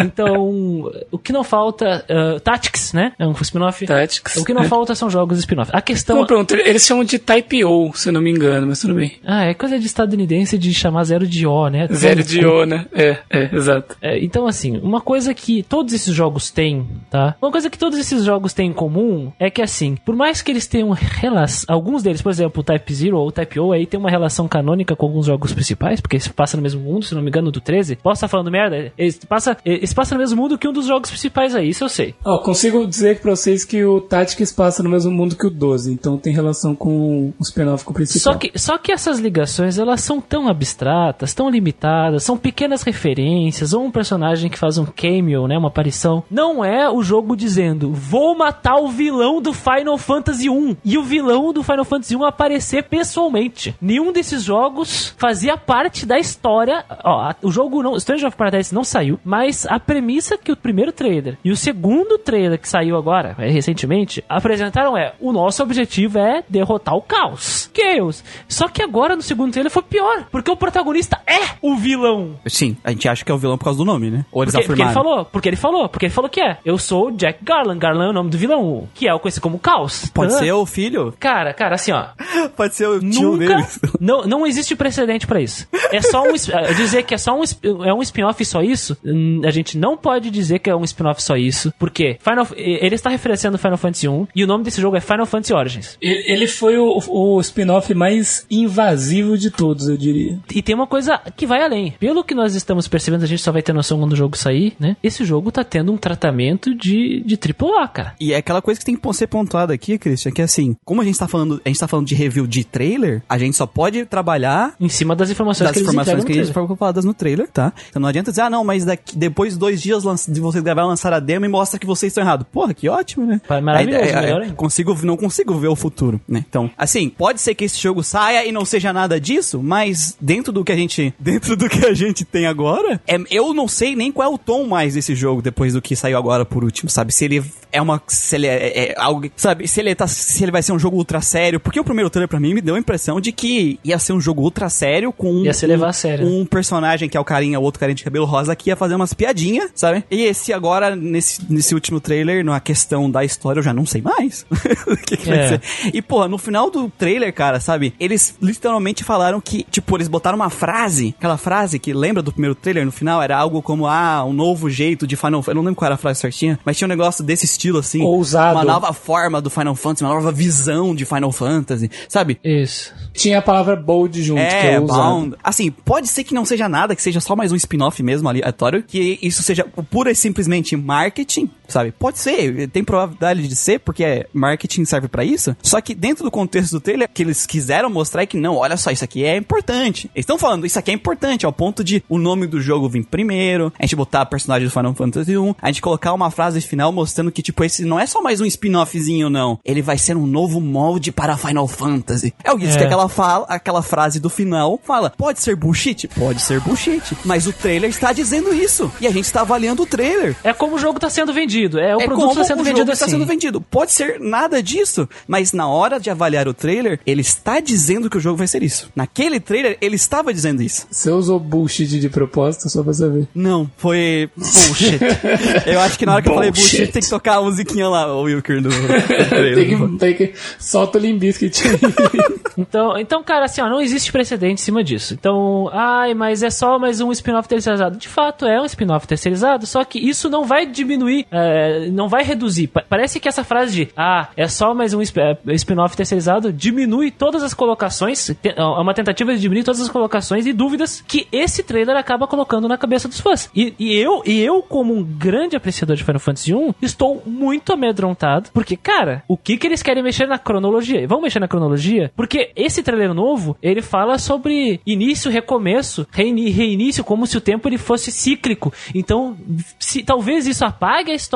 Então, o que não falta... Uh, Tactics, né? É um spin-off. Tactics. O que não é. falta são jogos spin-off. A questão... Não, pronto, eles chamam de Type O, se eu não me engano, mas tudo bem. Ah, é coisa de estadunidense de chamar zero de O, né? Zero de O, né? É, é, exato. É, então, assim, uma coisa que todos esses jogos têm, tá? Uma coisa que todos esses jogos têm em comum é que, assim, por mais que eles tenham relação. Alguns deles, por exemplo, o Type Zero ou o Type O, aí tem uma relação canônica com alguns jogos principais, porque eles passam no mesmo mundo, se não me engano, do 13. Posso estar falando merda? Eles passam, eles passam no mesmo mundo que um dos jogos principais aí, isso eu sei. Ó, consigo dizer pra vocês que o Tactics passa no mesmo mundo que o 12, então tem relação com o spin-off com o principal. Só que, só que essas ligações, elas são tão abstratas, tão limitadas, são pequenas referências, ou um personagem que faz um cameo, né, uma aparição. Não é o jogo dizendo, vou matar o vilão do Final Fantasy 1 e o vilão do Final Fantasy 1 aparecer pessoalmente. Nenhum desses jogos fazia parte da história. Ó, o jogo não, Stranger of Paradise não saiu, mas a premissa que o primeiro trailer e o segundo trailer que saiu agora, é, recentemente, apresentaram é: o nosso objetivo é derrotar o caos. Chaos. Só que agora no segundo trailer foi pior, porque o protagonista é o vilão. Sim, a gente acha que é o vilão por causa do nome, né? Ou eles Porque, porque ele falou, porque ele falou, porque ele falou que é. Eu sou o Jack Garland. Garland é o nome do vilão, que é o conhecido como Caos. Pode Ah. ser o filho? Cara, cara, assim, ó. Pode ser o tio Nunca. deles. Não, não existe precedente pra isso. É só um. dizer que é só um, é um spin-off só isso. hum, A gente não pode dizer que é um spin-off só isso. Porque Final, ele está referenciando Final Fantasy 1 e o nome desse jogo é Final Fantasy Origins. Ele foi o, o spin-off mais invasivo de todos, eu diria. E tem uma coisa que vai além. Pelo que nós estamos percebendo, a gente só vai ter noção quando o jogo sair, né? Esse jogo tá tendo um tratamento de, de AAA, cara. E é aquela coisa que tem que ser pontuada aqui, Christian, que é assim, como a gente tá falando, a gente tá falando de review de trailer, a gente só pode trabalhar Em cima das informações das que eles informações que eles foram faladas no trailer, tá? Então não adianta dizer, ah, não, mas daqui, depois de dois dias de vocês gravarem lançar a demo e mostra que vocês estão errados. Porra, que ótimo, né? Maravilhoso, Aí, é, melhor ainda. consigo, não consigo ver o futuro, né? Então, assim, pode ser que esse jogo saia e não seja nada disso, mas dentro do que a gente, dentro do que a gente tem agora, é, eu não sei nem qual é o tom mais desse jogo depois do que saiu agora por último, sabe? Se ele é uma, se ele é, é- algo, sabe? Se ele tá, se ele vai ser um jogo ultra sério, porque o primeiro trailer pra mim me deu a impressão de que ia ser um jogo ultra sério com um, Ia se levar a sério. um personagem que é o carinha, o outro carinha de cabelo rosa que ia fazer umas piadinhas, sabe? E esse agora, nesse, nesse último trailer, na questão da história, eu já não sei mais o que, que vai É. ser. E, porra, no final do trailer, cara, sabe? Eles literalmente falaram que, tipo, eles botaram uma frase, aquela frase que lembra do primeiro trailer no final, era algo como, ah, um novo jeito de Final Fantasy. Eu não lembro qual era a frase certinha, mas tinha um negócio desse estilo, assim. Ousado. Uma nova forma do Final Fantasy, uma nova visão de Final Fantasy, sabe? Isso. Tinha a palavra bold junto, que É, é ousado. Bound. Assim, pode ser que não seja nada, que seja só mais um spin-off mesmo aleatório, que isso seja pura e simplesmente marketing, sabe? Pode ser, tem probabilidade de ser, porque marketing serve pra isso. Só que dentro do contexto do trailer, que eles quiseram mostrar é que não, olha só, isso aqui é importante. Eles estão falando, isso aqui é importante, ao ponto de o nome do jogo vir primeiro, a gente botar a personagem do Final Fantasy 1, a gente colocar uma frase final mostrando que, tipo, esse não é só mais um spin-offzinho, não. Ele vai ser um novo molde para Final Fantasy. É o isso É. que aquela fala, aquela frase do final fala: pode ser bullshit? Pode ser bullshit. Mas o trailer está dizendo isso. E a gente está avaliando o trailer. É como o jogo tá sendo vendido. Vendido. É, o é produto está sendo vendido jogo assim. está sendo vendido. Pode ser nada disso, mas na hora de avaliar o trailer, ele está dizendo que o jogo vai ser isso. Naquele trailer, ele estava dizendo isso. Você usou bullshit de propósito só pra saber. Não, foi bullshit. eu acho que na hora que eu falei Bullshit. tem que tocar a musiquinha lá, o Wilker do, do trailer. tem, que, tem que. Solta o Limbiskit. Então, então, cara, assim, ó, não existe precedente em cima disso. Então, ai, mas é só mais um spin-off terceirizado. De fato, é um spin-off terceirizado, só que isso não vai diminuir, é, não vai reduzir. Pa- parece que essa frase de, ah, é só mais um é, spin-off terceirizado, diminui todas as colocações, é uma tentativa de diminuir todas as colocações e dúvidas que esse trailer acaba colocando na cabeça dos fãs. E, e eu, e eu, como um grande apreciador de Final Fantasy 1, estou muito amedrontado, porque, cara, o que que eles querem mexer na cronologia? Vão mexer na cronologia? Porque esse trailer novo, ele fala sobre início, recomeço, reinício, como se o tempo ele fosse cíclico. Então, se talvez isso apague a história,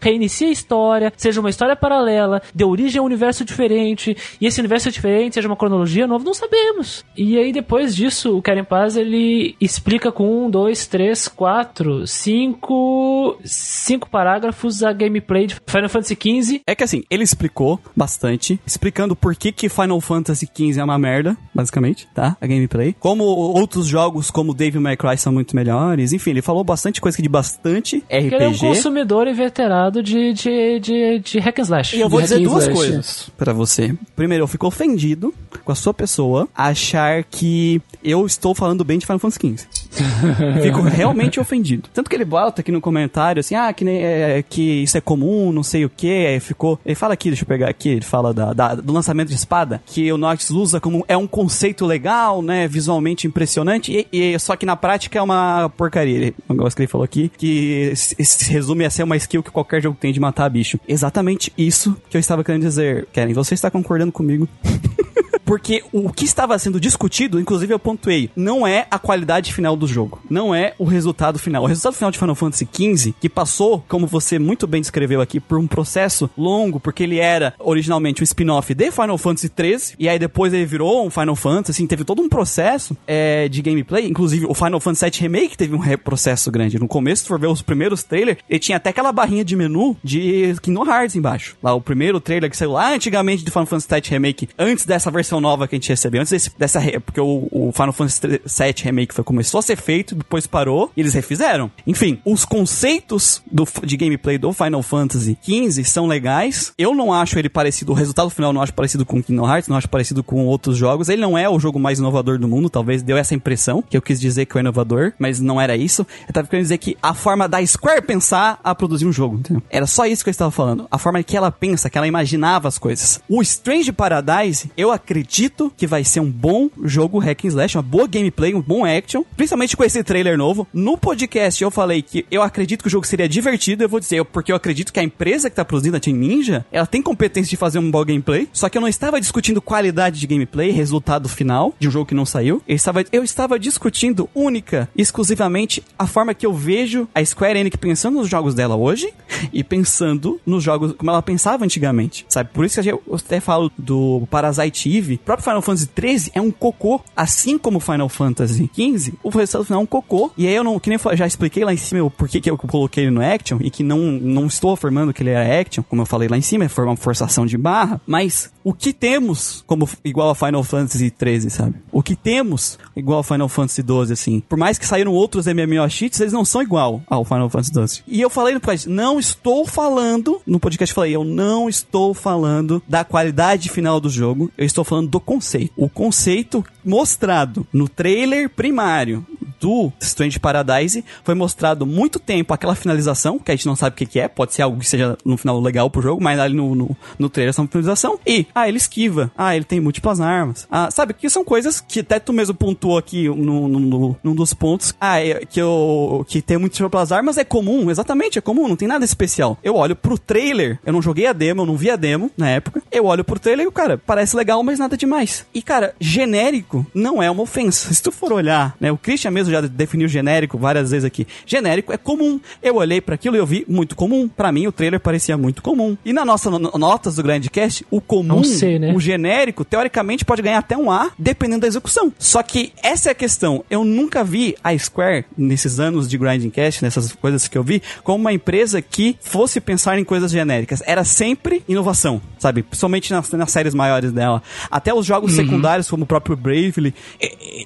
reinicie a história, seja uma história paralela, dê origem a um universo diferente, e esse universo diferente seja uma cronologia nova, não sabemos. E aí, depois disso, o Karen Paz, ele explica com um, dois, três, quatro, cinco, cinco parágrafos a gameplay de Final Fantasy XV. É que assim, ele explicou bastante, explicando por que que Final Fantasy XV é uma merda, basicamente, tá? A gameplay. Como outros jogos como Devil May Cry são muito melhores. Enfim, ele falou bastante coisa de bastante Porque ele é um RPG. consumidor inveterado de, de, de, de hack and slash. E eu vou dizer duas coisas pra você. Primeiro, eu fico ofendido com a sua pessoa achar que eu estou falando bem de Final Fantasy XV. fico realmente ofendido. Tanto que ele bota aqui no comentário assim, ah, que, nem, é, que isso é comum, não sei o que. Aí ficou. Ele fala aqui, deixa eu pegar aqui, ele fala da, da- do lançamento de espada, que o Nox usa como é um conceito legal, né? Visualmente impressionante, e, e- só que na prática é uma porcaria. Ele, o negócio que ele falou aqui, que se, se resume a ser uma skill que qualquer jogo tem de matar bicho. Exatamente isso que eu estava querendo dizer. Karen, você está concordando comigo? Porque o que estava sendo discutido, inclusive eu pontuei, não é a qualidade final do jogo. Não é o resultado final. O resultado final de Final Fantasy XV, que passou, como você muito bem descreveu aqui, por um processo longo, porque ele era originalmente um spin-off de Final Fantasy XIII, e aí depois ele virou um Final Fantasy, assim, teve todo um processo é, de gameplay. Inclusive, o Final Fantasy VII Remake teve um processo grande. No começo, se for ver os primeiros trailers, ele tinha até aquela barrinha de menu de Kingdom Hearts embaixo. Lá, o primeiro trailer que saiu lá antigamente de Final Fantasy VII Remake, antes dessa versão nova que a gente recebeu, antes desse, dessa. Porque o, o Final Fantasy VII Remake foi, começou a ser feito, depois parou, e eles refizeram. Enfim, os conceitos do, de gameplay do Final Fantasy XV são legais. Eu não acho ele parecido, o resultado final não acho parecido com Kingdom Hearts, não acho parecido com outros jogos. Ele não é o jogo mais inovador do mundo, talvez deu essa impressão, que eu quis dizer que é inovador, mas não era isso. Eu tava querendo dizer que a forma da Square pensar a produzir um jogo, entendeu? Era só isso que eu estava falando. A forma que ela pensa, que ela imaginava as coisas. O Strange Paradise, eu acredito que vai ser um bom jogo hack and slash, uma boa gameplay, um bom action, principalmente com esse trailer novo. No podcast eu falei que eu acredito que o jogo seria divertido, eu vou dizer, porque eu acredito que a empresa que tá produzindo, a Team Ninja, ela tem competência de fazer um bom gameplay, só que eu não estava discutindo qualidade de gameplay, resultado final de um jogo que não saiu. Eu estava, eu estava discutindo única, exclusivamente a forma que eu vejo a Square Enix pensando nos jogos dela hoje e pensando nos jogos como ela pensava antigamente, sabe? Por isso que eu até falo do Parasite Eve. O próprio Final Fantasy 13 é um cocô, assim como Final Fantasy 15, o resultado final é um cocô. E aí eu não, que nem eu já expliquei lá em cima o porquê que eu coloquei ele no action e que não, não estou afirmando que ele era action, como eu falei lá em cima, foi uma forçação de barra, mas o que temos como igual a Final Fantasy 13, sabe? O que temos igual a Final Fantasy 12, assim. Por mais que saíram outros MMO cheats, eles não são igual ao Final Fantasy 12. E eu falei no podcast, não estou falando, no podcast falei, eu não estou falando da qualidade final do jogo, eu estou falando do conceito. O conceito mostrado no trailer primário do Strange Paradise foi mostrado muito tempo aquela finalização, que a gente não sabe o que, que é, pode ser algo que seja no final legal pro jogo, mas ali no, no, no trailer é uma finalização. E, ah, ele esquiva, ah, ele tem múltiplas armas. Ah, sabe, que são coisas que até tu mesmo pontuou aqui no, no, no- num dos pontos. Ah, é, que, eu, que tem múltiplas armas é comum, exatamente, é comum, não tem nada especial. Eu olho pro trailer, eu não joguei a demo, eu não vi a demo na época. Eu olho pro trailer e cara, parece legal, mas nada demais. E, cara, genérico não é uma ofensa. Se tu for olhar, né, o Christian mesmo mesmo já definiu genérico várias vezes aqui. Genérico é comum. Eu olhei pra aquilo e eu vi muito comum. Pra mim, o trailer parecia muito comum. E na nossa no- notas do Grandcast, o comum, Um C, né? o genérico, teoricamente pode ganhar até um A, dependendo da execução. Só que essa é a questão. Eu nunca vi a Square, nesses anos de Grinding Cast, nessas coisas que eu vi, como uma empresa que fosse pensar em coisas genéricas. Era sempre inovação, sabe? Principalmente nas, nas séries maiores dela. Até os jogos secundários, como o próprio Bravely,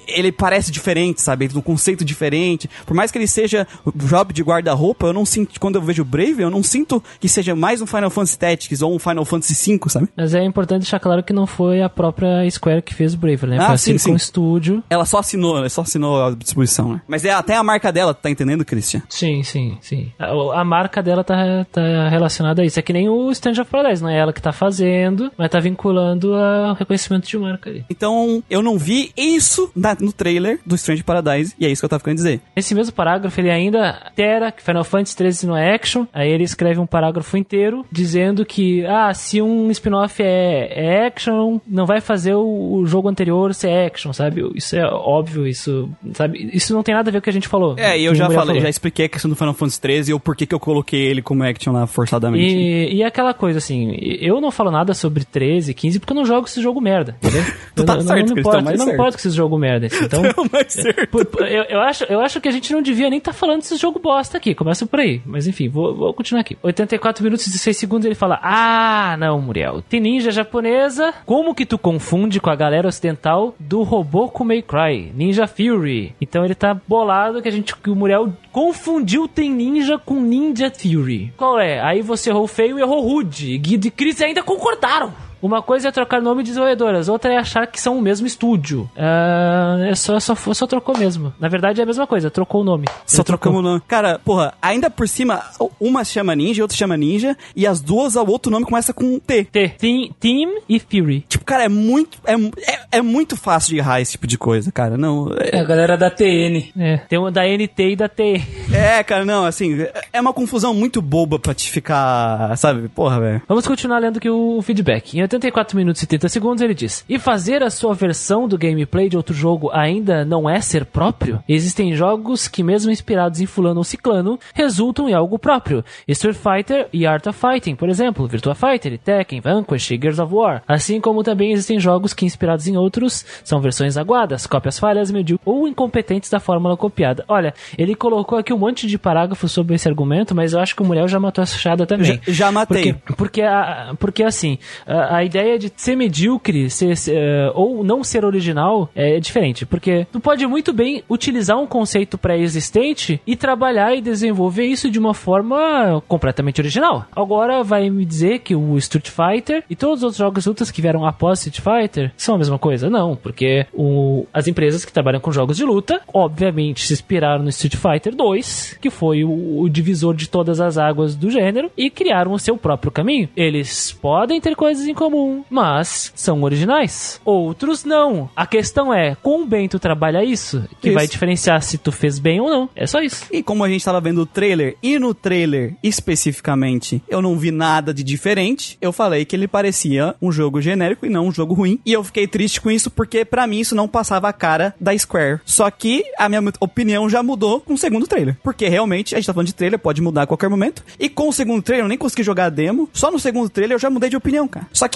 ele parece diferente, sabe? Um conceito diferente. Por mais que ele seja o job de guarda-roupa, eu não sinto, quando eu vejo o Brave, eu não sinto que seja mais um Final Fantasy Tactics ou um Final Fantasy V, sabe? Mas é importante deixar claro que não foi a própria Square que fez o Brave, né? Ah, a sim, Silicon sim. Studio. Ela só assinou, ela só assinou a distribuição, né? Mas é até a marca dela, tá entendendo, Christian? Sim, sim, sim. A, a marca dela tá, tá relacionada a isso. É que nem o Stranger of Paradise, não é ela que tá fazendo, mas tá vinculando ao reconhecimento de marca ali. Então, eu não vi isso na- no trailer do Strange Paradise, e é isso que eu tava querendo dizer. Nesse mesmo parágrafo, ele ainda tera que Final Fantasy 13 não é action. Aí ele escreve um parágrafo inteiro dizendo que, ah, se um spin-off é, é action, não vai fazer o, o jogo anterior ser action, sabe? Isso é óbvio, isso, sabe? Isso não tem nada a ver com o que a gente falou. É, e eu já falei, falou. já expliquei a questão do Final Fantasy 13 e o porquê que eu coloquei ele como action lá forçadamente. E, e aquela coisa assim, eu não falo nada sobre 13, 15, porque eu não jogo esse jogo merda, entendeu? Tu Eu tá não, eu certo, não, não eu não certo. importa com esse jogo merda. Então, Mas certo. Por- por- eu, eu acho, eu acho que a gente não devia nem estar falando desse jogo bosta aqui. Começa por aí. Mas enfim, vou, vou continuar aqui. 84 minutos e 16 segundos ele fala: Ah, não, Muriel. Tem ninja japonesa. Como que tu confunde com a galera ocidental do Robô May Cry? Ninja Fury. Então ele tá bolado que a gente que o Muriel confundiu Tem Ninja com Ninja Fury. Qual é? Aí você errou feio e errou rude. Guido e Chris ainda concordaram. Uma coisa é trocar nome de desenvolvedoras, outra é achar que são o mesmo estúdio. Ah, é só, só, só trocou mesmo. Na verdade é a mesma coisa, trocou o nome. Só Ele trocou. trocamos o nome. Cara, porra, ainda por cima, uma chama Ninja, outra chama Ninja, e as duas, o outro nome começa com T. T. Team, Team e Fury. Tipo, cara, é muito. É, é, é muito fácil de errar esse tipo de coisa, cara. Não. É É, a galera da TN. É, tem uma da NT e da T. é, cara, não, assim, é uma confusão muito boba pra te ficar. Sabe? Porra, velho. Vamos continuar lendo aqui o feedback. Em 84 minutos e 30 segundos ele diz: E fazer a sua versão do gameplay de outro jogo ainda não é ser próprio? Existem jogos que, mesmo inspirados em Fulano ou Ciclano, resultam em algo próprio. Street Fighter e Art of Fighting, por exemplo, Virtua Fighter, Tekken, Vanquish e Gears of War. Assim como também existem jogos que, inspirados em outros, são versões aguadas, cópias falhas, medíocres ou incompetentes da fórmula copiada. Olha, ele colocou aqui um monte de parágrafos sobre esse argumento, mas eu acho que o Muriel já matou essa chada também. Já, já matei. Porque, porque, a- porque assim, a, a ideia de ser medíocre ser, ser, eh, ou não ser original é diferente. Porque tu pode muito bem utilizar um conceito pré-existente e trabalhar e desenvolver isso de uma forma completamente original. Agora vai me dizer que o Street Fighter e todos os outros jogos lutas que vieram após Street Fighter são a mesma coisa? Não, porque o, as empresas que trabalham com jogos de luta, obviamente, se inspiraram no Street Fighter 2, que foi o, o divisor de todas as águas do gênero, e criaram o seu próprio caminho. Eles podem ter coisas em comum, mas são originais. Outros não. A questão é, quão bem tu trabalha isso, que Isso. vai diferenciar se tu fez bem ou não. É só isso. E como a gente tava vendo o trailer, e no trailer especificamente eu não vi nada de diferente, eu falei que ele parecia um jogo genérico e não um jogo ruim. E eu fiquei triste com isso porque pra mim isso não passava a cara da Square. Só que a minha opinião já mudou com o segundo trailer. Porque realmente a gente tá falando de trailer, pode mudar a qualquer momento. E com o segundo trailer eu nem consegui jogar a demo. Só no segundo trailer eu já mudei de opinião, cara. Só que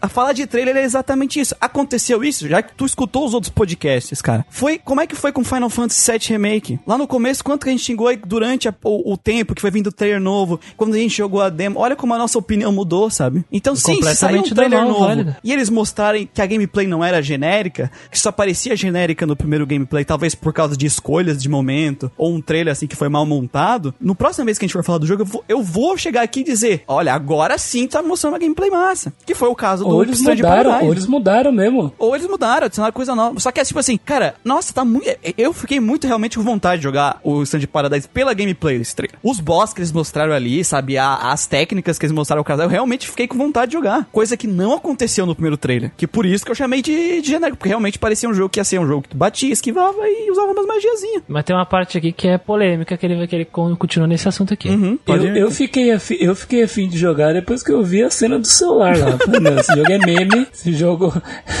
a falar de trailer é exatamente isso. Aconteceu isso, já que tu escutou os outros podcasts, cara. Foi como é que foi com Final Fantasy VII Remake? Lá no começo, quanto que a gente xingou aí durante a- o, o tempo que foi vindo o trailer novo, quando a gente jogou a demo, olha como a nossa opinião mudou, sabe? Então, sim, se sair um trailer novo válido. e eles mostrarem que a gameplay não era genérica, que só parecia genérica no primeiro gameplay, talvez por causa de escolhas de momento, ou um trailer assim que foi mal montado, no próximo vez que a gente for falar do jogo, eu vou, eu vou chegar aqui e dizer: olha, agora sim tá mostrando uma gameplay massa. Que foi o caso do Ou eles mudaram, Paradise. ou eles mudaram mesmo. Ou eles mudaram, adicionaram coisa nova. Só que é tipo assim, cara, nossa, tá muito. Eu fiquei muito realmente com vontade de jogar o Stand Paradise pela gameplay desse trailer. Os boss que eles mostraram ali, sabe? a- as técnicas que eles mostraram ao casal, eu realmente fiquei com vontade de jogar. Coisa que não aconteceu no primeiro trailer. Que por isso que eu chamei de, de genérico. Porque realmente parecia um jogo que ia ser um jogo que tu batia, esquivava e usava umas magiazinhas. Mas tem uma parte aqui que é polêmica que ele, que ele con- continua nesse assunto aqui. Uhum, Eu, ir. eu, fiquei afim, eu fiquei afim de jogar depois que eu vi a cena do celular lá. Não, esse jogo é meme, esse jogo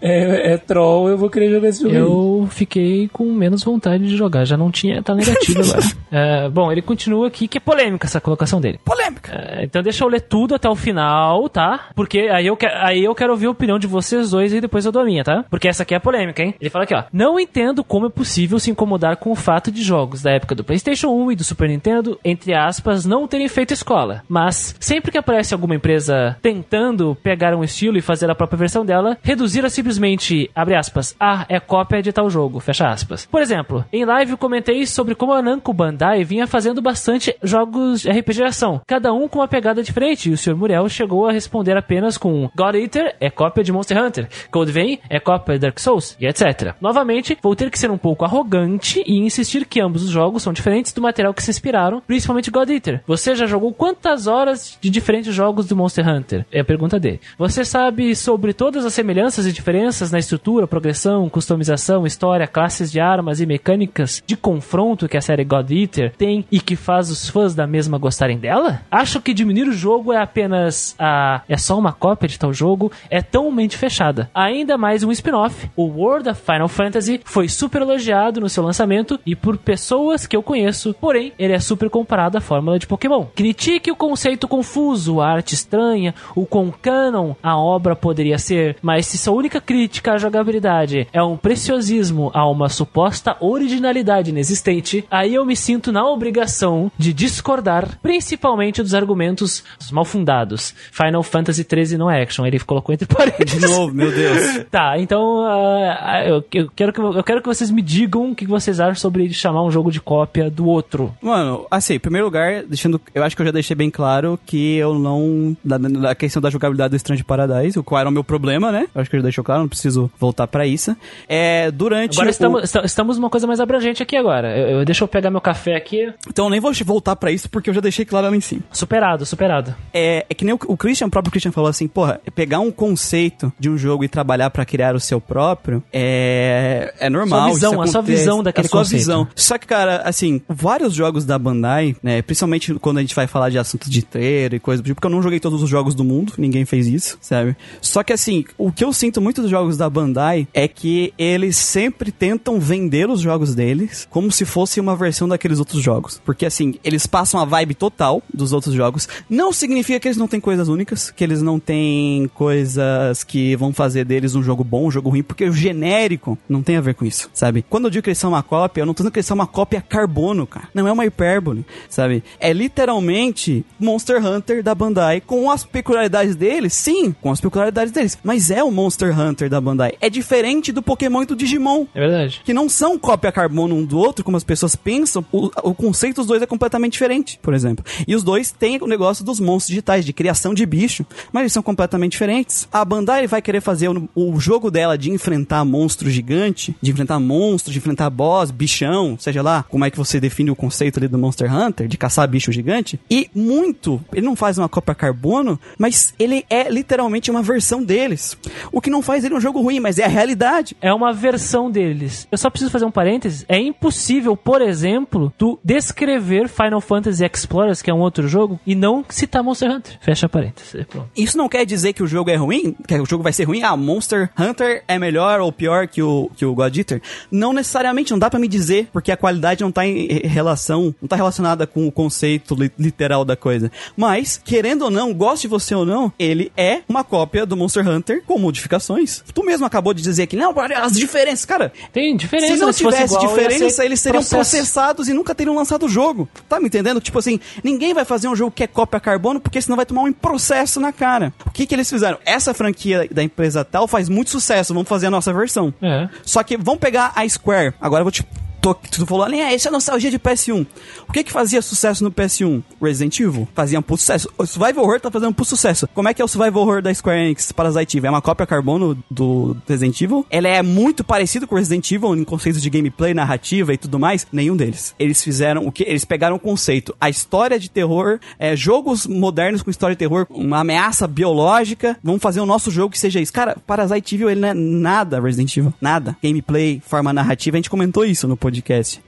é, é troll, eu vou querer jogar esse jogo. aí. Eu fiquei com menos vontade de jogar, já não tinha, tá negativo agora. É, bom, ele continua aqui, que é polêmica essa colocação dele. Polêmica. É, então deixa eu ler tudo até o final, tá? Porque aí eu, que- aí eu quero ouvir a opinião de vocês dois e depois eu dou a minha, tá? Porque essa aqui é a polêmica, hein? Ele fala aqui, ó. Não entendo como é possível se incomodar com o fato de jogos da época do PlayStation 1 e do Super Nintendo, entre aspas, não terem feito escola. Mas sempre que aparece alguma empresa tentando pegar um estilo e fazer a própria versão dela, reduzir a simplesmente, abre aspas, ah, é cópia de tal jogo, fecha aspas. Por exemplo, em live comentei sobre como a Namco Bandai vinha fazendo bastante jogos de RPG ação, cada um com uma pegada diferente, e o Sr. Muriel chegou a responder apenas com God Eater é cópia de Monster Hunter, Code Vein é cópia de Dark Souls, e etc. Novamente, vou ter que ser um pouco arrogante e insistir que ambos os jogos são diferentes do material que se inspiraram, principalmente God Eater. Você já jogou quantas horas de diferentes jogos do Monster Hunter? É a pergunta Você sabe sobre todas as semelhanças e diferenças na estrutura, progressão, customização, história, classes de armas e mecânicas de confronto que a série God Eater tem e que faz os fãs da mesma gostarem dela? Acho que diminuir o jogo é apenas a é só uma cópia de tal jogo, é tão mente fechada. Ainda mais um spin-off, o World of Final Fantasy foi super elogiado no seu lançamento e por pessoas que eu conheço, porém ele é super comparado à fórmula de Pokémon. Critique o conceito confuso, a arte estranha, o quão canon a obra poderia ser, mas se sua única crítica à jogabilidade é um preciosismo a uma suposta originalidade inexistente, aí eu me sinto na obrigação de discordar, principalmente dos argumentos mal fundados. Final Fantasy XIII no action, ele colocou entre parênteses. De novo, meu Deus. Tá, então ah, eu, eu quero que, eu quero que vocês me digam o que vocês acham sobre chamar um jogo de cópia do outro. Mano, assim, em primeiro lugar, deixando, eu acho que eu já deixei bem claro que eu não. Da, da questão da jogabilidade do Strange Paradise, o qual era o meu problema, né? Acho que eu já deixou claro, não preciso voltar pra isso. É, durante. Agora o- estamos, esta- estamos numa coisa mais abrangente aqui agora. Eu, eu- deixa eu pegar meu café aqui. Então eu nem vou voltar pra isso porque eu já deixei claro lá em cima. Superado, superado. É, é que nem o, o Christian, o próprio Christian falou assim, porra, pegar um conceito de um jogo e trabalhar pra criar o seu próprio é, é normal. Sua visão, a sua visão daquele a sua conceito. visão. Só que, cara, assim, vários jogos da Bandai, né, principalmente quando a gente vai falar de assuntos de trailer e coisa do tipo, porque eu não joguei todos os jogos do mundo, ninguém fez isso, sabe? Só que, assim, o que eu sinto muito dos jogos da Bandai é que eles sempre tentam vender os jogos deles como se fosse uma versão daqueles outros jogos. Porque, assim, eles passam a vibe total dos outros jogos. Não significa que eles não têm coisas únicas, que eles não têm coisas que vão fazer deles um jogo bom, um jogo ruim, porque o genérico não tem a ver com isso, sabe? Quando eu digo que eles são uma cópia, eu não tô dizendo que eles são uma cópia carbono, cara. Não é uma hipérbole, sabe? É literalmente Monster Hunter da Bandai com as peculiaridades deles, sim, com as peculiaridades deles, mas é o Monster Hunter da Bandai. É diferente do Pokémon e do Digimon É verdade. que não são cópia carbono um do outro, como as pessoas pensam, o, o conceito dos dois é completamente diferente, por exemplo. E os dois têm o negócio dos monstros digitais, de criação de bicho, mas eles são completamente diferentes. A Bandai vai querer fazer o, o jogo dela de enfrentar monstro gigante, de enfrentar monstro, de enfrentar boss, bichão, seja lá como é que você define o conceito ali do Monster Hunter, de caçar bicho gigante. E muito, ele não faz uma cópia carbono, mas ele é literalmente uma versão deles. O que não faz ele um jogo ruim, mas é a realidade. É uma versão deles. Eu só preciso fazer um parênteses. É impossível, por exemplo, tu descrever Final Fantasy Explorers, que é um outro jogo, e não citar Monster Hunter. Fecha parênteses. É, Pronto. Isso não quer dizer que o jogo é ruim, que o jogo vai ser ruim. Ah, Monster Hunter é melhor ou pior que o, que o God Eater. Não necessariamente, não dá pra me dizer, porque a qualidade não tá em relação, não tá relacionada com o conceito li- literal da coisa. Mas, querendo ou não, goste você ou não, ele é uma cópia do Monster Hunter com modificações. Tu mesmo acabou de dizer que não, as diferenças, cara. Tem diferença. Se não né? fosse tivesse igual, diferença, ser eles seriam processo. processados e nunca teriam lançado o jogo. Tá me entendendo? Tipo assim, ninguém vai fazer um jogo que é cópia carbono porque senão vai tomar um processo na cara. O que que eles fizeram? Essa franquia da empresa tal faz muito sucesso, vamos fazer a nossa versão. É. Só que vamos pegar a Square. Agora eu vou te. Tô- Tu falou ali, ah, essa é a nostalgia de PS1. O que que fazia sucesso no PS1? Resident Evil. Fazia um puto sucesso. O Survival Horror tá fazendo um puto sucesso. Como é que é o Survival Horror da Square Enix Parasite Eve? É uma cópia carbono do Resident Evil? Ela é muito parecida com Resident Evil em conceitos de gameplay, narrativa e tudo mais? Nenhum deles. Eles fizeram o que? Eles pegaram o conceito, a história de terror, é, jogos modernos com história de terror, uma ameaça biológica. Vamos fazer o nosso jogo que seja isso. Cara, Parasite Evil, ele não é nada Resident Evil. Nada. Gameplay, forma narrativa, a gente comentou isso no, podcast.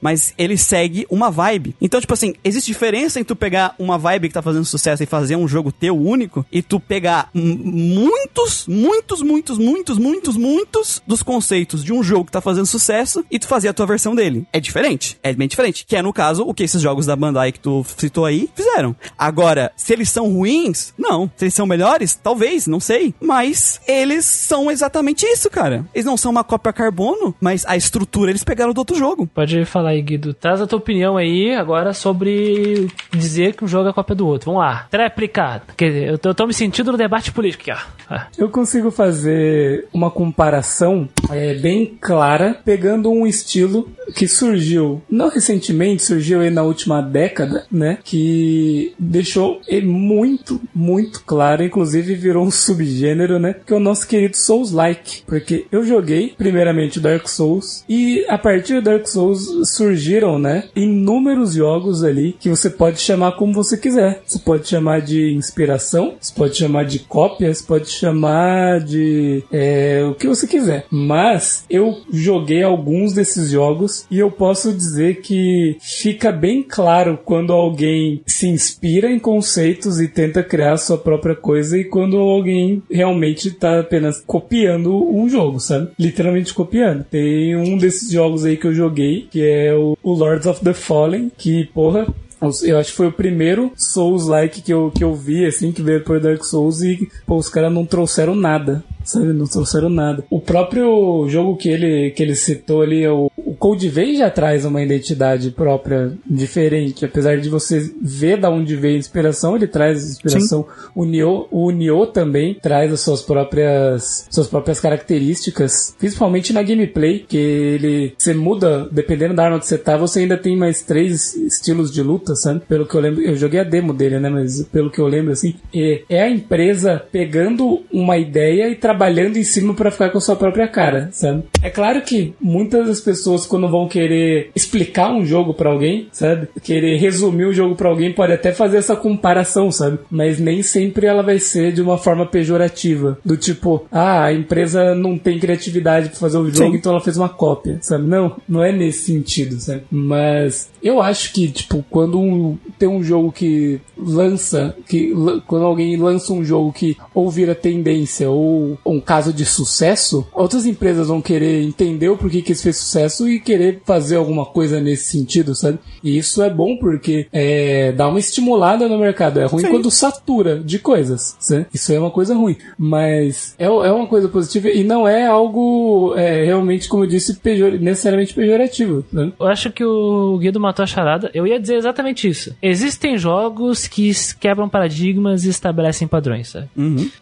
Mas ele segue uma vibe. Então, tipo assim, existe diferença em tu pegar uma vibe que tá fazendo sucesso e fazer um jogo teu único e tu pegar muitos, muitos, muitos, muitos, muitos, muitos dos conceitos de um jogo que tá fazendo sucesso e tu fazer a tua versão dele. É diferente. É bem diferente. Que é, no caso, o que esses jogos da Bandai que tu citou aí fizeram. Agora, se eles são ruins, não. Se eles são melhores, talvez, não sei. Mas eles são exatamente isso, cara. Eles não são uma cópia carbono, mas a estrutura eles pegaram do outro jogo. Pode falar aí, Guido. Traz a tua opinião aí agora sobre dizer que um jogo é cópia do outro. Vamos lá. Treplicado. Quer dizer, eu tô, eu tô me sentindo no debate político aqui, ó. Ah. Eu consigo fazer uma comparação é, bem clara, pegando um estilo que surgiu, não recentemente, surgiu aí na última década, né? Que deixou ele muito, muito claro, inclusive virou um subgênero, né? Que é o nosso querido Souls-like. Porque eu joguei, primeiramente, Dark Souls, e a partir do Dark Souls surgiram, né? Inúmeros jogos ali que você pode chamar como você quiser. Você pode chamar de inspiração, você pode chamar de cópia, você pode chamar de é, o que você quiser. Mas eu joguei alguns desses jogos e eu posso dizer que fica bem claro quando alguém se inspira em conceitos e tenta criar sua própria coisa e quando alguém realmente tá apenas copiando um jogo, sabe? Literalmente copiando. Tem um desses jogos aí que eu joguei, que é o, o Lords of the Fallen, que, porra, Eu acho que foi o primeiro Souls-like que eu, que eu vi, assim, que veio por Dark Souls e, pô, os caras não trouxeram nada, sabe? Não trouxeram nada. O próprio jogo que ele, que ele citou ali, o, Code Vein já traz uma identidade própria, diferente. Apesar de você ver da onde veio a inspiração, ele traz inspiração. O Nioh, o Nioh também traz as suas próprias, suas próprias características, principalmente na gameplay, que ele, você muda, dependendo da arma que você tá, você ainda tem mais três estilos de luta, sabe? Pelo que eu lembro, eu joguei a demo dele, né? Mas pelo que eu lembro, assim, é, é a empresa pegando uma ideia e trabalhando em cima pra ficar com a sua própria cara, sabe? É claro que muitas das pessoas, quando vão querer explicar um jogo pra alguém, sabe? Querer resumir o jogo pra alguém, pode até fazer essa comparação, sabe? Mas nem sempre ela vai ser de uma forma pejorativa. Do tipo, ah, a empresa não tem criatividade pra fazer o jogo, Sim. então ela fez uma cópia, sabe? Não, não é nesse sentido, sabe? Mas eu acho que, tipo, quando um- tem um jogo que lança, que quando alguém lança um jogo que ou vira tendência ou um caso de sucesso, outras empresas vão querer entender o porquê que isso fez sucesso e querer fazer alguma coisa nesse sentido, sabe? E isso é bom porque é, dá uma estimulada no mercado. É ruim Sim. quando satura de coisas, sabe? Isso é uma coisa ruim. Mas é, é uma coisa positiva e não é algo é, realmente, como eu disse, pejor, necessariamente pejorativo, né? Eu acho que o Guido matou a charada. Eu ia dizer exatamente isso. Existem jogos que quebram paradigmas e estabelecem padrões, sabe?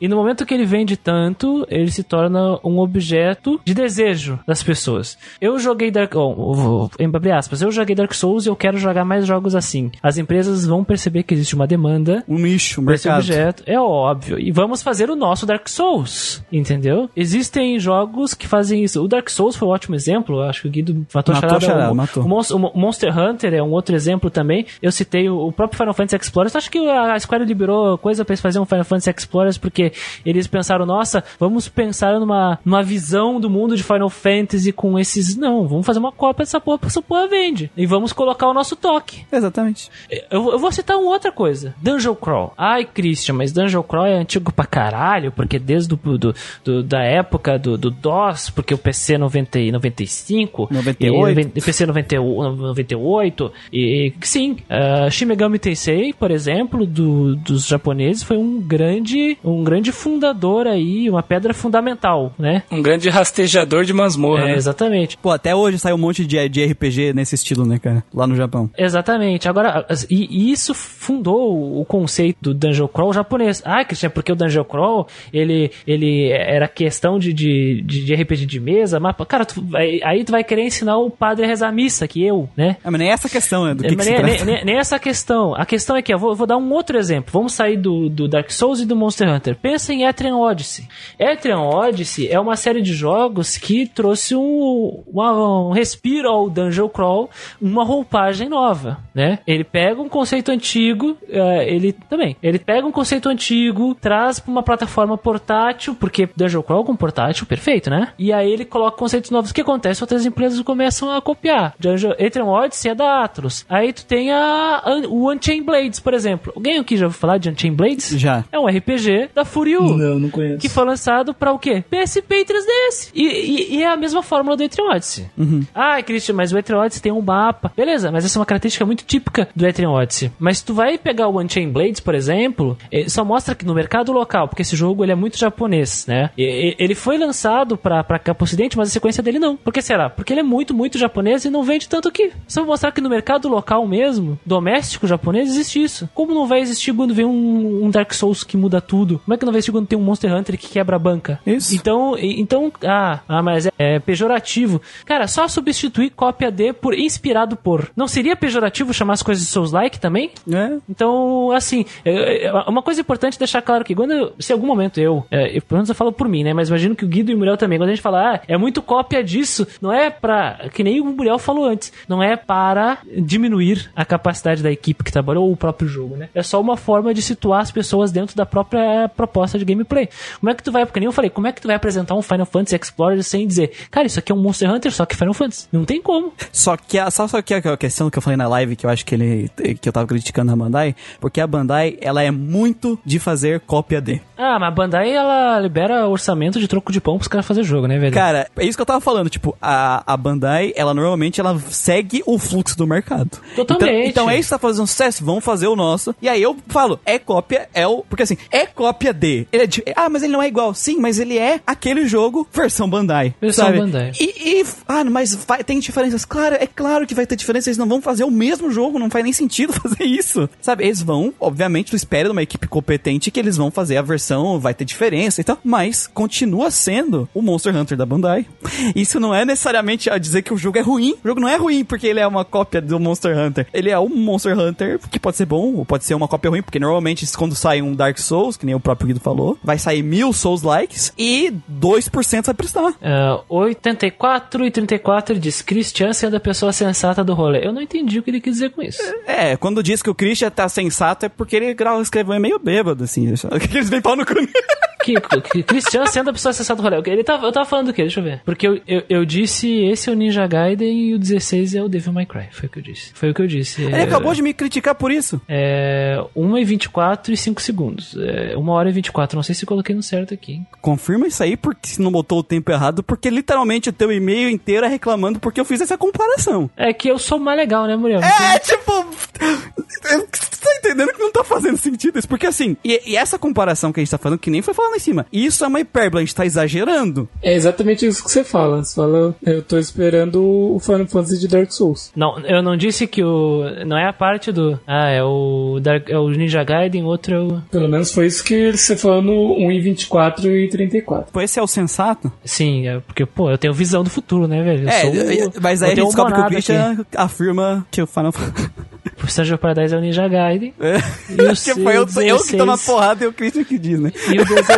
E no momento que ele vende tanto, ele se torna um objeto de desejo das pessoas. Eu joguei Dark... Oh, vou- em abre aspas, eu joguei Dark Souls e eu quero jogar mais jogos assim. As empresas vão perceber que existe uma demanda Um nicho, um mercado. objeto. É óbvio. E vamos fazer o nosso Dark Souls. Entendeu? Existem jogos que fazem isso. O Dark Souls foi um ótimo exemplo. Acho que o Guido matou, Matou a charada. o, matou. o Monster, o Monster Hunter é um outro exemplo também. Eu citei o, o próprio Final Fantasy Explorers. Acho que a Square liberou coisa pra eles fazerem um Final Fantasy Explorers porque eles pensaram, nossa, vamos pensar numa, numa visão do mundo de Final Fantasy com esses. Não, vamos fazer uma cópia dessa porra porque essa porra vende. E vamos colocar o nosso toque. Exatamente. Eu, eu vou citar uma outra coisa. Dungeon Crawl. Ai, Christian, mas Dungeon Crawl é antigo pra caralho, porque desde do, do, do- da época do, do DOS, porque o PC 90, e 95, 98. e e PC 91, 98, e sim, uh, Shin Megami Tensei, por exemplo, do- dos japoneses, foi um grande, um grande fundador aí, uma pedra fundamental, né? Um grande rastejador de masmorra, É, né? exatamente. Pô, até hoje sai um monte de, de RPG nesse estilo, né, cara? Lá no Japão. Exatamente. Agora, e, e isso fundou o conceito do Dungeon Crawl japonês. Ah, Cristian, porque o Dungeon Crawl, ele, ele era questão de, de, de RPG de mesa, mas, cara, tu aí tu vai querer ensinar o padre a rezar a missa, que eu, né? É, mas nem essa questão, né? Do que, É, que nem, nem- nem- nem essa questão. A questão é que eu vou, vou dar um outro exemplo. Vamos sair do, do Dark Souls e do Monster Hunter. Pensa em Etrian Odyssey. Etrian Odyssey é uma série de jogos que trouxe um, uma, um respiro ao Dungeon Crawl uma roupagem nova, né? Ele pega um conceito antigo, eh, ele também, ele pega um conceito antigo, traz pra uma plataforma portátil, porque Dungeon Crawl com portátil, perfeito, né? E aí ele coloca conceitos novos. O que acontece? Outras empresas começam a copiar. Dungeon, Ethereum Odyssey é da Atlas. Aí tu tem a, o Unchained Blades, por exemplo. Alguém aqui já ouviu falar de Unchained Blades? Já. É um RPG da Furiu. Não, não conheço. Que foi lançado pra o quê? PSP e 3DS. E, e- e é a mesma fórmula do Ethereum Odyssey. Ah, Christian, mas o Ethereum Odyssey tem um mapa. Beleza, mas essa é uma característica muito típica do Ethereum Odyssey. Mas tu vai pegar o Unchained Blades, por exemplo, ele só mostra que no mercado local, porque esse jogo ele é muito japonês, né? Ele foi lançado pra, pra cá pro ocidente, mas a sequência dele não. Por que será? Porque ele é muito, muito japonês e não vende tanto aqui. Só vou mostrar que no mercado local mesmo, doméstico japonês, existe isso. Como não vai existir quando vem um, um Dark Souls que muda tudo? Como é que não vai existir quando tem um Monster Hunter que quebra a banca? Isso. Então, então, ah, ah, mas é, é pejorativo. Cara, só substituir cópia de por inspirado por. Não seria pejorativo chamar as coisas de Souls-like também? É. Então, assim, é- é- uma coisa importante deixar claro que quando, se em algum momento eu, é, eu, pelo menos eu falo por mim, né, mas imagino que o Guido e o Muriel também, quando a gente fala, ah, é muito cópia disso, não é pra, que nem o Muriel falou antes, não é para diminuir a capacidade da equipe que trabalhou ou o próprio jogo, né? É só uma forma de situar as pessoas dentro da própria proposta de gameplay. Como é que tu vai, porque nem eu falei, como é que tu vai apresentar um Final Fantasy Explorer sem dizer, cara, isso aqui é um Monster Hunter, só que Final Não tem como. Só que a, sabe só que a questão que eu falei na live que eu acho que ele que eu tava criticando a Bandai, porque a Bandai ela é muito de fazer cópia de. Ah, mas a Bandai, ela libera orçamento de troco de pão pros caras fazer jogo, né, velho? Cara, é isso que eu tava falando, tipo, a, a Bandai, ela normalmente ela segue o fluxo do mercado. Totalmente. Então, então é isso que tá fazendo sucesso, vamos fazer o nosso. E aí eu falo, é cópia, é o. Porque assim, é cópia de. Ele é de- ah, mas ele não é igual. Sim, mas ele é aquele jogo versão Bandai. Versão sabe? Bandai. E, e- ah, mas vai- tem diferenças. Claro, é claro que vai ter diferença. Eles não vão fazer o mesmo jogo, não faz nem sentido fazer isso. Sabe? Eles vão, obviamente, tu espera de uma equipe competente que eles vão fazer a versão, vai ter diferença e tal. Mas continua sendo o Monster Hunter da Bandai. Isso não é necessariamente a dizer que o jogo é ruim. O jogo não é ruim porque ele é uma cópia do Monster Hunter. Ele é um Monster Hunter que pode ser bom, ou pode ser uma cópia ruim, porque normalmente quando sai um Dark Souls, que nem o próprio Guido falou, vai sair mil Souls likes e 2% vai prestar. Ah, 84 e 34 ele diz Christian sendo a pessoa sensata do rolê. Eu não entendi o que ele quis dizer com isso. É, quando diz que o Christian tá sensato é porque ele escreveu meio bêbado, assim. Eles vêm pau no cu. Que, que Christian sendo a pessoa sensata do rolê. Ele tava, eu tava falando do quê? Deixa eu ver. Porque eu, eu, eu disse esse é o Ninja Gaiden e o 16 é o Devil May Cry. Foi o que eu disse. Foi o que eu disse. Ele É, acabou de me criticar por isso. É 1 e 24 e 5 segundos. É 1 hora e 24. Não sei se coloquei no certo aqui. hein? Confirma isso aí, porque se não botou o tempo errado, porque literalmente o teu e-mail inteiro é reclamando porque eu fiz essa comparação. É que eu sou mais legal, né, Muriel? É, tipo. Você tá entendendo que não tá fazendo sentido isso? Porque assim, e, e essa comparação que a gente tá falando, que nem foi falando lá em cima, isso é uma hipérbole, a gente tá exagerando. É exatamente isso que você fala. Você fala, eu tô esperando o Final Fantasy de Dark Souls. Não, eu não disse que o. Não é a parte do. Ah, é o. Dark, é o Ninja Gaiden, outro é o. Pelo menos foi isso que você falou no 1 em 24 e 34. Pô, esse é o sensato? Sim, é porque, pô, eu tenho visão do futuro, né, velho? Eu é, sou o- e- mas aí eu a gente descobre que o Christian aqui. afirma que o Final Fantasy. O of Paradise é o Ninja Gaiden. É. E o que foi eu, seu eu que tô na 16 porrada e o Christian que diz, né? E o 16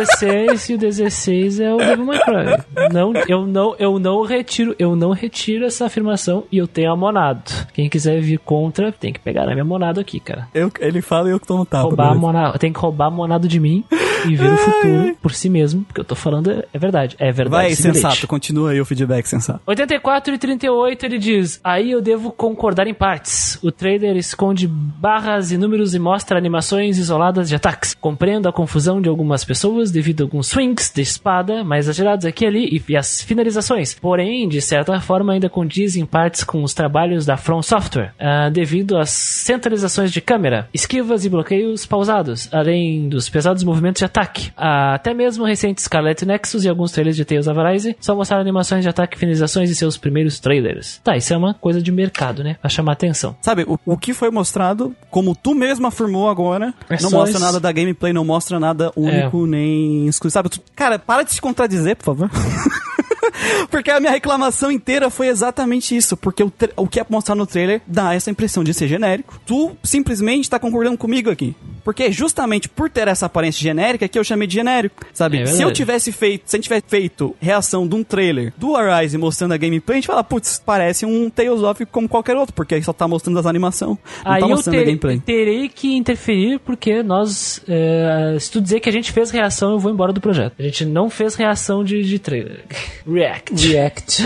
e o 16 é o Devil May Cry. Não, eu não, eu não retiro, eu não retiro essa afirmação e eu tenho a monado. Quem quiser vir contra, tem que pegar na minha monado aqui, cara. Eu, ele fala e eu que tô no tapa. roubar a monado, tem que roubar a monado de mim e ver o futuro por si mesmo, porque eu tô falando é, verdade, é verdade. Vai, me sensato, continua aí o feedback sensato. 84 e 38 ele diz: Aí eu devo concordar em partes. O trailer esconde barras e números e mostra animações isoladas de ataques. Compreendo a confusão de algumas pessoas devido a alguns swings de espada mais exagerados aqui e ali e as finalizações. Porém, de certa forma, ainda condiz em partes com os trabalhos da From Software, ah, devido às centralizações de câmera, esquivas e bloqueios pausados, além dos pesados movimentos de ataque. Ah, até mesmo o recente Scarlet Nexus e alguns trailers de Tales of Arise só mostraram animações de ataque e finalizações em seus primeiros trailers. Tá, isso é uma coisa de mercado, né? Pra chamar atenção. Sabe, o, o que foi mostrado, como tu mesmo afirmou agora, É não mostra isso. nada da gameplay, não mostra nada único nem Sabe, cara, para de se contradizer, por favor. Porque a minha reclamação inteira foi exatamente isso. Porque o, o que é mostrado no trailer dá essa impressão de ser genérico. Tu simplesmente tá concordando comigo aqui. Porque justamente por ter essa aparência genérica que eu chamei de genérico, sabe? É se eu tivesse feito, se a gente tivesse feito reação de um trailer do Arise mostrando a gameplay, a gente fala, putz, parece um Tales of como qualquer outro, porque aí só tá mostrando as animação, não Aí tá eu mostrando a terei, gameplay. terei que interferir porque nós, é, se tu dizer que a gente fez reação, eu vou embora do projeto. A gente não fez reação de, de trailer. React. React.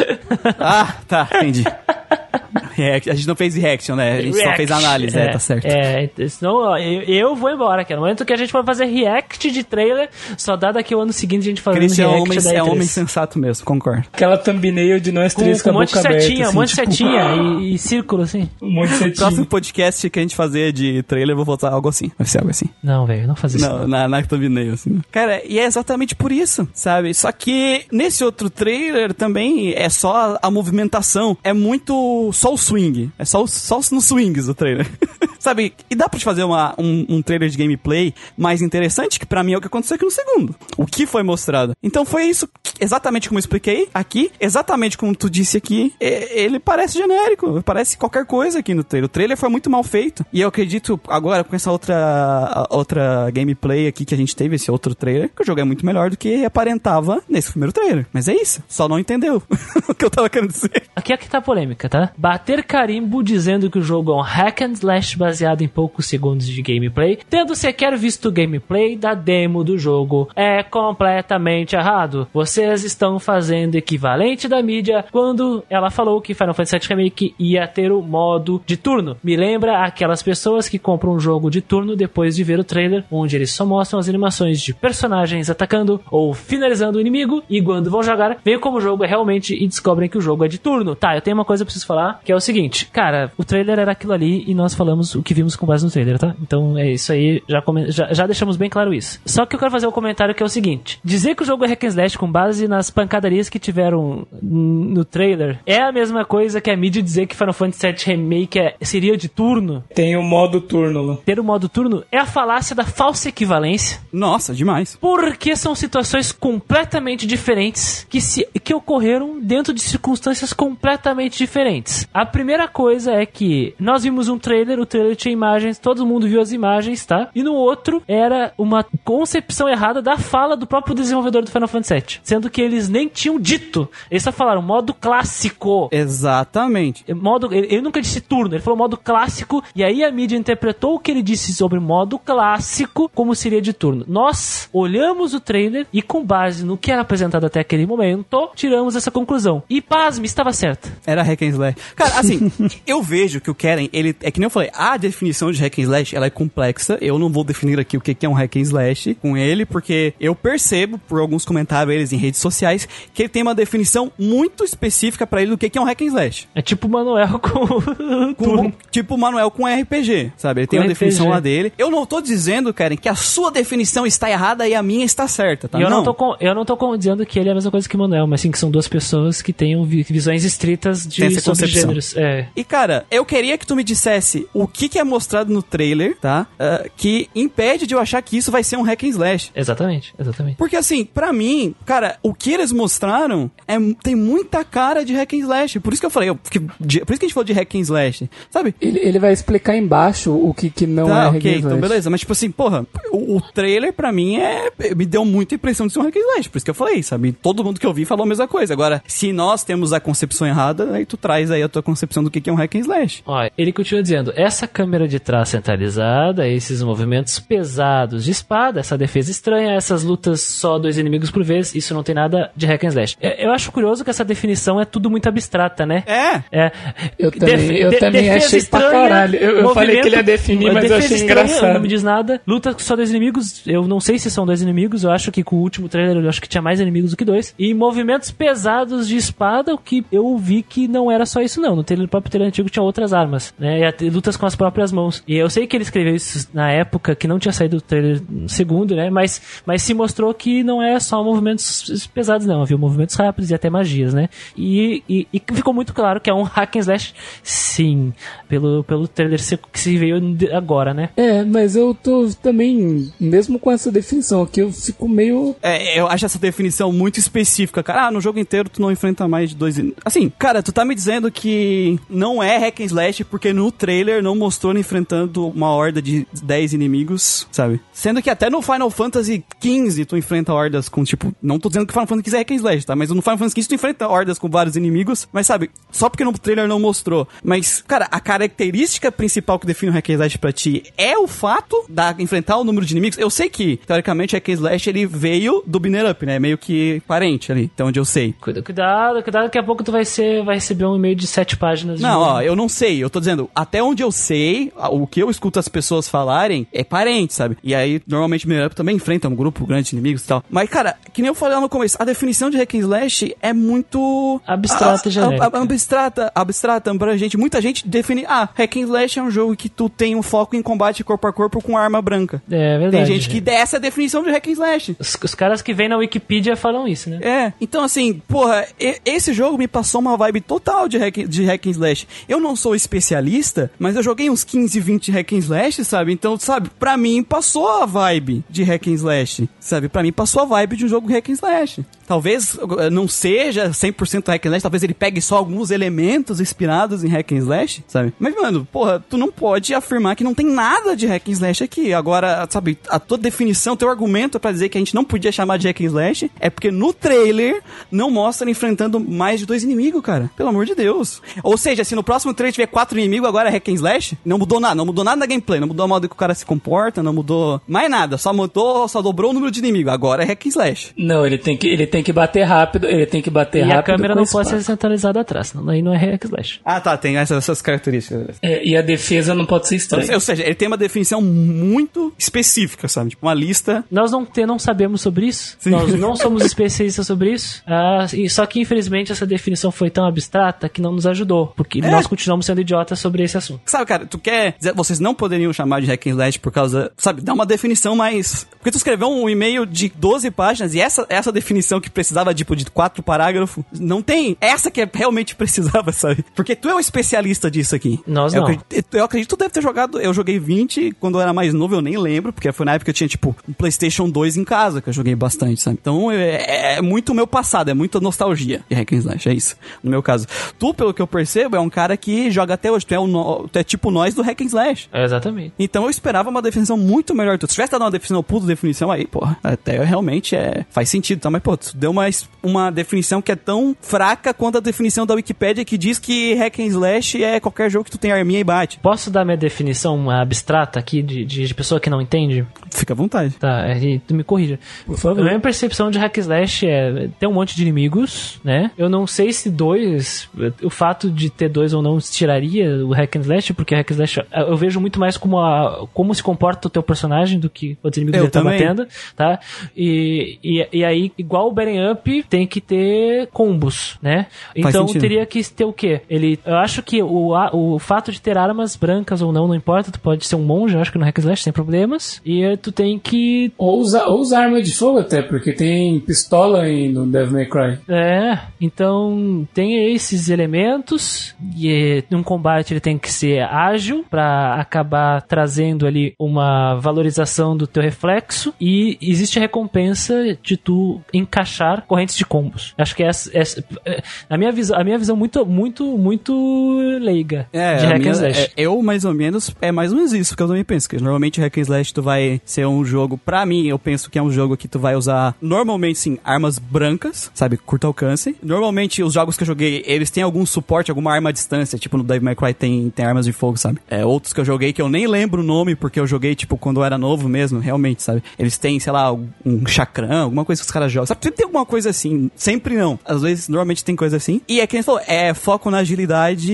Ah, tá, entendi. React- a gente não fez reaction, né? A gente só React. fez análise, é, tá certo. É, senão ó, eu, eu vou embora, cara. No momento que a gente for fazer react de trailer, só dá daqui o ano seguinte a gente fazendo Christian é react homem, da é E3. homem sensato mesmo, concordo. Aquela thumbnail de nós com, três com com, um a monte de aberta. setinha, um assim, monte de tipo, setinha e, e círculo, assim. Um monte de Próximo setinha. podcast que a gente fazer de trailer, eu vou botar algo assim. Vai ser algo assim. Não, velho, não faz isso. Não, na, na thumbnail, assim. Cara, e é exatamente por isso, sabe? Só que nesse outro trailer também é só a, a movimentação. É muito só o swing. É só, só os- nos swings o trailer. sabe? E dá pra te fazer uma, um, um trailer de gameplay mais interessante, que pra mim é o que aconteceu aqui no segundo. O que foi mostrado. Então foi isso, exatamente como eu expliquei aqui, exatamente como tu disse aqui. Ele parece genérico, parece qualquer coisa aqui no trailer. O trailer foi muito mal feito. E eu acredito, agora com essa outra, outra gameplay aqui que a gente teve, esse outro trailer, que o jogo é muito melhor do que aparentava nesse primeiro trailer. Mas é isso, só não entendeu o que eu tava querendo dizer. Aqui é que tá polêmica, tá? Bater carimbo dizendo que o jogo é um hack and slash baseado em poucos segundos de gameplay, tendo sequer visto o gameplay da demo do jogo, é completamente errado. Vocês estão fazendo equivalente da mídia quando ela falou que Final Fantasy VII Remake ia ter o modo de turno. Me lembra aquelas pessoas que compram um jogo de turno depois de ver o trailer, onde eles só mostram as animações de personagens atacando ou finalizando o inimigo, e quando vão jogar, veem como o jogo é realmente e descobrem que o jogo é de turno. Tá, eu tenho uma coisa pra preciso falar, que é o seguinte, cara, o trailer era aquilo ali e nós falamos o que vimos com base no trailer, tá? Então é isso aí, já, come- já, já deixamos bem claro isso. Só que eu quero fazer um comentário que é o seguinte: dizer que o jogo é hack and slash com base nas pancadarias que tiveram no trailer é a mesma coisa que a mídia dizer que Final Fantasy VII Remake é- seria de turno. Tem o modo turno lá. Ter o modo turno é a falácia da falsa equivalência. Nossa, demais. Porque são situações completamente diferentes que, se, que ocorreram dentro de circunstâncias completamente diferentes. A primeira coisa é que nós vimos um trailer, o trailer tinha imagens, todo mundo viu as imagens, tá? E no outro era uma concepção errada da fala do próprio desenvolvedor do Final Fantasy VII. Sendo que eles nem tinham dito. Eles só falaram modo clássico. Exatamente. Modo, ele, ele nunca disse turno, ele falou modo clássico, e aí a mídia interpretou o que ele disse sobre modo clássico como seria de turno. Nós olhamos o trailer e, com base no que era apresentado até aquele momento, tiramos essa conclusão. E pasme, estava certo. Era hack and slash. Cara, assim, eu vejo que o Keren, ele é que nem eu falei, a definição de hack and slash, ela é complexa. Eu não vou definir aqui o que é um hack and slash com ele, porque eu percebo por alguns comentários em redes sociais que ele tem uma definição muito específica pra ele do que é um hack and slash. É tipo o Manuel com Com- tipo o Manuel com RPG, sabe? Ele tem Com uma definição RPG. lá dele. Eu não tô dizendo, Karen, que a sua definição está errada e a minha está certa, tá? Eu não, tô, com- eu não tô dizendo que ele é a mesma coisa que o Manuel, mas sim que são duas pessoas que tenham vi- visões estritas Tem de essa concepção. Gêneros. É. E cara, eu queria que tu me dissesse o que, que é mostrado no trailer, tá? Ah, que impede de eu achar que isso vai ser um hack and slash. Exatamente, exatamente. Porque assim, pra mim, cara, o que eles mostraram é, tem muita cara de hack and slash. Por isso que eu falei, eu- que- de- por isso que a gente falou de hack and slash, sabe? Ele, ele vai explicar embaixo o que, que não tá, é ok, hack and então slash. beleza. Mas tipo assim, porra, o, o trailer pra mim é. Me deu muita impressão de ser um hack and slash. Por isso que eu falei, sabe? Todo mundo que eu vi falou a mesma coisa. Agora, se nós temos a concepção errada, aí tu traz aí a tua concepção do que é um hack and slash. Ó, ele continua dizendo: essa câmera de trás centralizada, esses movimentos pesados de espada, essa defesa estranha, essas lutas só dois inimigos por vez, isso não tem nada de hack and slash. Eu, eu acho curioso que essa definição é tudo muito abstrata, né? É! É. Eu também- Def- eu também defesa achei pra caralho. Eu- eu falei que ele ia definir, mas eu achei estranha, engraçado. Não me diz nada. Luta com só dois inimigos, eu não sei se são dois inimigos, eu acho que com o último trailer eu acho que tinha mais inimigos do que dois. E movimentos pesados de espada, o que eu vi que não era só isso não. No trailer, no próprio trailer antigo tinha outras armas, né? E lutas com as próprias mãos. E eu sei que ele escreveu isso na época que não tinha saído o trailer segundo, né? Mas, mas se mostrou que não é só movimentos pesados, não. Havia movimentos rápidos e até magias, né? E, e, e ficou muito claro que é um hack and slash, sim, pelo, pelo trailer se- que se veio agora, né? É, mas eu tô também, mesmo com essa definição aqui, eu fico meio. É, eu acho essa definição muito específica, cara. Ah, no jogo inteiro tu não enfrenta mais de dois. Assim, cara, tu tá me dizendo que não é hack and slash porque no trailer não mostrou ele enfrentando uma horda de 10 inimigos, sabe? Sendo que até no Final Fantasy XV tu enfrenta hordas com, tipo, não tô dizendo que Final Fantasy XV é hack and slash, tá? Mas no Final Fantasy XV tu enfrenta hordas com vários inimigos, mas sabe, só porque no trailer não mostrou. Mas, cara, a característica principal que define o hack slash pra ti é o fato da enfrentar o número de inimigos. Eu sei que, teoricamente, hack and slash ele veio do Binner Up, né? Meio que parente ali, até onde eu sei. Cuida- Cuidado, cuidado, daqui a pouco tu vai, ser, vai receber um e-mail de sete páginas. de Não, ó, eu não sei. Eu tô dizendo, até onde eu sei, o que eu escuto as pessoas falarem é parente, sabe? E aí, normalmente, Mirror Up também enfrenta um grupo grande de inimigos e tal. Mas, cara, que nem eu falei lá no começo, a definição de hack slash é muito... Abstrata a- abstrata, abstrata, abrangente. Muita gente define, ah, hack and slash é um jogo que tu tem um foco em combate corpo a corpo com arma branca. É verdade. Tem gente que dessa é a definição de hack and slash. Os, os caras que vêm na Wikipedia falam isso, né? É, então assim, porra, esse jogo me passou uma vibe total de hack, de hack and slash. Eu não sou especialista, mas eu joguei uns 15, 20 hack and slash, sabe? Então, sabe, pra mim passou a vibe de hack and slash, sabe? Pra mim passou a vibe de um jogo hack and slash. Talvez eh, não seja 100% hack and slash, talvez ele pegue só alguns elementos inspirados em hack and slash, sabe? Mas, mano, porra, tu não pode afirmar que não tem nada de hack and slash aqui. Agora, sabe, a tua definição, teu argumento pra dizer que a gente não podia chamar de hack and slash é porque no trailer não mostra ele enfrentando mais de dois inimigos, cara. Pelo amor de Deus. Ou seja, se no próximo trailer tiver quatro inimigos, agora é hack and slash, não mudou nada. Não mudou nada na gameplay, não mudou o modo que o cara se comporta, não mudou mais nada. Só mudou, só dobrou o número de inimigos. Agora é hack and slash. Não, ele tem que, ele tem que bater rápido, ele tem que bater E rápido. a câmera não a pode ser centralizada atrás, senão aí não é hack slash. Ah, tá, tem essas, essas características. É, e a defesa não pode ser estranha. Ou seja, ele tem uma definição muito específica, sabe? Tipo, uma lista. Nós não, te, não sabemos sobre isso, Sim. nós não somos especialistas sobre isso, Ah, e- só que infelizmente essa definição foi tão abstrata que não nos ajudou, porque É. nós continuamos sendo idiotas sobre esse assunto. Sabe, cara, tu quer dizer, vocês não poderiam chamar de hack and slash por causa, sabe, dá uma definição mais... Porque tu escreveu um e-mail de 12 páginas e essa, essa definição que precisava, tipo, de quatro parágrafos, não tem essa que realmente precisava, sabe? Porque tu é um especialista disso aqui. Nós eu não. Acredito, eu acredito que tu deve ter jogado, eu joguei 20 quando eu era mais novo, eu nem lembro, porque foi na época que eu tinha, tipo, um Playstation 2 em casa, que eu joguei bastante, sabe? Então, é, é muito o meu passado, é muita nostalgia de hack and slash, é isso, no meu caso. Tu, pelo que eu percebo, é um cara que joga até hoje, tu é, o tu é tipo nós do hack and slash. É, exatamente. Então eu esperava uma definição muito melhor. Tu se tivesse dado uma definição, puta definição aí, porra, até realmente é, faz sentido, tá? Mas, pô, tu deu uma, uma definição que é tão fraca quanto a definição da Wikipédia que diz que hack and slash é qualquer jogo que tu tem arminha e bate. Posso dar minha definição abstrata aqui de, de, de pessoa que não entende? Fica à vontade. Tá, e tu me corrija. Por favor. A minha percepção de hack slash é ter um monte de inimigos, né? Eu não sei se dois, o fato de ter dois ou não tiraria o hack and slash, porque hack and slash eu vejo muito mais como a, como se comporta o teu personagem do que outros inimigos Eu ele tá batendo, tá? E, e, e aí, igual o Beating Up, tem que ter combos, né? Faz Então sentido. teria que ter o quê? Ele, eu acho que o, a- o fato de ter armas brancas ou não, não importa, tu pode ser um monge, eu acho que no hack and slash sem problemas, e tu tem que Ou usar, ou usar arma de fogo até, porque tem pistola em, no Devil May Cry. É, então tem esses elementos e num combate ele tem que ser ágil pra acabar trazendo ali uma valorização do teu reflexo e existe a recompensa de tu encaixar correntes de combos. Acho que essa, essa é, a minha visão, a minha visão muito muito muito leiga É, de a hack minha- and slash. é, eu mais ou menos, é mais ou menos isso que eu também penso, que normalmente hack and slash tu vai ser um jogo, pra mim, eu penso que é um jogo que tu vai usar, normalmente sim, armas brancas, sabe, curto alcance. Normalmente os jogos que eu joguei, eles têm algum suporte, alguma arma à distância, tipo no Devil May Cry tem, tem armas de fogo, sabe. É, outros que eu joguei que eu nem lembro o nome, porque eu joguei, tipo, quando eu era novo mesmo, realmente, sabe. Eles têm, sei lá, um chacrã, alguma coisa que os caras jogam. Sabe, sempre tem alguma coisa assim, sempre não. Às vezes, normalmente tem coisa assim. E é que nem você falou, é foco na agilidade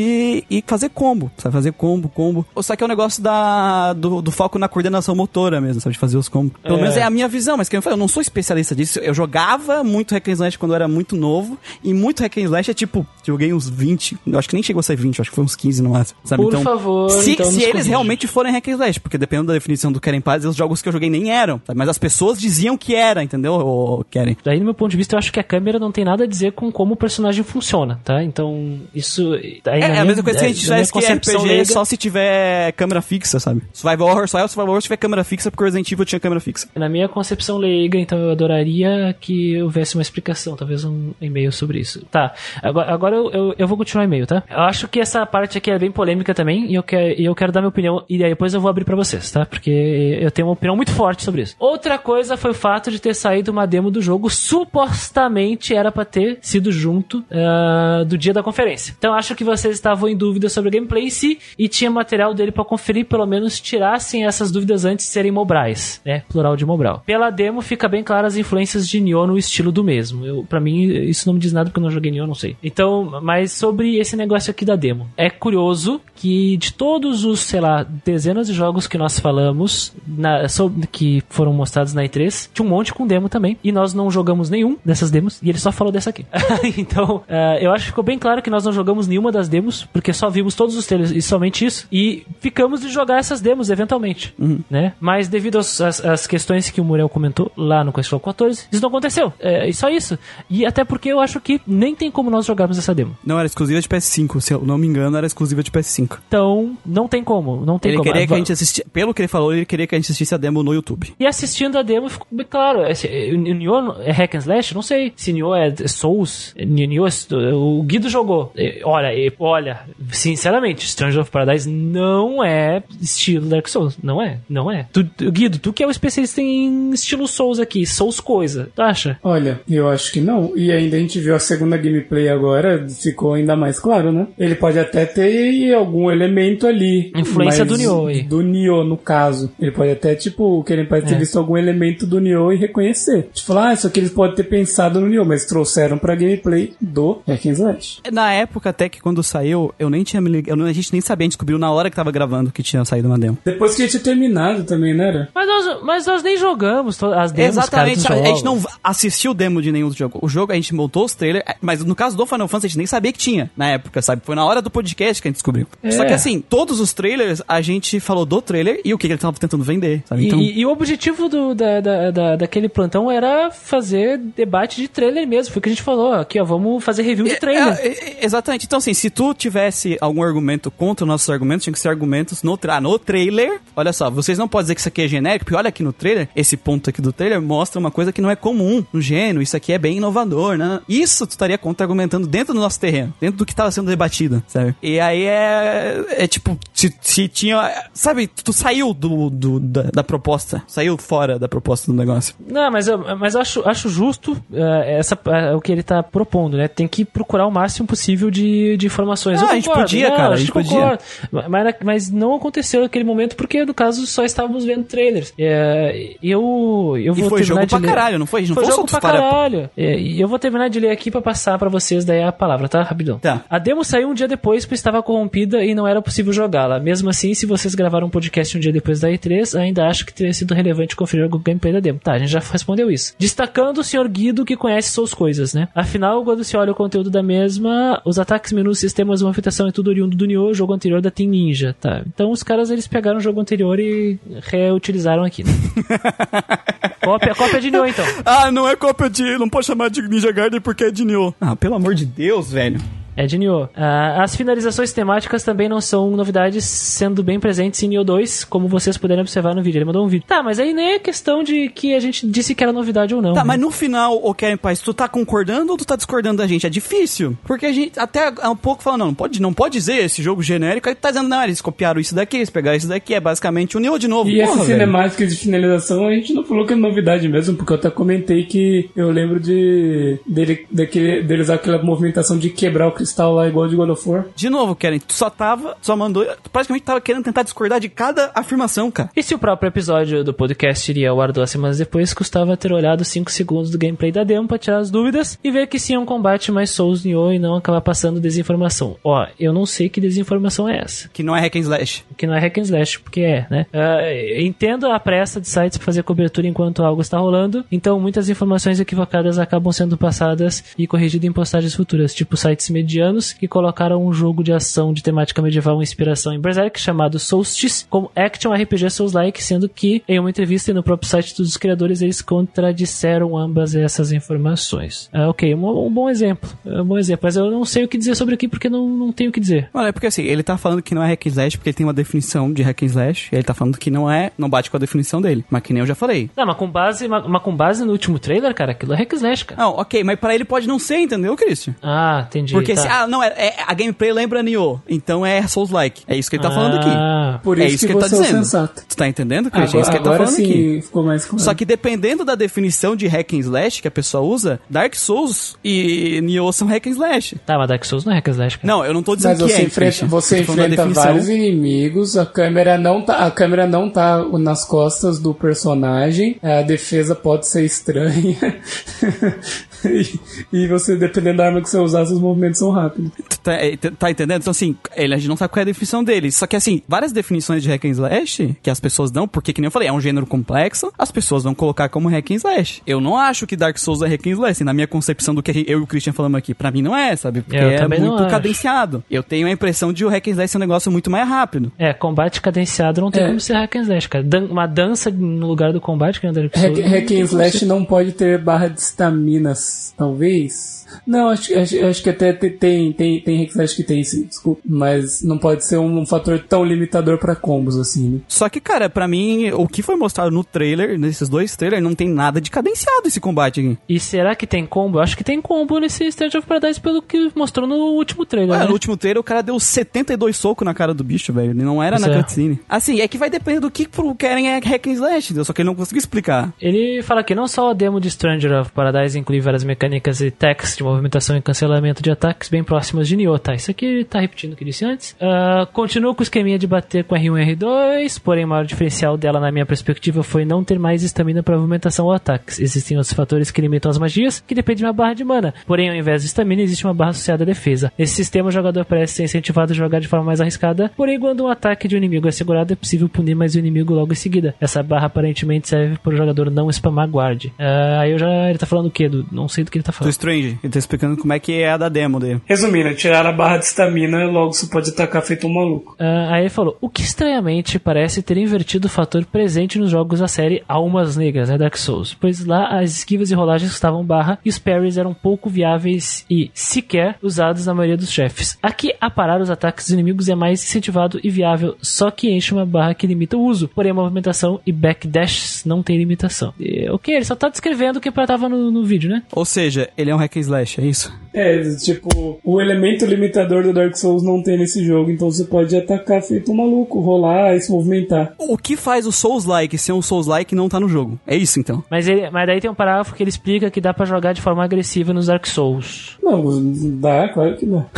e fazer combo, sabe? Fazer combo, combo. Só que é o negócio da, do, do foco na coordenação motora mesmo, sabe? De fazer os combos. Pelo É. menos é a minha visão, mas que eu falei, eu não sou especialista disso. Eu jogava muito hack and slash quando eu era muito novo, e muito hack and slash é tipo, joguei uns 20, eu acho que nem chegou a ser 20, eu acho que foi uns 15 no máximo, sabe? Por favor, se, então se eles realmente forem hack and slash, porque dependendo da definição do Querem Paz, os jogos que eu joguei nem eram, sabe? Mas as pessoas diziam que era, entendeu? Ou querem. Daí, no meu ponto de vista, eu acho que a câmera não tem nada a dizer com como o personagem funciona, tá? Então, isso. aí É, é a mesma coisa que a gente na tivesse que concepção RPG leiga- só se tiver câmera fixa, sabe? Survival Horror só é o Survival Horror se tiver câmera fixa, porque o Resident Evil tinha câmera fixa. Na minha concepção leiga, então eu adoraria que houvesse uma explicação, talvez um e-mail sobre isso. Tá, agora, agora eu, eu, eu vou continuar e-mail, tá? Eu acho que essa parte aqui é bem polêmica também e eu, quero, e eu quero dar minha opinião e aí depois eu vou abrir pra vocês, tá? Porque eu tenho uma opinião muito forte sobre isso. Outra coisa foi o fato de ter saído uma demo do jogo, supostamente era pra ter sido junto ah, do dia da conferência. Então acho que vocês estavam em dúvida sobre o gameplay em si e tinha material dele pra conferir, pelo menos tirassem essas dúvidas antes de serem Mobrais, né? Plural de Mobral. Pela demo fica bem claro as influências de Nioh no estilo do mesmo. Eu, pra mim, isso não me diz nada porque eu não joguei Nioh, não sei. Então, mas sobre esse negócio aqui da demo. É curioso que de todos os, sei lá, dezenas de jogos que nós falamos, na, sobre, que foram mostrados na E3, tinha um monte com demo também. E nós não jogamos nenhum dessas demos. E ele só falou dessa aqui. então, ah, eu acho que ficou bem claro que nós não jogamos nenhuma das demos, porque só vimos todos os trailers e somente isso. E ficamos de jogar essas demos eventualmente, né? Mas devido às, às- às questões que o Muriel comentou lá no Questflow 14, isso não aconteceu. É, e só isso. E até porque eu acho que nem tem como nós jogarmos essa demo. Não era exclusiva de PS5, se eu não me engano, era exclusiva de PS5. Então, não tem como. Não tem Ele como. queria que a gente assistisse, pelo que ele falou, ele queria que a gente assistisse a demo no YouTube. E assistindo a demo ficou bem claro. Esse, Nioh é hack and slash? Não sei. Se Nioh é Souls, Nioh é, o Guido jogou. Olha, olha, sinceramente, Stranger of Paradise não é estilo Dark Souls. Não é, não é. Tu, tu- Guido, tu que é o especialista em estilo Souls aqui, Souls coisa, tu acha? Olha, eu acho que não. E ainda a gente viu a segunda gameplay agora, ficou ainda mais claro, né? Ele pode até ter algum elemento ali. Influência do Nioh aí. Do Nioh, no caso. Ele pode até, tipo, que ele pode ter É. visto algum elemento do Nioh e reconhecer. Tipo, falar, ah, isso aqui eles podem ter pensado no Nioh, mas trouxeram pra gameplay do Hack and Slash. Na época, até que quando saiu, eu nem tinha me eu a gente nem sabia, a gente descobriu na hora que tava gravando que tinha saído uma demo. Depois que a gente tinha terminado também, né? Era? Mas nós, mas nós nem jogamos as demos, Exatamente, cara, a, a gente não assistiu o demo de nenhum jogo. O jogo a gente montou os trailers, é, mas no caso do Final Fantasy a gente nem sabia que tinha na época, sabe? Foi na hora do podcast que a gente descobriu. É. Só que assim, todos os trailers a gente falou do trailer e o que ele tava tentando vender, sabe? E, Então, e- e o objetivo do, da, da, da- daquele plantão era fazer debate de trailer mesmo. Foi o que a gente falou. Aqui, ó, vamos fazer review de trailer. É, é, exatamente. Então, assim, se tu tivesse algum argumento contra os nossos argumentos, tinha que ser argumentos no, tra ah, no trailer. Olha só, vocês não podem dizer que isso aqui é genérico, porque olha aqui no trailer, esse ponto aqui do trailer mostra uma coisa que não é comum no gênero, isso aqui é bem inovador, né? Isso tu estaria contra-argumentando dentro do nosso terreno, dentro do que estava sendo debatido, sabe? E aí é, é tipo, se, se tinha, sabe, tu saiu do, do- da, da proposta, saiu fora da proposta do negócio. Não, mas eu, mas eu acho, acho justo eh, essa, eh, o que ele tá propondo, né? Tem que procurar o máximo possível de, de informações. Ah, Eu a gente concordo. podia, Não, cara, a gente podia. Mas, mas não aconteceu naquele momento porque, no caso, só estávamos vendo trailers. Eh, eu, eu E vou foi terminar jogo de pra ler- caralho, não foi? Não Foi foi jogo pra caralho. É, E eu vou terminar de ler aqui pra passar pra vocês daí a palavra, tá? Rapidão. Tá. A demo saiu um dia depois, pois estava corrompida e não era possível jogá-la. Mesmo assim, se vocês gravaram um podcast um dia depois da E3, ainda acho que teria sido relevante conferir o gameplay da demo. Tá, a gente já respondeu isso. Destacando o Sr. Guido que conhece suas coisas, né? Afinal, quando se olha o conteúdo da mesma, os ataques, menus, sistemas, movimentação e tudo oriundo do Nioh, jogo anterior da Team Ninja, tá? Então os caras eles pegaram o jogo anterior e reutilizaram aqui, né? cópia, cópia de Nioh então. Ah, não é cópia de. Não pode chamar de Ninja Garden porque é de Nioh. Ah, pelo amor de Deus, velho. É de Nioh. Ah, as finalizações temáticas também não são novidades, sendo bem presentes em Nioh 2, como vocês puderem observar no vídeo. Ele mandou um vídeo. Tá, mas aí nem é questão de que a gente disse que era novidade ou não. Tá, né? mas no final, ô Kevin Paz, tu tá concordando ou tu tá discordando da gente? É difícil. Porque a gente até há um pouco fala, não, não pode, não pode dizer esse jogo genérico. Aí tu tá dizendo, não, eles copiaram isso daqui, eles pegaram isso daqui. É basicamente o Nioh de novo. E Porra, essas velho. cinemáticas de finalização a gente não falou que é novidade mesmo, porque eu até comentei que eu lembro de dele, daquele, deles aquela movimentação de quebrar o cristal lá igual de God of War. De novo, Karen, tu só tava, só mandou, tu praticamente tava querendo tentar discordar de cada afirmação, cara. E se o próprio episódio do podcast iria ao ar duas semanas depois, custava ter olhado 5 segundos do gameplay da demo pra tirar as dúvidas e ver que sim é um combate mais Souls Nioh e não acabar passando desinformação. Ó, eu não sei que desinformação é essa. Que não é hack and slash. que não é hack and slash, porque é, né? Ah, entendo a pressa de sites para fazer cobertura enquanto algo está rolando, então muitas informações equivocadas acabam sendo passadas e corrigidas em postagens futuras, tipo sites medianos que colocaram um jogo de ação de temática medieval com inspiração em Berserk chamado Solstice como Action RPG Souls-like, sendo que em uma entrevista e no próprio site dos criadores eles contradisseram ambas essas informações. Ah, ok, um, um bom exemplo, é um bom exemplo, mas eu não sei o que dizer sobre aqui porque não, não tenho o que dizer. Olha, é porque assim, ele tá falando que não é hack and slash porque ele tem uma definição de hack and slash. E ele tá falando que não é, não bate com a definição dele. Mas que nem eu já falei. Não, mas com base, mas, mas com base no último trailer, cara, aquilo é hack and slash, cara. Não, ok, mas pra ele pode não ser, entendeu, Christian? Ah, entendi. Porque Tá, assim, ah, não, é, é- a gameplay lembra Nioh, então é Souls-like. É isso que ele tá falando aqui. Ah, Por é isso isso que, que, ele tá é dizendo. sensato. Tu tá entendendo, Christian? é isso que ele tá agora falando sim aqui. ficou mais claro. Só que dependendo da definição de hack and slash que a pessoa usa, Dark Souls e Nioh são hack and slash. Tá, mas Dark Souls não é hack and slash, cara. Não, eu não tô dizendo Mas que você é, enfrenta, você enfrenta vários inimigos, a câmera não tá, a câmera não tá nas costas do personagem, a defesa pode ser estranha. e, você, dependendo da arma que você usar, seus movimentos são rápidos. Tá, é, tá entendendo? Então, assim, ele, a gente não sabe qual é a definição dele. Só que, assim, várias definições de hack and slash que as pessoas dão, porque, que nem eu falei, é um gênero complexo, as pessoas vão colocar como hack and slash. Eu não acho que Dark Souls é hack and slash. Na minha concepção do que eu e o Christian falamos aqui, pra mim não é, sabe? Porque Eu é muito cadenciado. Eu tenho a impressão de o hack and slash ser um negócio muito mais rápido. É, combate cadenciado não tem É. como ser hack and slash, cara. Dan- uma dança no lugar do combate que é o Dark Hack, Souls. hack tem and Slash não pode ter barra de estaminas, talvez? Não, acho, acho, acho que até te- tem, tem, tem hack and slash que tem sim, desculpa. Mas não pode ser um, fator tão limitador pra combos assim, né? Só que, cara, pra mim, o que foi mostrado no trailer, nesses dois trailers, não tem nada de cadenciado esse combate aqui. E será que tem combo? Eu acho que tem combo nesse State of Paradise pelo que mostrou no último trailer, Ué, né? no último trailer o cara deu 72 socos na cara do bicho, velho. Ele não era Pois na é. cutscene. Assim, é que vai depender do que querem é hack and slash, entendeu? Só que ele não conseguiu explicar. Ele fala que não só a demo de Stranger of Paradise inclui várias mecânicas e techs de movimentação e cancelamento de ataques bem próximas de Nioh, tá? Isso aqui tá repetindo o que disse antes. Continua com o esqueminha de bater com R1 e R2, porém o maior diferencial dela, na minha perspectiva, foi não ter mais estamina para movimentação ou ataques. Existem outros fatores que limitam as magias, que dependem de uma barra de mana. Porém, ao invés de estamina, existe uma barra associada à defesa. Nesse sistema, o jogador parece ser incentivado a jogar de forma mais arriscada, porém, quando um ataque de um inimigo é segurado, é possível punir mais o inimigo logo em seguida. Essa barra aparentemente serve para o jogador não spamar guard. Ah, aí eu já. Ele tá falando o quê? Do, não sei do que ele tá Do falando. Strange. Tá explicando como é que é a da demo dele. Resumindo, tirar a barra de estamina, logo você pode atacar feito um maluco. Ah, aí ele falou: o que estranhamente parece ter invertido o fator presente nos jogos da série Almas Negras, né, Dark Souls, pois lá as esquivas e rolagens estavam barra e os parries eram pouco viáveis e sequer usados na maioria dos chefes. Aqui, a parar os ataques dos inimigos é mais incentivado e viável, só que enche uma barra que limita o uso, porém a movimentação e backdash não tem limitação. E, ok, ele só tá descrevendo o que tava no, no vídeo, né? Ou seja, ele é um hack and slash, é isso? É, tipo, o elemento limitador do Dark Souls não tem nesse jogo, então você pode atacar feito um maluco, rolar e se movimentar. O que faz o Souls-like ser um Souls-like não tá no jogo? É isso, então. Mas, ele, mas daí tem um parágrafo que ele explica que dá pra jogar de forma agressiva nos Dark Souls. Não, dá, claro que dá.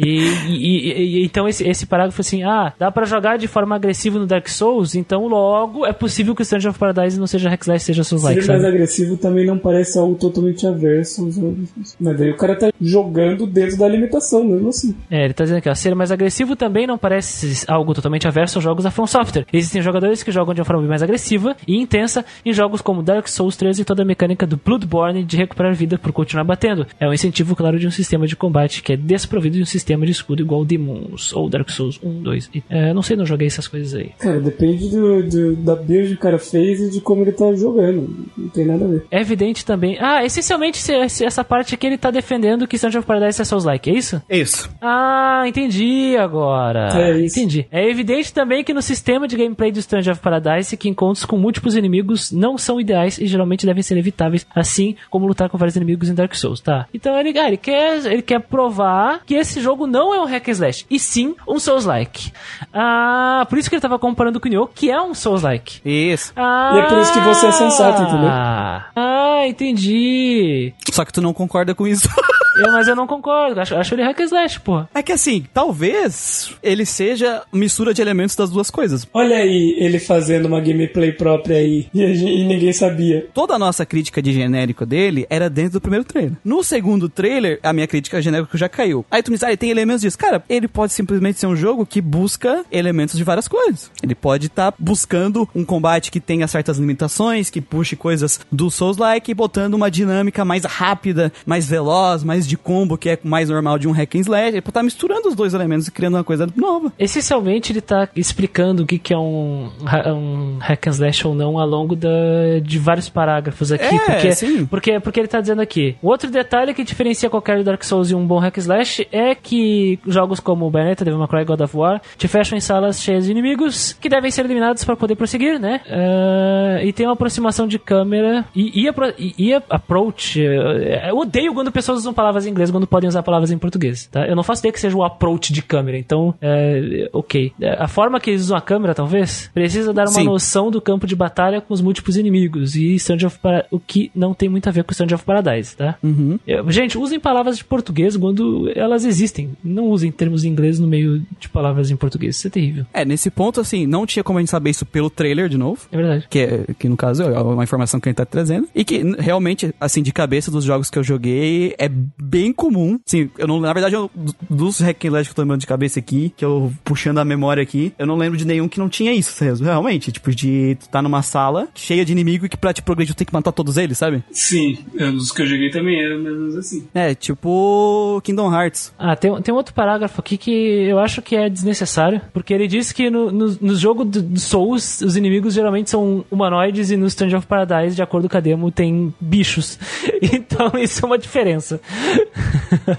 E, e- e- e- então esse, esse parágrafo assim, ah, dá pra jogar de forma agressiva no Dark Souls, então logo é possível que o Stranger of Paradise não seja hack slash, seja Souls Ser like, mais sabe? agressivo também não parece algo totalmente averso outros. Mas daí o cara tá jogando dentro da limitação, mesmo assim. É, ele tá dizendo aqui, ó, ser mais agressivo também não parece algo totalmente averso aos jogos da From Software. Existem jogadores que jogam de uma forma mais agressiva e intensa em jogos como Dark Souls 3 e toda a mecânica do Bloodborne de recuperar vida por continuar batendo. É um incentivo, claro, de um sistema de combate que é desprovido de um sistema de escudo igual Demons ou Dark Souls 1, 2. E, é, não sei, não joguei essas coisas aí. Cara, depende do, do- da build que o cara fez e de como ele tá jogando. Não tem nada a ver. É evidente também. Ah, essencialmente se- se- essa parte aqui ele tá defendendo que Stranger of Paradise é Souls-like, é isso? Isso. Ah, entendi agora. É isso. Entendi. É evidente também que no sistema de gameplay do Stranger of Paradise que encontros com múltiplos inimigos não são ideais e geralmente devem ser evitáveis, assim como lutar com vários inimigos em Dark Souls, tá? Então ele, ah, ele quer, ele quer provar que esse jogo não é um hack and slash, e sim um Souls-like. Ah, por isso que ele tava comparando com o Nioh, que é um Souls-like. Isso. Ah, E é por isso que você é sensato, entendeu? Ah, entendi. Só que tu não concorda com isso. Eu- mas eu não concordo. Acho, acho ele hack and slash, pô. É que assim, talvez ele seja mistura de elementos das duas coisas. Olha aí ele fazendo uma gameplay própria aí e, a gen- e ninguém sabia. Toda a nossa crítica de genérico dele era dentro do primeiro trailer. No segundo trailer, a minha crítica genérico já caiu. Aí tu me diz, ah, ele tem elementos disso. Cara, ele pode simplesmente ser um jogo que busca elementos de várias coisas. Ele pode estar buscando um combate que tenha certas limitações, que puxe coisas do Souls-like, e botando uma dinâmica mais rápida, mais veloz, mais de combo, que é mais normal de um hack and slash. Ele estar misturando os dois elementos e criando uma coisa nova. Essencialmente, ele tá explicando o que, que é um, um hack and slash ou não ao longo da, de vários parágrafos aqui. É, porque, sim. porque, porque ele tá dizendo aqui. O outro detalhe que diferencia qualquer Dark Souls e um bom hack and slash é que jogos como Bayonetta, Devil May Cry, God of War te fecham em salas cheias de inimigos que devem ser eliminados para poder prosseguir, né? Ah, e tem uma aproximação de câmera e, e, e- e approach. Eh, Eu odeio quando pessoas usam palavras em inglês quando podem usar palavras em português, tá? Eu não faço ideia que seja o approach de câmera, então, é, ok. É, A forma que eles usam a câmera, talvez, precisa dar uma Sim. noção do campo de batalha com os múltiplos inimigos e Strange of Para- o que não tem muito a ver com Strange of Paradise, tá? Eu- gente, usem palavras de português quando elas existem. Não usem termos em inglês no meio de palavras em português. Isso é terrível. É, nesse ponto, assim, não tinha como a gente saber isso pelo trailer, de novo. É verdade. Que, é- que no caso é uma informação que a gente tá trazendo. E que realmente, assim, de cabeça dos jogos que eu joguei, é bem comum. Sim, eu não. Na verdade, eu, do- dos hack and slash que eu tô lembrando de cabeça aqui, que eu puxando a memória aqui, eu não lembro de nenhum que não tinha isso, realmente. Tipo, de tu tá numa sala cheia de inimigo e que pra te progredir tu tem que matar todos eles, sabe? Sim, é, os que eu joguei também eram mais ou menos assim. É, tipo Kingdom Hearts. Ah, tem, tem outro parágrafo aqui que eu acho que é desnecessário, porque ele diz que no, no, no jogo do, do Souls, os inimigos geralmente são humanoides e no Strange of Paradise, de acordo com a demo, tem bichos. Então isso é uma diferença.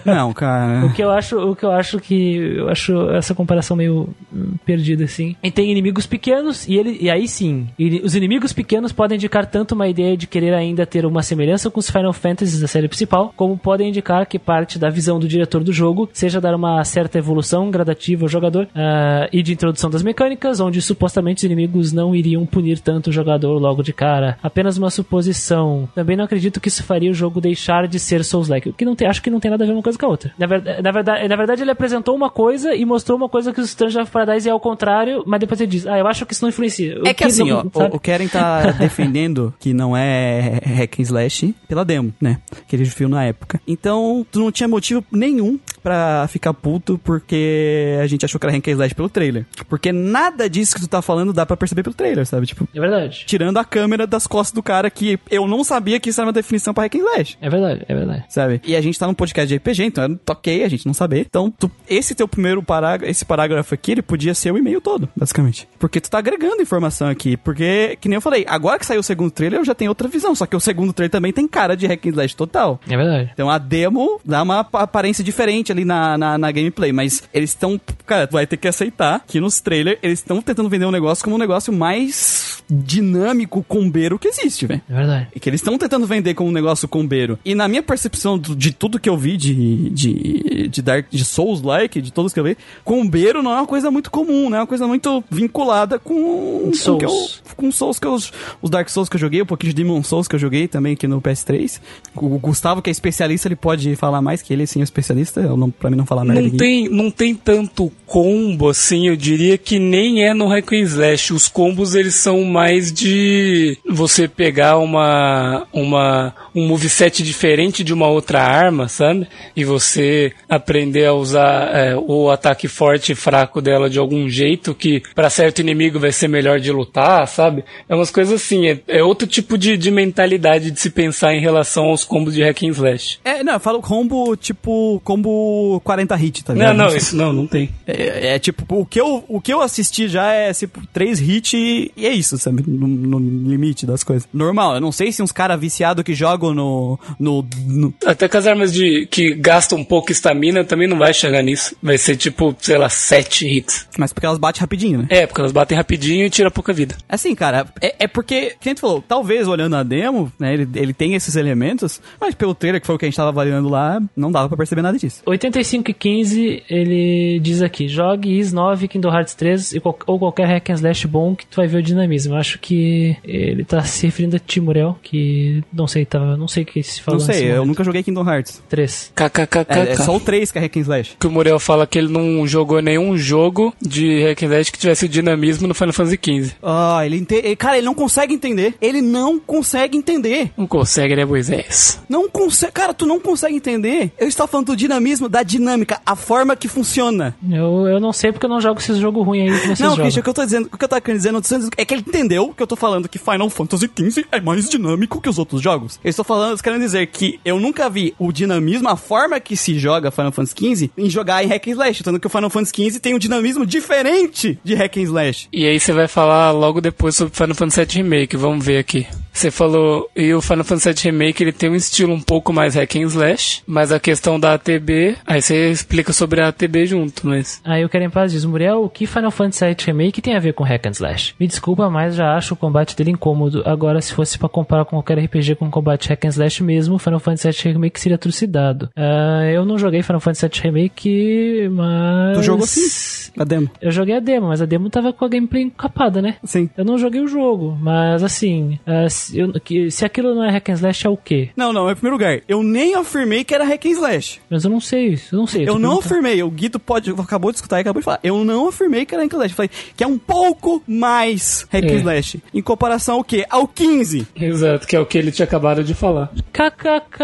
Não, cara. O que eu acho, o que eu acho que eu acho essa comparação meio hum, perdida assim. E tem inimigos pequenos e ele e aí sim, ele- os inimigos pequenos podem indicar tanto uma ideia de querer ainda ter uma semelhança com os Final Fantasies da série principal, como podem indicar que parte da visão do diretor do jogo seja dar uma certa evolução gradativa ao jogador ah, e de introdução das mecânicas, onde supostamente os inimigos não iriam punir tanto o jogador logo de cara. Apenas uma suposição. Também não acredito que isso faria o jogo deixar de ser Souls-like. Que não tem, acho que não tem nada a ver uma coisa com a outra. Na, verdade, na, verdade, na verdade, ele apresentou uma coisa e mostrou uma coisa que o Stranger of Paradise é ao contrário, mas depois ele diz, ah, eu acho que isso não influencia. O É que assim, não- ó, o Keren tá defendendo que não é hack and slash pela demo, né? Que ele viu na época. Então, tu não tinha motivo nenhum pra ficar puto porque a gente achou que era hack and slash pelo trailer. Porque nada disso que tu tá falando dá pra perceber pelo trailer, sabe? Tipo, É verdade. tirando a câmera das costas do cara que eu não sabia que isso era uma definição pra hack and slash. É verdade, é verdade. Sabe? E a gente tá num podcast de RPG, então é ok a gente não saber. Então, tu- esse teu primeiro parágrafo, esse parágrafo aqui, ele podia ser o e-mail todo, basicamente. Porque tu tá agregando informação aqui. Porque, que nem eu falei, agora que saiu o segundo trailer, eu já tenho outra visão. Só que o segundo trailer também tem cara de hack and slash total. É verdade. Então a demo dá uma ap- aparência diferente ali na, na, na gameplay, mas eles estão. Cara, tu vai ter que aceitar que nos trailers eles estão tentando vender um negócio como um negócio mais dinâmico, combeiro que existe, velho. É verdade. E que eles estão tentando vender como um negócio combeiro. E na minha percepção do- de tudo que eu vi de, de, de Dark, de Souls-like, de todos que eu vi, combeiro não é uma coisa muito comum, não é uma coisa muito vinculada com com, que eu- Souls. com Souls que eu, os Dark Souls que eu joguei, um pouquinho de Demon Souls que eu joguei também aqui no PS3. O Gustavo, que é especialista, ele pode falar mais que ele, sim, é especialista. Eu não, pra mim não falar merda Não aqui. tem, não tem tanto combo assim, eu diria que nem é no Hack and Slash. Os combos eles são mais de você pegar uma, uma um moveset diferente de uma outra arma, sabe? E você aprender a usar é, o ataque forte e fraco dela de algum jeito que pra certo inimigo vai ser melhor de lutar, sabe? É umas coisas assim, é, é outro tipo de, de mentalidade de se pensar em relação aos combos de Hack and Slash. É, não, eu falo combo, tipo, combo 40 hit, tá Não, ligado? não, isso não, não tem. É, é, tipo, o que, eu, o que eu assisti já é tipo três hits e, e é isso, sabe? No, no limite das coisas. Normal, eu não sei se uns caras viciados que jogam no, no, no- Até com as armas de, que gastam um pouco estamina também não vai chegar nisso. Vai ser tipo, sei lá, 7 hits. Mas porque elas batem rapidinho, né? É, porque elas batem rapidinho e tira pouca vida. Assim, cara, é, é porque, quem tu falou, talvez olhando a demo, né, ele, ele tem esses elementos, mas pelo trailer que foi o que a gente tava avaliando lá, não dava pra perceber nada disso. 85 e 15, ele diz aqui: jogue Is 9, Kingdom Hearts 3 e qual- ou qualquer hack and slash bom que tu vai ver o dinamismo. Eu acho que ele tá se referindo a Timurel, que não sei, tava, não sei que se falou não sei, eu nunca joguei Kingdom Hearts. 3. KKKK. É, é só o 3 que é hack and slash. Que o Muriel fala que ele não jogou nenhum jogo de Hack and Slash que tivesse o dinamismo no Final Fantasy XV. Ah, ele entende. Cara, ele não consegue entender. Ele não consegue entender. Não consegue, né, Moisés? Não consegue. Cara, tu não consegue entender. Eu estou falando do dinamismo, da dinâmica, a forma que funciona. Eu, eu não sei porque eu não jogo esses jogos ruins aí que vocês não, jogam. Christian, o que eu tô dizendo, o que eu tô querendo dizer, não tô dizendo- é que ele entendeu que eu tô falando que Final Fantasy XV é mais dinâmico que os outros jogos. Eu estou falando, querendo dizer que eu nunca vi o dinamismo, a forma que se joga Final Fantasy XV, em jogar em Hack and Slash. Tanto que o Final Fantasy XV tem um dinamismo diferente de Hack and Slash. E aí você vai falar logo depois sobre Final Fantasy VII Remake, vamos ver aqui. Você falou, e o Final Fantasy VII Remake ele tem um estilo um pouco mais hack and slash, mas a questão da ATB, aí você explica sobre a ATB junto, mas... Aí o Karen Paz diz, Muriel, o que Final Fantasy VII Remake tem a ver com hack and slash? Me desculpa, mas já acho o combate dele incômodo. Agora, se fosse pra comparar com qualquer RPG com combate hack and slash mesmo, Final Fantasy VII Remake seria trucidado. Ah, eu não joguei Final Fantasy VII Remake, mas... Tu jogou sim, a demo. Eu joguei a demo, mas a demo tava com a gameplay encapada, né? Sim. Eu não joguei o jogo, mas assim, se, eu- que- se aquilo não é hack and slash, é o quê? Não, não, em primeiro lugar, eu nem afirmei que era hack and slash. Mas eu não sei, eu não sei. Eu tô não afirmei, o Guido pode, acabou de escutar e acabou de falar. Eu não afirmei que era hack and slash. Eu falei que é um pouco mais hack É. and slash. Em comparação ao quê? Ao 15. Exato, que é o que ele tinha acabado de falar. KKK!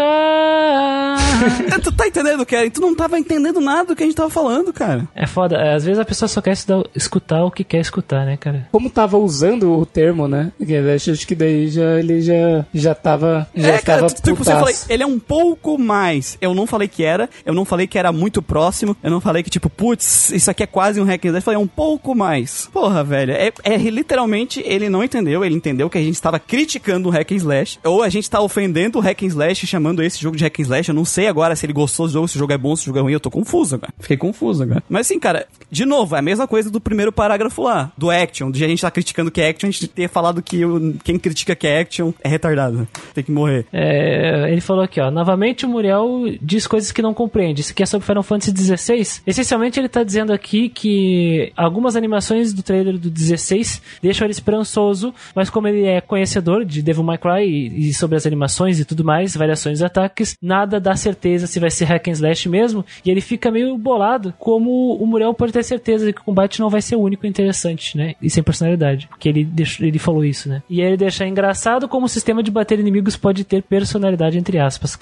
tu tá entendendo, Karen? Tu não tava entendendo nada do que a gente tava falando, cara. É foda, é, às vezes a pessoa só quer estudar- escutar o que quer escutar, né, cara? Como tava usando o termo, né? Que eu acho que daí já, ele já, já tava. Já é, cara, tu- tipo, você falei, ele é um pouco mais. Eu não falei que era, eu não falei que era muito próximo, eu não falei que, tipo, putz, isso aqui é quase um hack and slash. Eu falei, é um pouco mais. Porra, velho, é, é literalmente, ele não entendeu, ele entendeu que a gente estava criticando o hack and slash, ou a gente tá ofendendo o hack and slash, chamando esse jogo de hack and slash. Eu não sei agora se ele gostou do jogo, se o jogo é bom, se o jogo é ruim, eu tô confuso agora. Fiquei confuso agora. Mas assim, cara, de novo, é a mesma coisa do primeiro parágrafo lá, do action, de a gente tá criticando que é action, a gente ter falado que quem critica que é action é retardado. Tem que morrer. É, ele falou aqui, ó. Novamente o Muriel diz coisas que não compreende. Isso aqui é sobre Final Fantasy XVI. Essencialmente ele tá dizendo aqui que algumas animações do trailer do 16 deixam ele esperançoso, mas como ele é conhecedor de Devil May Cry e, e sobre as animações e tudo mais, variações de ataques, nada dá certeza se vai ser hack and slash mesmo, e ele fica meio bolado como o Muriel pode ter certeza de que o combate não vai ser único e interessante, né? E sem personalidade, porque ele, deixou, ele falou isso, né? E aí ele deixa engraçado como o sistema de bater inimigos pode ter personalidade, entre aspas.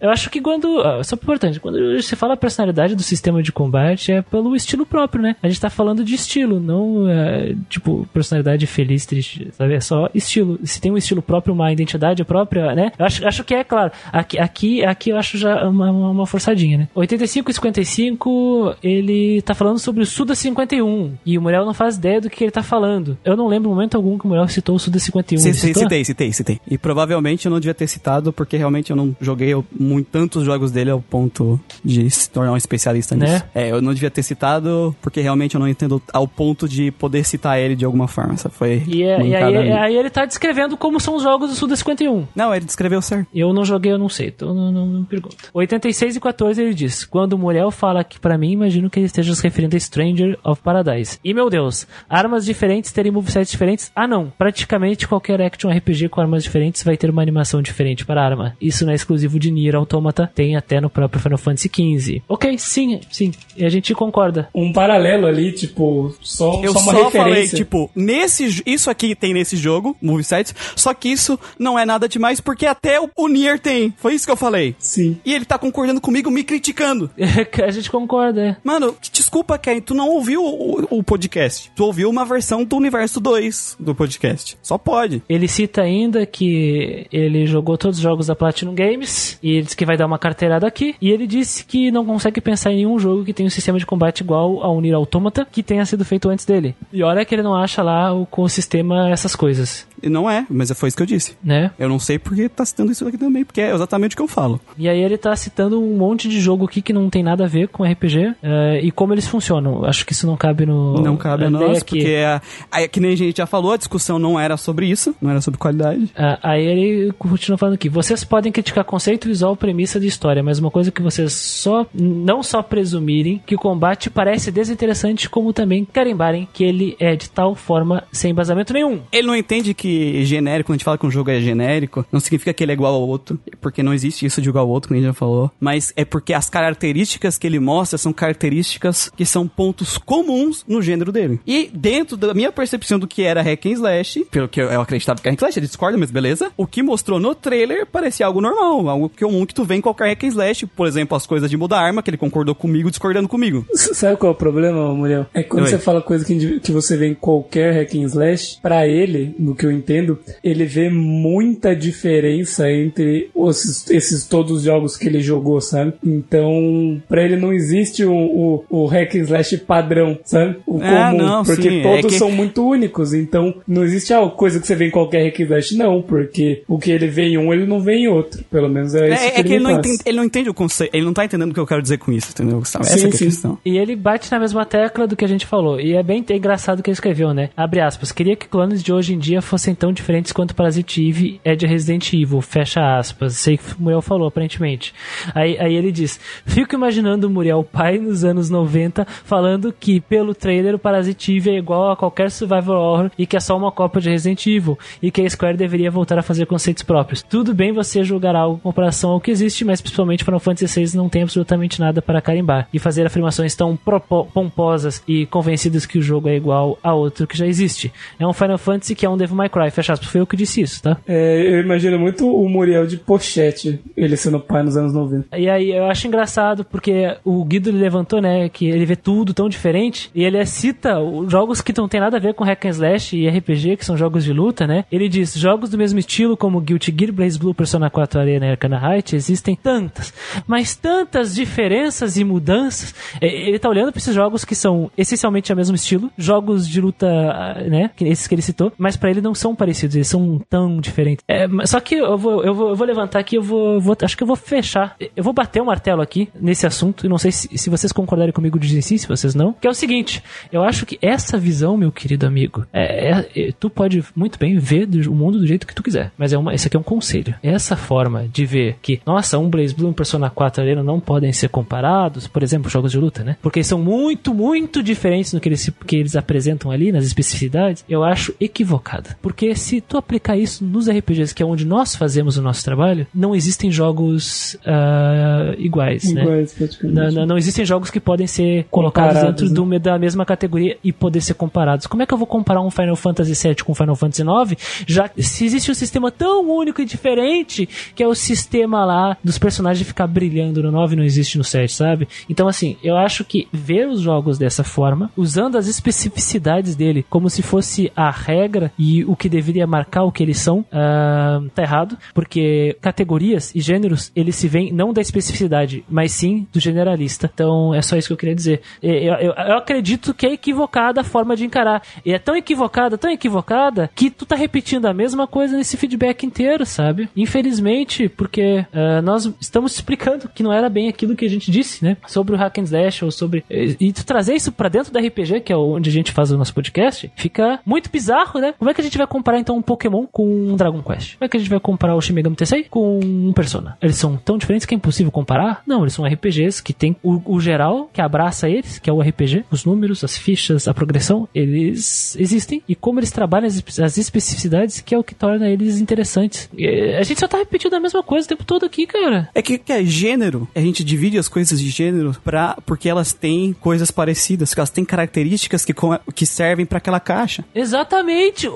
Eu acho que quando. ah, Só importante, quando você fala personalidade do sistema de combate, é pelo estilo próprio, né? A gente tá falando de estilo, não é, tipo personalidade feliz, triste, sabe? É só estilo. Se tem um estilo próprio, uma identidade própria, né? Eu acho, acho que é claro. Aqui, aqui, aqui eu acho já uma, uma forçadinha, né? 85 e 55, ele tá falando sobre o Suda 51. E o Muriel não faz ideia do que ele tá falando. Eu não lembro em momento algum que o Muriel citou o Suda 51. Ci- Ele ci- citou? Citei, citei, citei. E provavelmente eu não devia ter citado, porque realmente eu não joguei muito, tantos jogos dele ao ponto de se tornar um especialista nisso. Né? É, eu não devia ter citado, porque realmente eu não entendo ao ponto de poder citar ele de alguma forma. Essa foi. E, é- e aí, aí ele tá descrevendo como são os jogos do Suda 51. Não, ele descreveu certo. Eu não joguei, eu não sei, então não, não, não me pergunta. 86 e 14 ele diz: Quando o Muriel fala aqui pra mim, imagino que ele esteja se referindo a Stranger of Paradise. E meu Deus, armas diferentes terem movesets diferentes? Ah, não. Praticamente qualquer action RPG com armas diferentes vai ter uma animação diferente para a arma. Isso não é exclusivo de Nier Automata, tem até no próprio Final Fantasy XV. Ok, sim, sim. E a gente concorda. Um paralelo ali, tipo, só, Eu só uma só falei, referência. tipo, nesse, isso aqui tem nesse jogo, Movesets, só que isso não é nada demais, porque até o, o Nier tem. Foi isso que eu falei. Sim. E ele tá concordando comigo, me criticando. a gente concorda, é. Mano, desculpa, Ken, tu não ouviu o, o podcast. Tu ouviu uma versão do universo 2 do podcast. Só pode. Ele cita ainda que ele jogou todos os jogos da Platinum Games e ele disse que vai dar uma carteirada aqui. E ele disse que não consegue pensar em nenhum jogo que tenha um sistema de combate igual ao Nier Automata que tenha sido feito antes dele. E olha que ele não acha lá o, com o sistema essas coisas, não é, mas foi isso que eu disse. né? Eu não sei porque tá citando isso aqui também, porque é exatamente o que eu falo. E aí ele tá citando um monte de jogo aqui que não tem nada a ver com RPG eh, e como eles funcionam. Acho que isso não cabe no. não cabe a ideia nós, porque, a, a, que nem a gente já falou, a discussão não era sobre isso, não era sobre qualidade. Ah, aí ele continua falando aqui: vocês podem criticar conceito visual, premissa de história, mas uma coisa que vocês só não só presumirem que o combate parece desinteressante, como também carimbarem que ele é de tal forma sem embasamento nenhum. Ele não entende que genérico, quando a gente fala que um jogo é genérico, não significa que ele é igual ao outro, porque não existe isso de igual ao outro, como a gente já falou, mas é porque as características que ele mostra são características que são pontos comuns no gênero dele. E dentro da minha percepção do que era hack and slash, pelo que eu, acreditava que era hack and slash, ele discorda, mas beleza, o que mostrou no trailer parecia algo normal, algo comum que tu vê em qualquer hack and slash, por exemplo, as coisas de mudar arma, que ele concordou comigo, discordando comigo. Sabe qual é o problema, Muriel? É quando Oi. você fala coisa que, que você vê em qualquer hack and slash, pra ele, no que eu Nintendo, ele vê muita diferença entre os, esses todos os jogos que ele jogou, sabe? Então, pra ele não existe o, o, o hack and slash padrão, sabe? O Ah, comum, não, porque sim, é todos que- são muito únicos, então não existe a coisa que você vê em qualquer hack and slash, não, porque o que ele vê em um, ele não vê em outro. Pelo menos é isso É, que, é que ele não, entende, ele não entende o conceito, ele não tá entendendo o que eu quero dizer com isso, entendeu, Gustavo? Essa Sim, que é a questão. E ele bate na mesma tecla do que a gente falou. E é bem engraçado o que ele escreveu, né? Abre aspas. Queria que clones de hoje em dia fossem tão diferentes quanto Parasite Eve é de Resident Evil. Fecha aspas. Sei que o Muriel falou, aparentemente. Aí, aí ele diz: Fico imaginando o Muriel pai nos anos 90 falando que, pelo trailer, o Parasite Eve é igual a qualquer survival horror e que é só uma cópia de Resident Evil. E que a Square deveria voltar a fazer conceitos próprios. Tudo bem você julgar algo em comparação ao que existe, mas principalmente Final Fantasy VI não tem absolutamente nada para carimbar. E fazer afirmações tão pomposas e convencidas que o jogo é igual a outro que já existe. É um Final Fantasy que é um Devil May Cry. Fecha aspas. Foi eu que disse isso, tá? É, eu imagino muito o Muriel de pochete, ele sendo pai nos anos 90. E aí eu acho engraçado porque o Guido levantou, né, que ele vê tudo tão diferente e ele cita os jogos que não tem nada a ver com hack and slash e RPG, que são jogos de luta, né? Ele diz: "Jogos do mesmo estilo como Guilty Gear, Blaze Blue, Persona 4 Arena e Arcana Height existem tantas, mas tantas diferenças e mudanças". É, Ele tá olhando para esses jogos que são essencialmente o mesmo estilo, jogos de luta, ah, né, esses que ele citou, mas para ele não são parecidos, eles são tão diferentes. É, só que eu vou, eu vou, eu vou levantar aqui, eu vou, vou- acho que eu vou fechar. Eu vou bater o martelo aqui nesse assunto, e não sei se, se vocês concordarem comigo, dizem sim, se vocês não. Que é o seguinte, eu acho que essa visão, meu querido amigo, é, é- é- tu pode muito bem ver o mundo do jeito que tu quiser, mas é uma, esse aqui é um conselho. Essa forma de ver que, nossa, um Blaze Blue e um Persona 4 Arena não podem ser comparados, por exemplo, jogos de luta, né? Porque são muito, muito diferentes no que eles, que eles apresentam ali, nas especificidades, eu acho equivocada. Porque se tu aplicar isso nos RPGs, que é onde nós fazemos o nosso trabalho, não existem jogos ah, iguais, né? Iguais, praticamente. Não, não- não existem jogos que podem ser colocados Comparados, dentro né? do da mesma categoria e poder ser comparados. Como é que eu vou comparar um Final Fantasy VII com um Final Fantasy IX? Já se existe um sistema tão único e diferente que é o sistema lá dos personagens ficar brilhando no 9 e não existe no 7, sabe? Então, assim, eu acho que ver os jogos dessa forma, usando as especificidades dele como se fosse a regra e o que deveria marcar o que eles são, ah, tá errado, porque categorias e gêneros, eles se vêm não da especificidade, mas sim do generalista. Então, é só isso que eu queria dizer. Eu, eu- eu acredito que é equivocada a forma de encarar. E é tão equivocada, tão equivocada, que tu tá repetindo a mesma coisa nesse feedback inteiro, sabe? Infelizmente, porque ah, nós estamos explicando que não era bem aquilo que a gente disse, né? Sobre o hack and slash ou sobre... E tu trazer isso pra dentro da RPG, que é onde a gente faz o nosso podcast, fica muito bizarro, né? Como é que a gente vai comparar, então, um Pokémon com um Dragon Quest? Como é que a gente vai comparar o Shin Megami Tensei com um Persona? Eles são tão diferentes que é impossível comparar? Não, eles são RPGs que tem o, o geral, que abraça eles, que é o RPG, os números, as fichas, a progressão, eles existem. E como eles trabalham as, as especificidades, que é o que torna eles interessantes. E a gente só tá repetindo a mesma coisa o tempo todo aqui, cara. É que, que é gênero, a gente divide as coisas de gênero pra, porque elas têm coisas parecidas, que elas têm características que, que servem pra aquela caixa. Exatamente.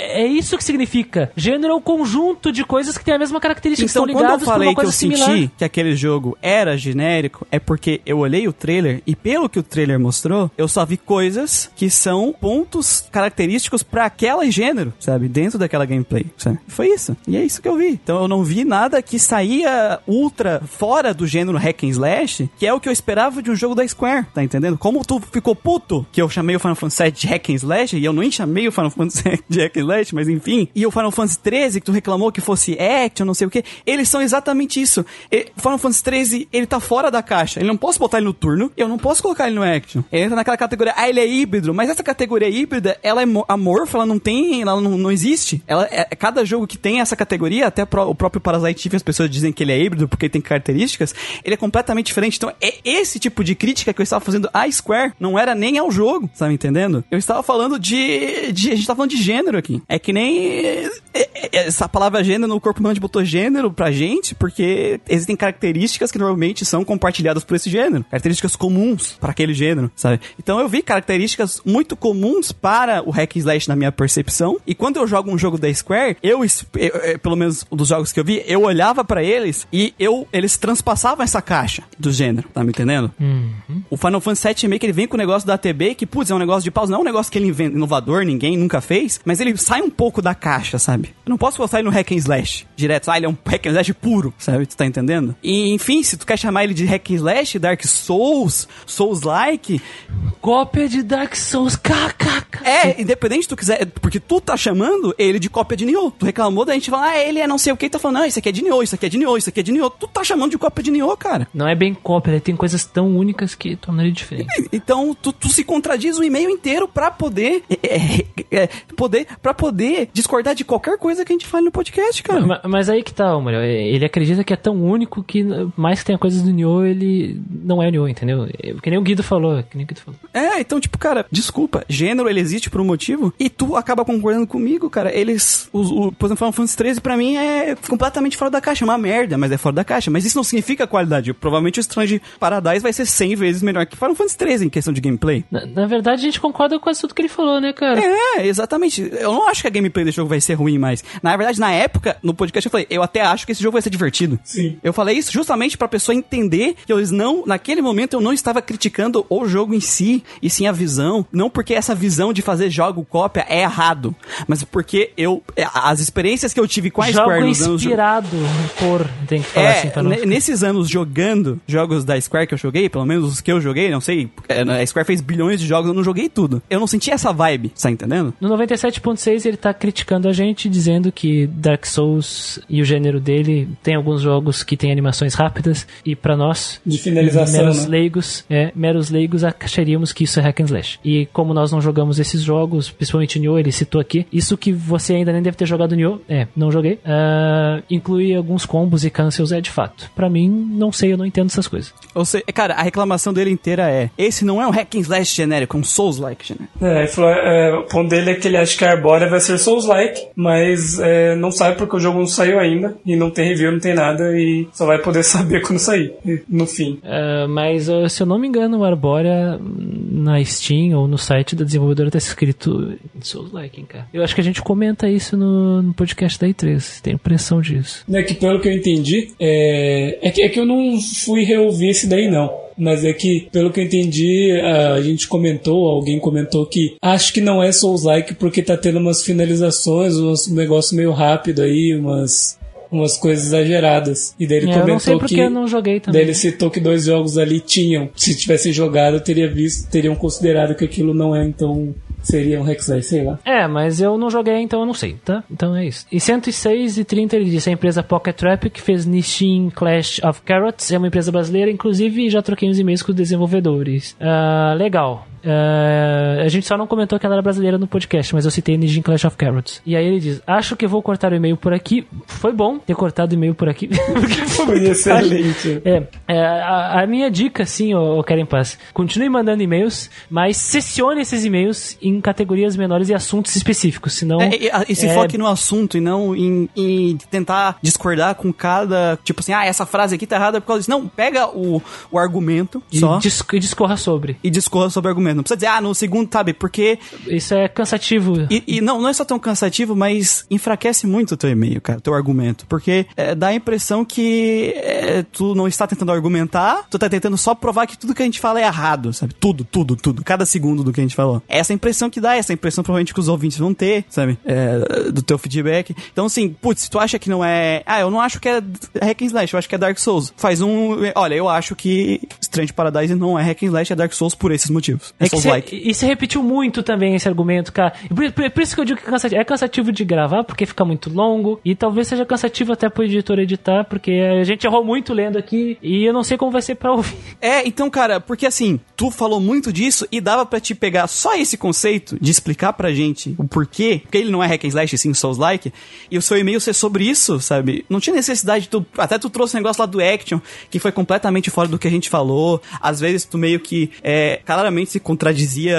É isso que significa. Gênero é o conjunto de coisas que têm a mesma característica, que Então, estão quando eu falei que eu similar. senti que aquele jogo era genérico, é porque eu olhei o trailer e pelo que o trailer mostrou, eu só vi coisas que são pontos característicos pra aquele gênero, sabe? Dentro daquela gameplay, sabe? Foi isso. E é isso que eu vi. Então eu não vi nada que saía ultra fora do gênero hack and slash, que é o que eu esperava de um jogo da Square, tá entendendo? Como tu ficou puto que eu chamei o Final Fantasy VII de hack and slash e eu nem chamei o Final Fantasy VII de hack and slash, mas enfim. E o Final Fantasy 13 que tu reclamou que fosse action, não sei o que, eles são exatamente isso. E, o Final Fantasy 13, ele tá fora da caixa. Ele não posso botar ele no turno, eu não posso colocar ele no action. Ele entra naquela categoria, ah, ele é híbrido, mas essa categoria híbrida, ela é mo- amorfa, ela não tem, ela não, não existe. Ela é, cada jogo que tem essa categoria, até pro- o próprio Parasite Eve, as pessoas dizem que ele é híbrido porque ele tem características, ele é completamente diferente. Então, é esse tipo de crítica que eu estava fazendo à Square, não era nem ao jogo, sabe entendendo? Eu estava falando de, de a gente tá falando de gênero aqui. É que nem é, é, essa palavra gênero no corpo humano botou gênero pra gente porque existem características que normalmente são compartilhadas por esse gênero. Características comuns para aquele gênero, sabe? Então eu vi características muito comuns para o hack slash na minha percepção. E quando eu jogo um jogo da Square, eu, pelo menos dos jogos que eu vi, eu olhava pra eles e eu eles transpassavam essa caixa do gênero, tá me entendendo? O Final Fantasy VII Remake, ele vem com o negócio da ATB, que, putz, é um negócio de pausa, não é um negócio que ele inventa, inovador, ninguém nunca fez, mas ele sai um pouco da caixa, sabe? Eu não posso botar ele no hack and slash direto, ah, ele é um hack and slash puro, sabe? Tu tá entendendo? E, enfim, se tu quer chamar ele de hack and slash, Dark Souls, Souls-like, Cópia de Dark Souls, kkk. é, independente se tu quiser, porque tu tá chamando ele de cópia de Nioh. Tu reclamou da gente falar, ah, ele é não sei o que, tá falando, não, isso aqui é de Nioh, isso aqui é de Nioh, isso aqui é de Nioh. Tu tá chamando de cópia de Nioh, cara. Não é bem cópia, ele tem coisas tão únicas que tornam ele diferente. Então, tu, tu se contradiz o e-mail inteiro pra poder. É, é, é, poder para poder discordar de qualquer coisa que a gente fale no podcast, cara. Ma- Mas aí que tá, Mario. Ele acredita que é tão único que, mais que tenha coisas do Nioh, ele não é o Nioh, entendeu? É, Que nem o Guido falou, que nem o Guido falou. É, então, tipo, cara, desculpa, gênero ele existe por um motivo e tu acaba concordando comigo, cara. Eles, os, o, por exemplo, Final Fantasy 13 pra mim é completamente fora da caixa, é uma merda, mas é fora da caixa. Mas isso não significa qualidade. Provavelmente o Strange Paradise vai ser 100 vezes melhor que Final Fantasy 13 em questão de gameplay. Na, na verdade, a gente concorda com quase tudo que ele falou, né, cara? É, exatamente. Eu não acho que a gameplay desse jogo vai ser ruim mais. Na verdade, na época, no podcast eu falei, eu até acho que esse jogo vai ser divertido. Sim. Eu falei isso justamente pra pessoa entender que eles não, naquele momento eu não estava criticando o jogo em si, e sim a visão. Não porque essa visão de fazer jogo cópia é errado, mas porque eu é, as experiências que eu tive com a Jogo Square nos anos inspirado por. Tem que falar é, assim pra não. ne- nesses anos jogando jogos da Square que eu joguei, pelo menos os que eu joguei, não sei, é, a Square fez bilhões de jogos, eu não joguei tudo. Eu não senti essa vibe, tá entendendo? No 97.6 ele tá criticando a gente, dizendo que Dark Souls e o gênero dele tem alguns jogos que tem animações rápidas e pra nós, De finalização, meros né? leigos, é, meros leigos acharíamos que isso é hack and slash. E como nós não jogamos esses jogos, principalmente Nioh, ele citou aqui, isso que você ainda nem deve ter jogado Nioh, é, não joguei, ah, inclui alguns combos e cancels, é de fato. Pra mim, não sei, eu não entendo essas coisas. Ou seja, cara, a reclamação dele inteira é: esse não é um hack and slash genérico, é um Souls-like genérico. É, ele falou, é, o ponto dele é que ele acha que a Arbórea vai ser Souls-like, mas é, não sabe porque o jogo não saiu ainda, e não tem review, não tem nada, e só vai poder saber quando sair, no fim. Ah, mas se eu não me engano, o Arbórea na Steam ou no site da desenvolvedora tá escrito Souls-like, cara. Eu acho que a gente comenta isso no, no podcast da E3. Tenho impressão disso. É que pelo que eu entendi, é, é, que, é que eu não fui reouvir esse daí não. Mas é que, pelo que eu entendi, a, gente comentou, alguém comentou que acho que não é Souls-like porque tá tendo umas finalizações, um negócio meio rápido aí, umas, umas coisas exageradas. E daí ele É, eu comentou não sei porque que. eu não joguei Daí também. ele citou que dois jogos ali tinham. Se tivessem jogado, eu teria visto, teriam considerado que aquilo não é, então seria um Hexlay, sei lá. É, mas eu não joguei, então eu não sei, tá? Então é isso. E 106 e 30 ele disse, a empresa Pocket Trap, que fez Nishin Clash of Carrots, é uma empresa brasileira, inclusive já troquei uns e-mails com os desenvolvedores. Ah, legal. Ah, a gente só não comentou que ela era brasileira no podcast, mas eu citei Nishin Clash of Carrots. E aí ele diz, acho que vou cortar o e-mail por aqui. Foi bom ter cortado o e-mail por aqui. porque foi Foi excelente. é, é, a, a minha dica, sim, ô, ô Karen Paz, continue mandando e-mails, mas sessione esses e-mails em categorias menores e assuntos específicos, senão... É, e, e se é, foque no assunto e não em, em tentar discordar com cada. Tipo assim, ah, essa frase aqui tá errada por causa disso. Não, pega o, o argumento e, só dis- e discorra sobre. e discorra sobre o argumento. Não precisa dizer, ah, no segundo, sabe? Porque. Isso é cansativo. E, e não, não é só tão cansativo, mas enfraquece muito o teu e-mail, cara, o teu argumento. Porque é, dá a impressão que é, tu não está tentando argumentar, tu tá tentando só provar que tudo que a gente fala é errado, sabe? Tudo, tudo, tudo. Cada segundo do que a gente falou. Essa é a impressão que dá, essa impressão provavelmente que os ouvintes vão ter, sabe? É, do teu feedback. Então, assim, putz, se tu acha que não é. Ah, eu não acho que é Hack and Slash, eu acho que é Dark Souls. Faz um. Olha, eu acho que Strange Paradise não é Hack and Slash, é Dark Souls por esses motivos. É, que e se repetiu muito também esse argumento, cara. Por, por- por isso que eu digo que é cansativo. É cansativo de gravar, porque fica muito longo. E talvez seja cansativo até pro editor editar, porque a gente errou muito lendo aqui. E eu não sei como vai ser pra ouvir. É, então, cara, porque assim, tu falou muito disso e dava pra te pegar só esse conceito de explicar pra gente o porquê, porque ele não é hack and slash, sim Souls-like, e o seu e-mail ser sobre isso, sabe? Não tinha necessidade, tu, até tu trouxe um negócio lá do Action, que foi completamente fora do que a gente falou, às vezes tu meio que, é, claramente se contradizia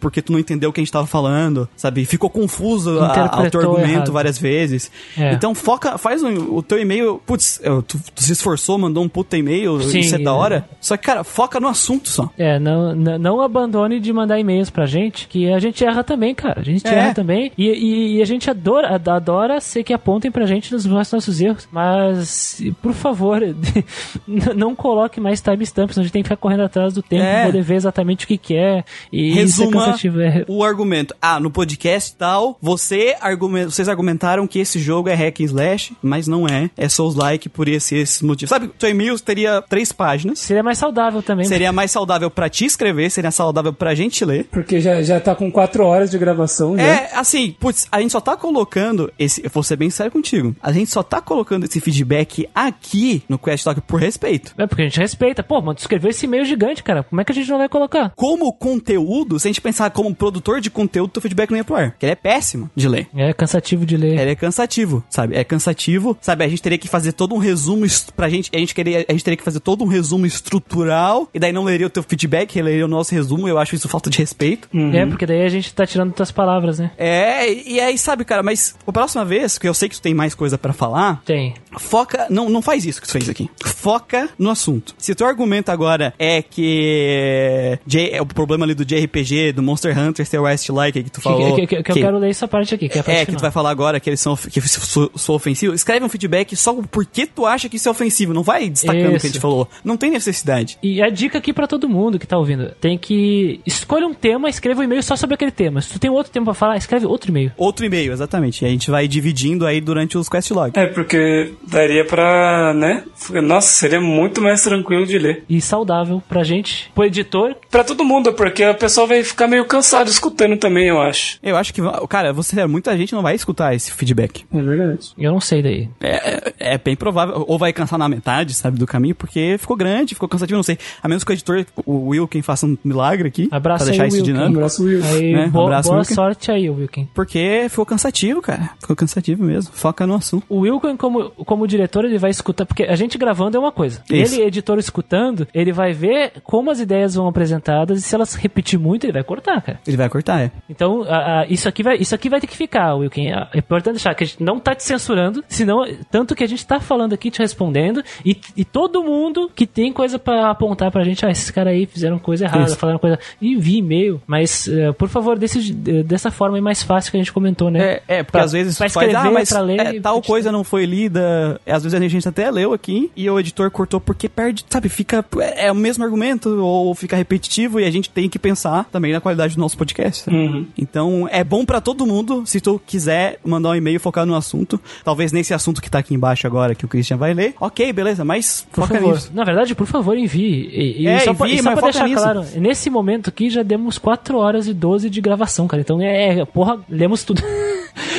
porque tu não entendeu o que a gente tava falando, sabe? Ficou confuso ao teu argumento errado. várias vezes. É. Então foca, faz um- o teu e-mail, putz, tu, tu se esforçou, mandou um puta e-mail, Sim, isso é da é. hora. Só que, cara, foca no assunto só. É, não, não, não abandone de mandar e-mails pra gente, que a gente erra também, cara. A gente É. erra também. E, e- e a gente adora, ad- adora ser que apontem pra gente nos nossos erros. Mas, por favor, não coloque mais timestamps, a gente tem que ficar correndo atrás do tempo É. pra poder ver exatamente o que, que é. E isso é Resuma. É, o argumento. Ah, no podcast tal, você argumen- vocês argumentaram que esse jogo é hack and slash, mas não é. É Souls like por esse, esse motivo. Sabe, teu e-mail teria três páginas. seria mais saudável também. Seria mais saudável pra te escrever, seria saudável pra gente ler. Porque já, já tá com 4 horas de gravação já. É, assim, putz, a gente só tá colocando esse. Eu vou ser bem sério contigo. A gente só tá colocando esse feedback aqui no Quest Talk por respeito. É porque a gente respeita. Pô, mano, tu escreveu esse e-mail gigante, cara. Como é que a gente não vai colocar? Como conteúdo, se a gente pensar como produtor de conteúdo, teu feedback não ia pro ar. Porque ele é péssimo de ler. É cansativo de ler. Ele é cansativo, sabe? É cansativo, sabe? A gente teria que fazer todo um resumo pra gente, a gente queria, a gente teria que fazer todo um resumo estrutural e daí não leria o teu feedback, leria o nosso resumo. Eu acho isso falta de respeito. É, porque daí a gente tá tirando tuas palavras, né? É, e aí, sabe, cara, mas a próxima vez, que eu sei que tu tem mais coisa pra falar, Tem. foca, não, não faz isso que tu fez aqui. Foca no assunto. Se o teu argumento agora é que J- é o problema ali do JRPG, do Monster Hunter, ser West-like que tu falou, Que, que- que- que eu quero ler essa parte aqui, que é a parte é, que final. tu vai falar agora que eles são que sou, sou ofensivo. Escreve um feedback só o porquê tu acha que isso é ofensivo. Não vai destacando o que a gente falou. Não tem necessidade. E a dica aqui pra todo mundo que tá ouvindo: tem que escolha um tema, escreva um e-mail só sobre aquele tema. Se tu tem outro tema pra falar, escreve outro e-mail. Outro e-mail, exatamente. E a gente vai dividindo aí durante os quest log. É, porque daria pra, né? Nossa, seria muito mais tranquilo de ler. E saudável pra gente, pro editor. Pra todo mundo, porque o pessoal vai ficar meio cansado escutando também, eu acho. Eu acho que, cara, você muita gente não vai escutar esse feedback. É verdade. Eu não sei daí. É, é bem provável. Ou vai cansar na metade, sabe, do caminho, porque ficou grande, ficou cansativo, não sei. A menos que o editor, o Will, quem faça um milagre aqui. Abraço pra deixar aí, isso Wilkin. dinâmico. Abraço, Will. Aí, Né? boa, Abraço, boa Wilkin. sorte aí, Wilkin. Porque ficou cansativo, cara. Ficou cansativo mesmo. Foca no assunto. O Wilkin, como, como diretor, ele vai escutar, porque a gente gravando é uma coisa. Isso. Ele, editor, escutando, ele vai ver como as ideias vão apresentadas e se elas repetir muito, ele vai cortar, cara. Ele vai cortar, é. Então, a- a- isso, aqui vai, isso aqui vai ter que ficar, Wilkin. É importante deixar que a gente não tá te censurando, senão, tanto que a gente tá falando aqui, te respondendo, e, e todo mundo que tem coisa pra apontar pra gente, ah, esses caras aí fizeram coisa errada, Isso. falaram coisa. Envie e-mail, mas, eh, por favor, desse, dessa forma é mais fácil que a gente comentou, né? É, é porque Pra- às vezes pra faz, escrever, ah, mas pra ler é, tal coisa não foi lida. Às vezes a gente até leu aqui e o editor cortou porque perde, sabe, fica é, é o mesmo argumento ou fica repetitivo e a gente tem que pensar também na qualidade do nosso podcast. sabe? Então é bom pra todo mundo se tu quiser mandar um e-mail focar no assunto, talvez nesse assunto que tá aqui embaixo agora que o Christian vai ler. OK, beleza, mas Por foca favor. nisso. Na verdade, por favor, envie. E, e É, só, pra- envie, e só pra deixar nisso. claro, nesse momento aqui já demos 4 horas e 12 de gravação, cara. Então é, é, porra, lemos tudo.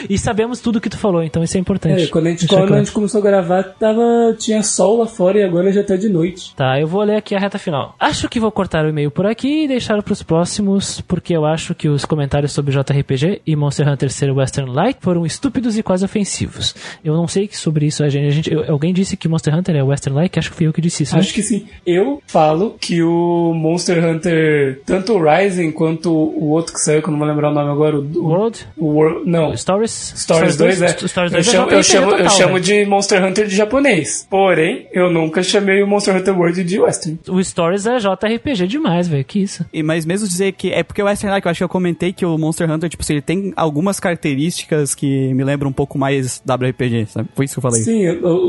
e sabemos tudo que tu falou, então isso é importante. É, quando a gente, quando a gente começou a gravar, tava, tinha sol lá fora e agora já tá de noite. Tá, eu vou ler aqui a reta final. Acho que vou cortar o e-mail por aqui e deixar pros próximos, porque eu acho que os comentários sobre JRPG e Monster Hunter ser Western Light foram estúpidos e quase ofensivos. Eu não sei que sobre isso a gente. A gente eu- alguém disse que Monster Hunter é Western Light? Acho que fui eu que disse isso. né? Acho que sim. Eu falo que o Monster Hunter, tanto o Rising quanto o outro que saiu, que eu não vou lembrar o nome agora, o, o, World? o World, não, Stories? Stories 2 é. Stories eu 2 é chamo, eu chamo, eu total, chamo velho. de Monster Hunter de japonês. Porém, eu nunca chamei o Monster Hunter World de Western. O Stories é JRPG demais, velho. Que isso? E, mas mesmo dizer que. É porque o Western Like, eu acho que eu comentei que o Monster Hunter, tipo assim, ele tem algumas características que me lembram um pouco mais WRPG, sabe? Foi isso que eu falei. Sim,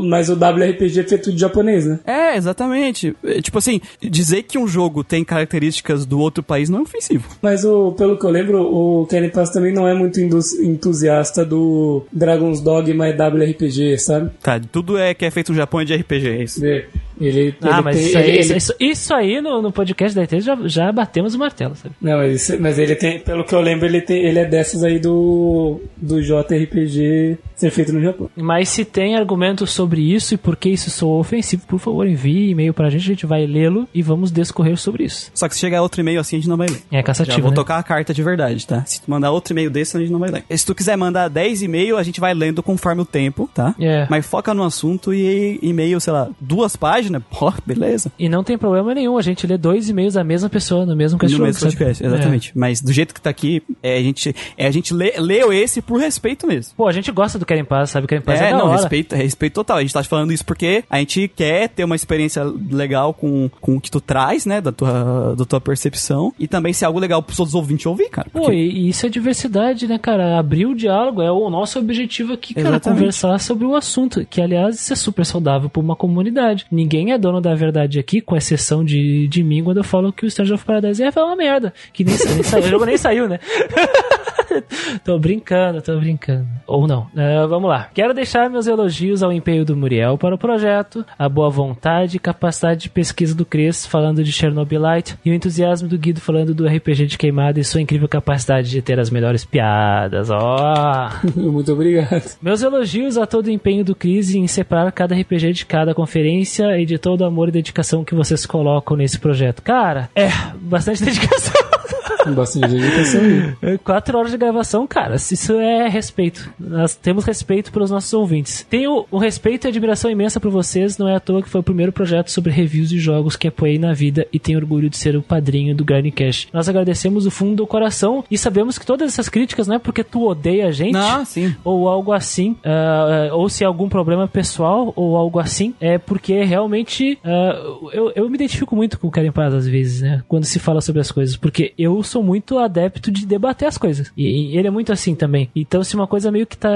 mas o WRPG é feito de japonês, né? É, exatamente. É, Tipo assim, dizer que um jogo tem características do outro país não é ofensivo. Mas o, pelo que eu lembro, o Kenny Pass também não é muito indus- entusiasta do Dragon's Dogma e WRPG, sabe? Tá, tudo é que é feito no Japão é de RPG, é isso. Ele, ele, Ah, ele mas tem- isso, aí, ele- isso, isso- aí no, no podcast da ET já, já batemos o martelo, sabe? Não, mas, isso- mas ele tem, pelo que eu lembro, ele, tem, ele é dessas aí do, do JRPG ser feito no Japão. Mas se tem argumentos sobre isso e por que isso soa ofensivo, por favor, envie e-mail pra gente, a gente vai lê-lo e vamos discorrer sobre isso. Só que se chegar outro e-mail assim, a gente não vai ler. É Já cansativo, vou né? tocar a carta de verdade, tá? Se tu mandar outro e-mail desse, a gente não vai ler. Se tu quiser mandar 10 e-mail, a gente vai lendo conforme o tempo, tá? É. Mas foca no assunto e e-mail, sei lá, duas páginas, página. Pô, beleza. E não tem problema nenhum, a gente lê dois e-mails da mesma pessoa no mesmo No cachorro. mesmo podcast, exatamente. Mas do jeito que tá aqui, é, a gente, é, a gente lê, leu esse por respeito mesmo. Pô, a gente gosta do Querem Paz, sabe? Querem Paz é, É, não, hora. respeito, respeito total. A gente tá falando isso porque a gente quer ter uma experiência legal com, com o que tu traz, né? Da tua, da tua percepção. E também ser algo legal pros outros ouvintes ouvir, cara. Pô, Porque- e, e isso é diversidade, né, cara? Abrir o diálogo é o nosso objetivo aqui, cara. Exatamente. Conversar sobre o assunto, que aliás isso é super saudável pra uma comunidade. Ninguém é dono da verdade aqui, com exceção de, de mim, quando eu falo que o Stranger of Paradise é uma merda. Que nem, nem saiu, o jogo nem saiu, né? tô brincando, tô brincando. Ou não. É, vamos lá. Quero deixar meus elogios ao empenho do Muriel para o projeto, a boa vontade e capacidade de pesquisa do Cris falando de Chernobylite e o entusiasmo do Guido falando do RPG de queimada e sua incrível capacidade de ter as melhores piadas. Ó! Muito obrigado. Meus elogios a todo o empenho do Cris em separar cada RPG de cada conferência e de todo o amor e dedicação que vocês colocam nesse projeto. Cara, é, bastante dedicação. Bastante dedicação aí. É, Quatro horas de gravação, cara, isso é respeito. Nós temos respeito pelos nossos ouvintes. Tenho um respeito e admiração imensa por vocês, não é à toa que foi o primeiro projeto sobre reviews de jogos que apoiei na vida e tenho orgulho de ser o padrinho do Grinding Cash. Nós agradecemos do fundo do coração e sabemos que todas essas críticas não é porque tu odeia a gente Não, sim. ou algo assim, ah, ah, ou se é algum problema pessoal ou algo assim, é porque realmente ah, eu, eu me identifico muito com o Karen Paz às vezes, né? Quando se fala sobre as coisas, porque eu sou muito adepto de debater as coisas. E, e ele é muito assim também. Então, se uma coisa meio que tá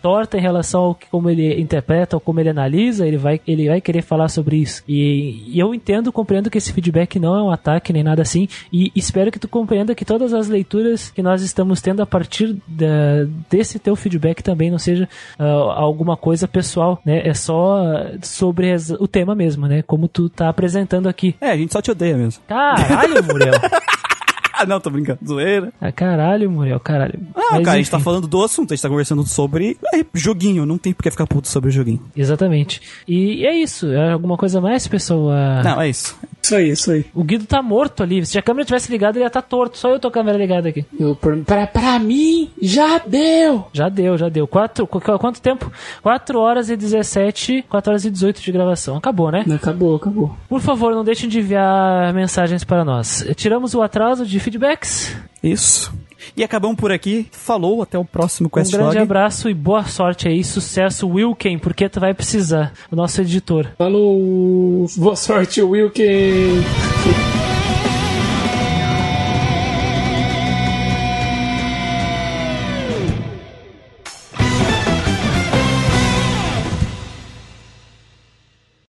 torta em relação ao que como ele interpreta ou como ele analisa, ele vai, ele vai querer falar sobre isso. E, e eu entendo, compreendo que esse feedback não é um ataque nem nada assim. E espero que tu compreenda que todas as leituras que nós estamos tendo a partir da- desse teu feedback também não seja ah, alguma coisa pessoal, né? É só sobre o tema mesmo, né? Como tu tá apresentando aqui. É, a gente só te odeia mesmo. Caralho, Muriel. Ah, não, tô brincando. Zoeira. Ah, caralho, Muriel, caralho. Ah, Mas, cara, a gente tá falando do assunto, a gente tá conversando sobre é, joguinho, não tem por que ficar puto sobre o joguinho. Exatamente. E é isso. É alguma coisa mais, pessoa? Não, é isso. Isso aí, isso aí. O Guido tá morto ali. Se a câmera tivesse ligada, ele ia estar torto. Só eu tô com a câmera ligada aqui. Eu, pra, pra mim, já deu! Já deu, já deu. Quatro, qu- qu- quanto tempo? 4 horas e 17, 4 horas e 18 de gravação. Acabou, né? Acabou, acabou. Por favor, não deixem de enviar mensagens para nós. Tiramos o atraso de feedbacks. Isso. E acabamos por aqui. Falou, até o próximo Um Quest grande Log. abraço e boa sorte aí. Sucesso, Wilken, porque tu vai precisar. O nosso editor. Falou! Boa sorte, Wilken!